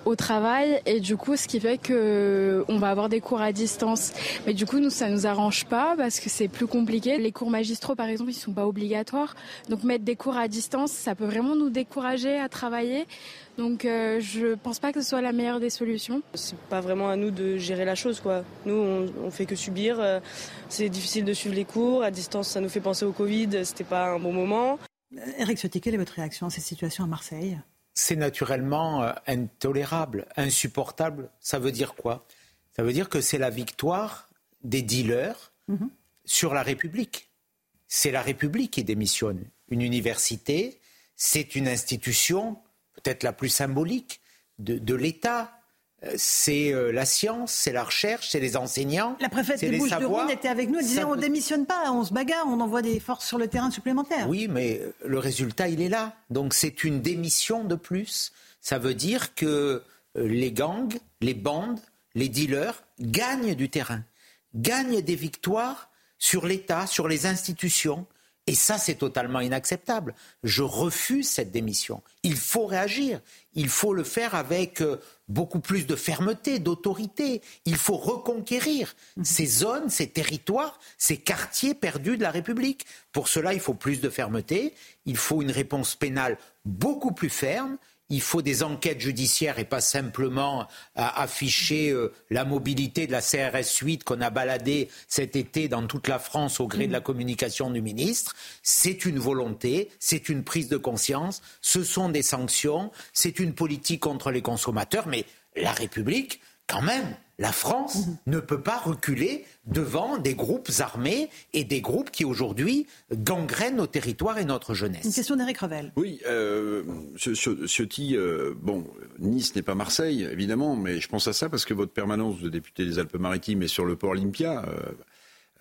au travail et du coup ce qui fait que on va avoir des cours à distance. Mais du coup nous ça nous arrange pas parce que c'est plus compliqué. Les cours magistraux par exemple ils sont pas obligatoires. Donc mettre des cours à distance ça peut vraiment nous décourager à travailler. Donc euh, je pense pas que ce soit la meilleure des solutions. C'est pas vraiment à nous de gérer la chose quoi. Nous on, on fait que subir. Euh, c'est difficile de suivre les cours à distance. Ça nous fait penser au Covid. C'était pas un bon moment. Eric Ciotti, quelle est votre réaction à cette situation à Marseille? C'est naturellement euh, intolérable, insupportable. Ça veut dire quoi? Ça veut dire que c'est la victoire des dealers mhm. sur la République. C'est la République qui démissionne. Une université, c'est une institution peut-être la plus symbolique de l'État c'est euh, la science, c'est la recherche, c'est les enseignants. La préfète des Bouches-du-Rhône était avec nous, elle disait on démissionne pas, on se bagarre, on envoie des forces sur le terrain supplémentaires. Oui, mais le résultat, il est là. Donc c'est une démission de plus. Ça veut dire que euh, les gangs, les bandes, les dealers gagnent du terrain, gagnent des victoires sur l'État, sur les institutions. Et ça, c'est totalement inacceptable. Je refuse cette démission. Il faut réagir. Il faut le faire avec euh, beaucoup plus de fermeté, d'autorité. Il faut reconquérir mhm. ces zones, ces territoires, ces quartiers perdus de la République. Pour cela, il faut plus de fermeté. Il faut une réponse pénale beaucoup plus ferme il faut des enquêtes judiciaires et pas simplement afficher euh, la mobilité de la CRS 8 qu'on a baladé cet été dans toute la France au gré de la mm. communication du ministre. C'est une volonté, c'est une prise de conscience, ce sont des sanctions, c'est une politique contre les consommateurs, mais la République, quand même, la France mhm. ne peut pas reculer devant des groupes armés et des groupes qui aujourd'hui gangrènent nos territoires et notre jeunesse. Une question d'Éric Revel. Oui, euh, euh, bon, Nice n'est pas Marseille, évidemment, mais je pense à ça parce que votre permanence de député des Alpes-Maritimes est sur le port Olympia. Euh,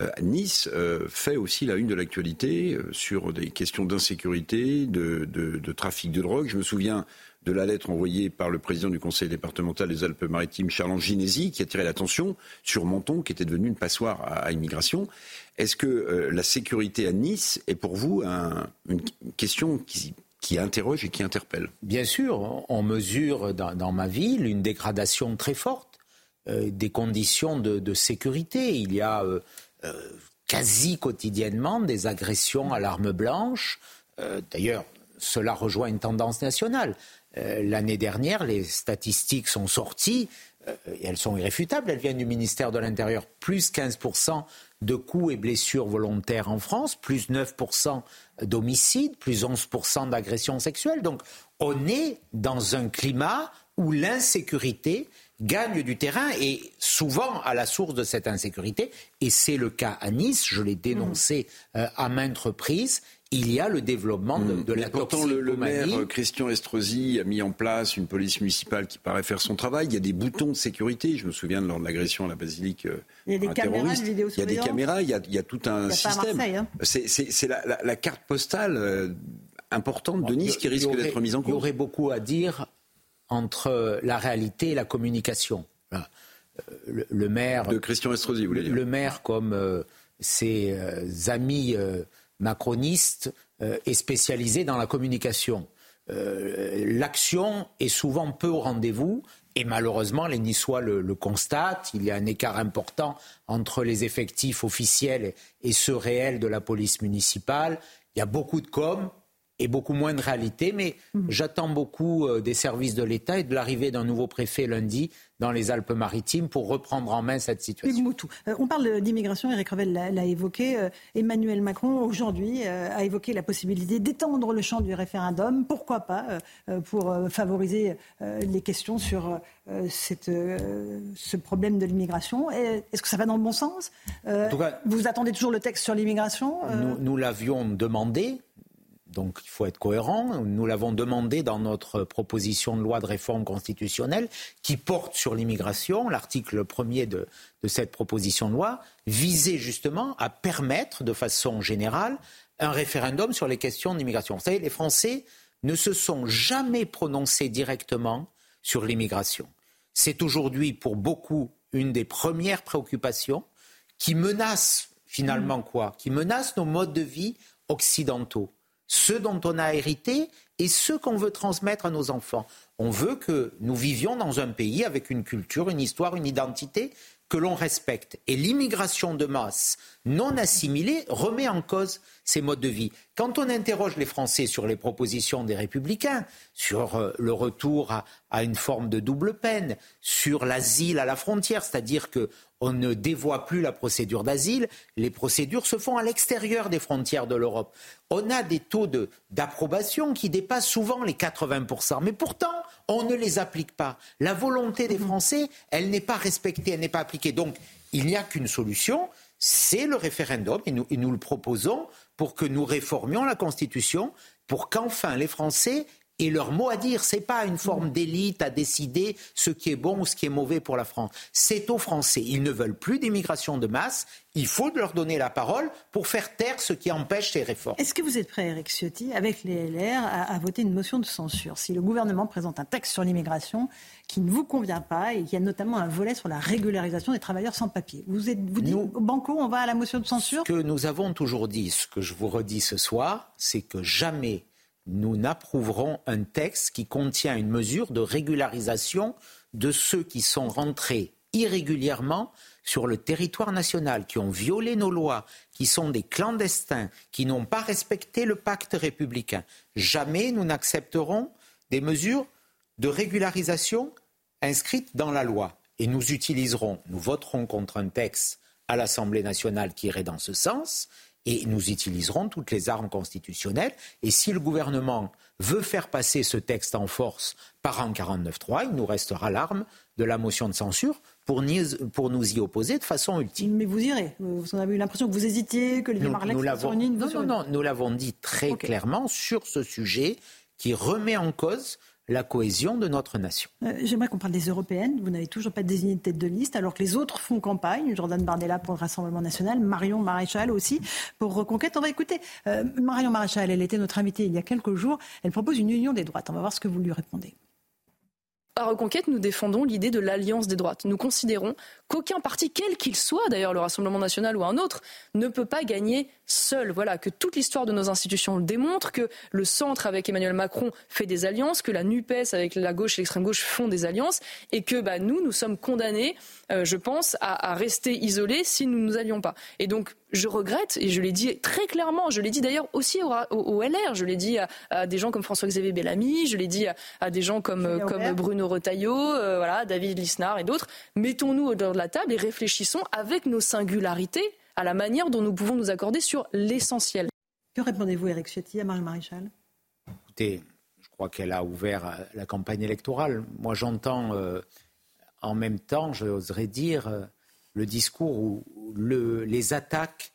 euh, nice fait aussi la une de l'actualité sur des questions d'insécurité, de, de, trafic de drogue. Je me souviens de la lettre envoyée par le président du conseil départemental des Alpes-Maritimes, Charles Ginesi, qui a attiré l'attention sur Menton, qui était devenu une passoire à, immigration. Est-ce que euh, la sécurité à Nice est pour vous une question qui, interroge et qui interpelle? Bien sûr, on mesure dans, ma ville une dégradation très forte euh, des conditions de, sécurité. Il y a euh, quasi quotidiennement des agressions à l'arme blanche. D'ailleurs, cela rejoint une tendance nationale. Euh, l'année dernière, les statistiques sont sorties, euh, elles sont irréfutables, elles viennent du ministère de l'Intérieur, plus 15% de coups et blessures volontaires en France, plus 9% d'homicides, plus 11% d'agressions sexuelles. Donc on est dans un climat où l'insécurité gagne du terrain et souvent à la source de cette insécurité, et c'est le cas à Nice, je l'ai dénoncé euh, à maintes reprises, il y a le développement de, de la Pourtant, le, le, maire euh, Christian Estrosi a mis en place une police municipale qui paraît faire son travail. Il y a des boutons de sécurité. Je me souviens de lors de l'agression à la basilique. Euh, il y a des caméras, il y a des caméras, il y a, il y a tout un système. Hein. C'est la, la, la, carte postale euh, importante de Nice qui risque d'être mise en cause. Il y aurait beaucoup à dire entre la réalité et la communication. Le, maire. De Christian Estrosi, vous voulez dire. Le maire, comme ses amis macroniste euh, est spécialisé dans la communication. Euh, l'action est souvent peu au rendez-vous. Et malheureusement, les Niçois le, le, constatent. Il y a un écart important entre les effectifs officiels et ceux réels de la police municipale. Il y a beaucoup de com, et beaucoup moins de réalité. Mais mhm. j'attends beaucoup euh, des services de l'État et de l'arrivée d'un nouveau préfet lundi dans les Alpes-Maritimes pour reprendre en main cette situation. Euh, on parle d'immigration, Eric Revel l'a évoqué. Euh, Emmanuel Macron, aujourd'hui, a évoqué la possibilité d'étendre le champ du référendum. Pourquoi pas Pour favoriser les questions sur cette, ce problème de l'immigration? Est-ce que ça va dans le bon sens? Vous attendez toujours le texte sur l'immigration nous l'avions demandé donc il faut être cohérent. Nous l'avons demandé dans notre proposition de loi de réforme constitutionnelle qui porte sur l'immigration. L'article premier de, de, cette proposition de loi visait justement à permettre de façon générale un référendum sur les questions d'immigration. Vous savez, les Français ne se sont jamais prononcés directement sur l'immigration. C'est aujourd'hui pour beaucoup une des premières préoccupations qui menace finalement mmh. quoi? Qui menace nos modes de vie occidentaux ceux dont on a hérité et ceux qu'on veut transmettre à nos enfants. On veut que nous vivions dans un pays avec une culture, une histoire, une identité que l'on respecte. Et l'immigration de masse non assimilée remet en cause ces modes de vie. Quand on interroge les Français sur les propositions des républicains, sur euh, le retour à, une forme de double peine, sur l'asile à la frontière, c'est-à-dire que on ne dévoie plus la procédure d'asile, les procédures se font à l'extérieur des frontières de l'Europe. On a des taux d'approbation qui dépassent souvent les 80%, mais pourtant, on ne les applique pas. La volonté des Français, elle n'est pas respectée, elle n'est pas appliquée. Donc, il n'y a qu'une solution, c'est le référendum, et nous, et nous le proposons pour que nous réformions la Constitution, pour qu'enfin les Français et leur mot à dire. C'est pas une forme d'élite à décider ce qui est bon ou ce qui est mauvais pour la France. C'est aux Français. Ils ne veulent plus d'immigration de masse. Il faut leur donner la parole pour faire taire ce qui empêche ces réformes. Est-ce que vous êtes prêt, Eric Ciotti, avec les LR, à, voter une motion de censure si le gouvernement présente un texte sur l'immigration qui ne vous convient pas et qui a notamment un volet sur la régularisation des travailleurs sans papier? Vous, êtes, vous dites, au Banco, on va à la motion de censure? Ce que nous avons toujours dit, ce que je vous redis ce soir, c'est que jamais nous n'approuverons un texte qui contient une mesure de régularisation de ceux qui sont rentrés irrégulièrement sur le territoire national, qui ont violé nos lois, qui sont des clandestins, qui n'ont pas respecté le pacte républicain. Jamais nous n'accepterons des mesures de régularisation inscrites dans la loi. Et nous utiliserons, nous voterons contre un texte à l'Assemblée nationale qui irait dans ce sens et nous utiliserons toutes les armes constitutionnelles. Et si le gouvernement veut faire passer ce texte en force par un 49-3, il nous restera l'arme de la motion de censure pour, pour, nous y opposer de façon ultime. Mais vous irez. Vous avez eu l'impression que vous hésitiez, que les nous, nous l'avons, non, non, non, nous l'avons dit très clairement sur ce sujet qui remet en cause la cohésion de notre nation. Euh, j'aimerais qu'on parle des européennes. Vous n'avez toujours pas désigné de tête de liste, alors que les autres font campagne. Jordan Bardella pour le Rassemblement national, Marion Maréchal aussi pour Reconquête. On va écouter euh, Marion Maréchal. Elle était notre invitée il y a quelques jours. Elle propose une union des droites. On va voir ce que vous lui répondez. À Reconquête, nous défendons l'idée de l'alliance des droites. Nous considérons qu'aucun parti, quel qu'il soit, d'ailleurs le Rassemblement national ou un autre, ne peut pas gagner seul. Voilà, que toute l'histoire de nos institutions le démontre, que le centre avec Emmanuel Macron fait des alliances, que la NUPES avec la gauche et l'extrême gauche font des alliances, et que bah, nous, nous sommes condamnés, euh, je pense, à, rester isolés si nous ne nous allions pas. Et donc, je regrette, et je l'ai dit très clairement, je l'ai dit d'ailleurs aussi au, LR, je l'ai dit à, des gens comme François-Xavier Bellamy, je l'ai dit à, des gens comme, comme Bruno Retailleau, euh, voilà, David Lisnard et d'autres. Mettons-nous au de la table et réfléchissons avec nos singularités à la manière dont nous pouvons nous accorder sur l'essentiel. Que répondez-vous, Eric Ciotti, à Marie Maréchal? Écoutez, je crois qu'elle a ouvert euh, la campagne électorale. Moi, j'entends euh, en même temps, j'oserais dire, le discours les attaques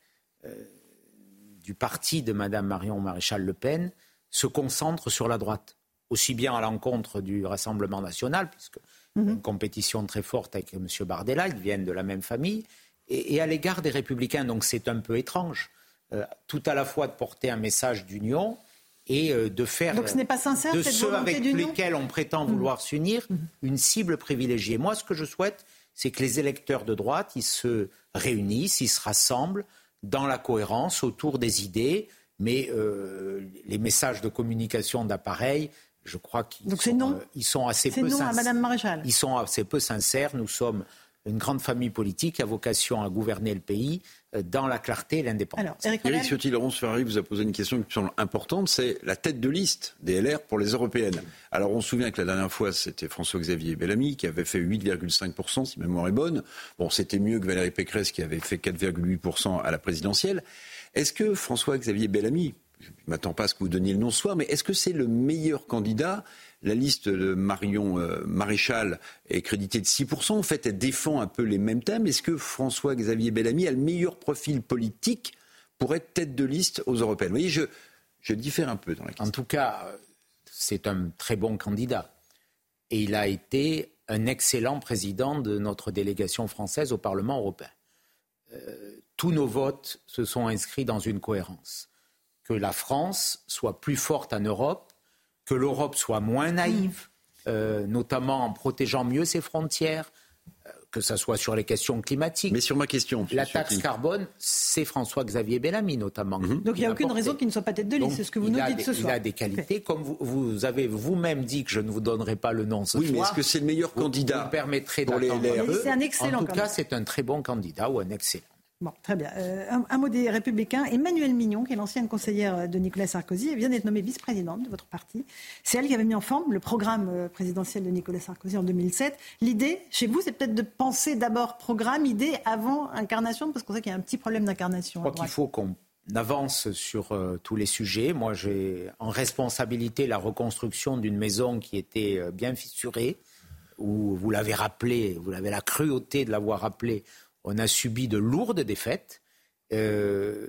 du parti de Mme Marion Maréchal Le Pen se concentrent sur la droite, aussi bien à l'encontre du Rassemblement national, puisque Mhm. une compétition très forte avec M. Bardella, ils viennent de la même famille, et, à l'égard des républicains. Donc c'est un peu étrange, euh, tout à la fois de porter un message d'union et euh, de faire Donc ce n'est pas sincère, de ceux avec lesquels on prétend mhm. vouloir s'unir mhm. une cible privilégiée. Moi, ce que je souhaite, c'est que les électeurs de droite, ils se réunissent, ils se rassemblent dans la cohérence autour des idées, mais euh, les messages de communication d'appareil, je crois qu'ils sont, euh, ils sont assez peu non Madame Maréchal. Ils sont assez peu sincères. Nous sommes une grande famille politique à vocation à gouverner le pays euh, dans la clarté et l'indépendance. Éric Ciotti, Laurence Ferrari vous a posé une question qui me semble importante, c'est la tête de liste des LR pour les européennes. Alors on se souvient que la dernière fois, c'était François-Xavier Bellamy qui avait fait 8,5%, si ma mémoire est bonne. Bon, c'était mieux que Valérie Pécresse qui avait fait 4,8% à la présidentielle. Est-ce que François-Xavier Bellamy, je ne m'attends pas à ce que vous donniez le nom ce soir, mais est-ce que c'est le meilleur candidat? La liste de Marion euh, Maréchal est créditée de 6%. En fait, elle défend un peu les mêmes thèmes. Est-ce que François-Xavier Bellamy a le meilleur profil politique pour être tête de liste aux européennes? Vous voyez, je, diffère un peu dans la question. En tout cas, c'est un très bon candidat. Et il a été un excellent président de notre délégation française au Parlement européen. Euh, tous nos votes se sont inscrits dans une cohérence que la France soit plus forte en Europe, que l'Europe soit moins naïve, euh, notamment en protégeant mieux ses frontières, euh, que ce soit sur les questions climatiques. Mais sur ma question. La taxe carbone, c'est François-Xavier Bellamy notamment. Mhm. Donc il n'y a aucune raison qu'il ne soit pas tête de liste, c'est ce que vous nous dites ce soir. Il a des qualités, comme vous, avez vous-même dit que je ne vous donnerai pas le nom ce oui, soir. Oui, mais est-ce que c'est le meilleur candidat Vous me permettrez pour les C'est un excellent En tout cas, c'est un très bon candidat ou un excellent. Bon, très bien. Euh, un, mot des Républicains. Emmanuel Mignon, qui est l'ancienne conseillère de Nicolas Sarkozy, vient d'être nommée vice-présidente de votre parti. C'est elle qui avait mis en forme le programme euh, présidentiel de Nicolas Sarkozy en 2007. L'idée, chez vous, c'est peut-être de penser d'abord programme, idée, avant incarnation, parce qu'on sait qu'il y a un petit problème d'incarnation. Je crois qu'il faut qu'on avance sur euh, tous les sujets. Moi, j'ai en responsabilité la reconstruction d'une maison qui était bien fissurée, où vous l'avez rappelé, vous l'avez la cruauté de l'avoir rappelé on a subi de lourdes défaites. Euh,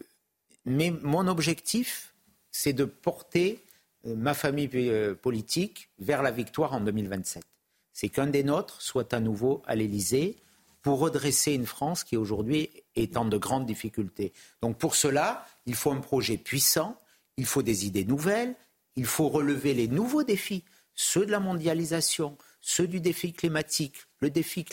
mais mon objectif, c'est de porter euh, ma famille euh, politique vers la victoire en 2027. C'est qu'un des nôtres soit à nouveau à l'Élysée pour redresser une France qui aujourd'hui est en de grandes difficultés. Donc pour cela, il faut un projet puissant, il faut des idées nouvelles, il faut relever les nouveaux défis, ceux de la mondialisation, ceux du défi climatique, le défi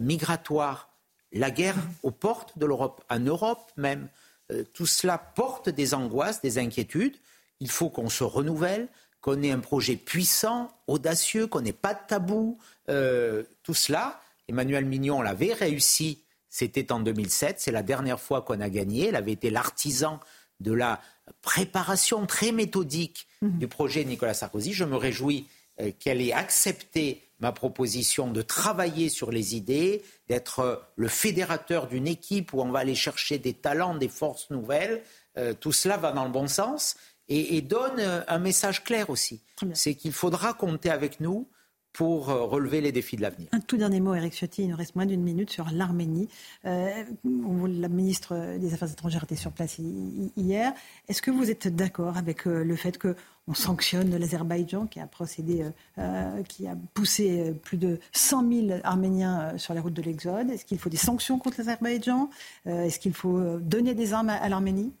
migratoire, la guerre aux portes de l'Europe, en Europe même. Euh, tout cela porte des angoisses, des inquiétudes. Il faut qu'on se renouvelle, qu'on ait un projet puissant, audacieux, qu'on n'ait pas de tabou. Euh, tout cela, Emmanuel Mignon l'avait réussi, c'était en 2007, c'est la dernière fois qu'on a gagné. Elle avait été l'artisan de la préparation très méthodique mmh. du projet de Nicolas Sarkozy. Je me réjouis euh, qu'elle ait accepté ma proposition de travailler sur les idées, d'être euh, le fédérateur d'une équipe où on va aller chercher des talents, des forces nouvelles. Euh, tout cela va dans le bon sens et, donne euh, un message clair aussi. C'est qu'il faudra compter avec nous pour relever les défis de l'avenir. Un tout dernier mot, Eric Ciotti, il nous reste moins d'une minute sur l'Arménie. la ministre des Affaires étrangères était sur place hier. Est-ce que vous êtes d'accord avec le fait que on sanctionne l'Azerbaïdjan qui a procédé, euh, euh, qui a poussé euh, plus de 100 000 Arméniens sur les routes de l'Exode? Est-ce qu'il faut des sanctions contre l'Azerbaïdjan? Est-ce qu'il faut donner des armes à, l'Arménie?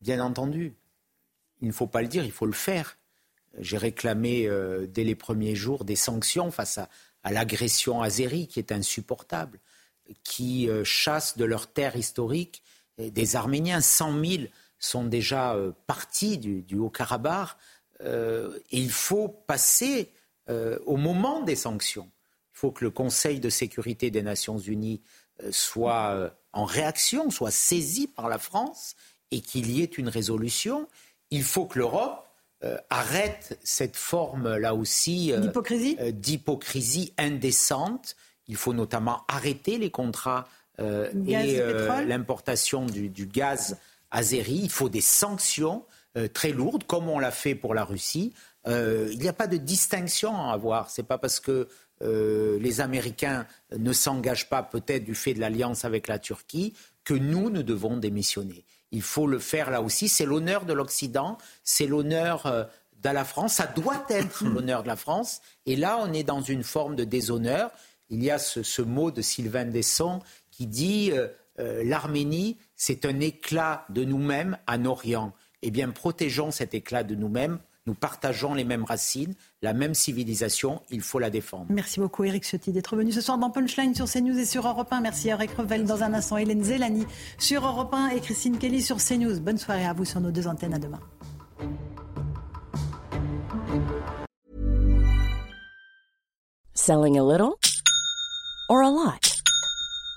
Bien entendu. Il ne faut pas le dire, il faut le faire. J'ai réclamé dès les premiers jours des sanctions face à, l'agression azérie qui est insupportable, qui chasse de leur terre historique des Arméniens. 100 000 sont déjà euh, partis du, Haut-Karabakh. Euh, il faut passer euh, au moment des sanctions. Il faut que le Conseil de sécurité des Nations Unies soit en réaction, soit saisi par la France et qu'il y ait une résolution. Il faut que l'Europe arrête cette forme là aussi d'hypocrisie indécente. Il faut notamment arrêter les contrats et l'importation du, du, gaz Azeri, il faut des sanctions euh, très lourdes, comme on l'a fait pour la Russie. Euh, il n'y a pas de distinction à avoir. Ce n'est pas parce que euh, les Américains ne s'engagent pas, peut-être du fait de l'alliance avec la Turquie, que nous, nous devons démissionner. Il faut le faire là aussi. C'est l'honneur de l'Occident, c'est l'honneur de la France. Ça doit être l'honneur de la France. Et là, on est dans une forme de déshonneur. Il y a ce, ce mot de Sylvain Desson qui dit l'Arménie, c'est un éclat de nous-mêmes en Orient. Eh bien, protégeons cet éclat de nous-mêmes. Nous partageons les mêmes racines, la même civilisation, il faut la défendre. Merci beaucoup Eric Ciotti d'être venu ce soir dans Punchline sur CNews et sur Europe 1. Merci Eric Revel dans un instant, Hélène Zelani sur Europe 1 et Christine Kelly sur CNews. Bonne soirée à vous sur nos deux antennes. À demain. Selling a little or a lot?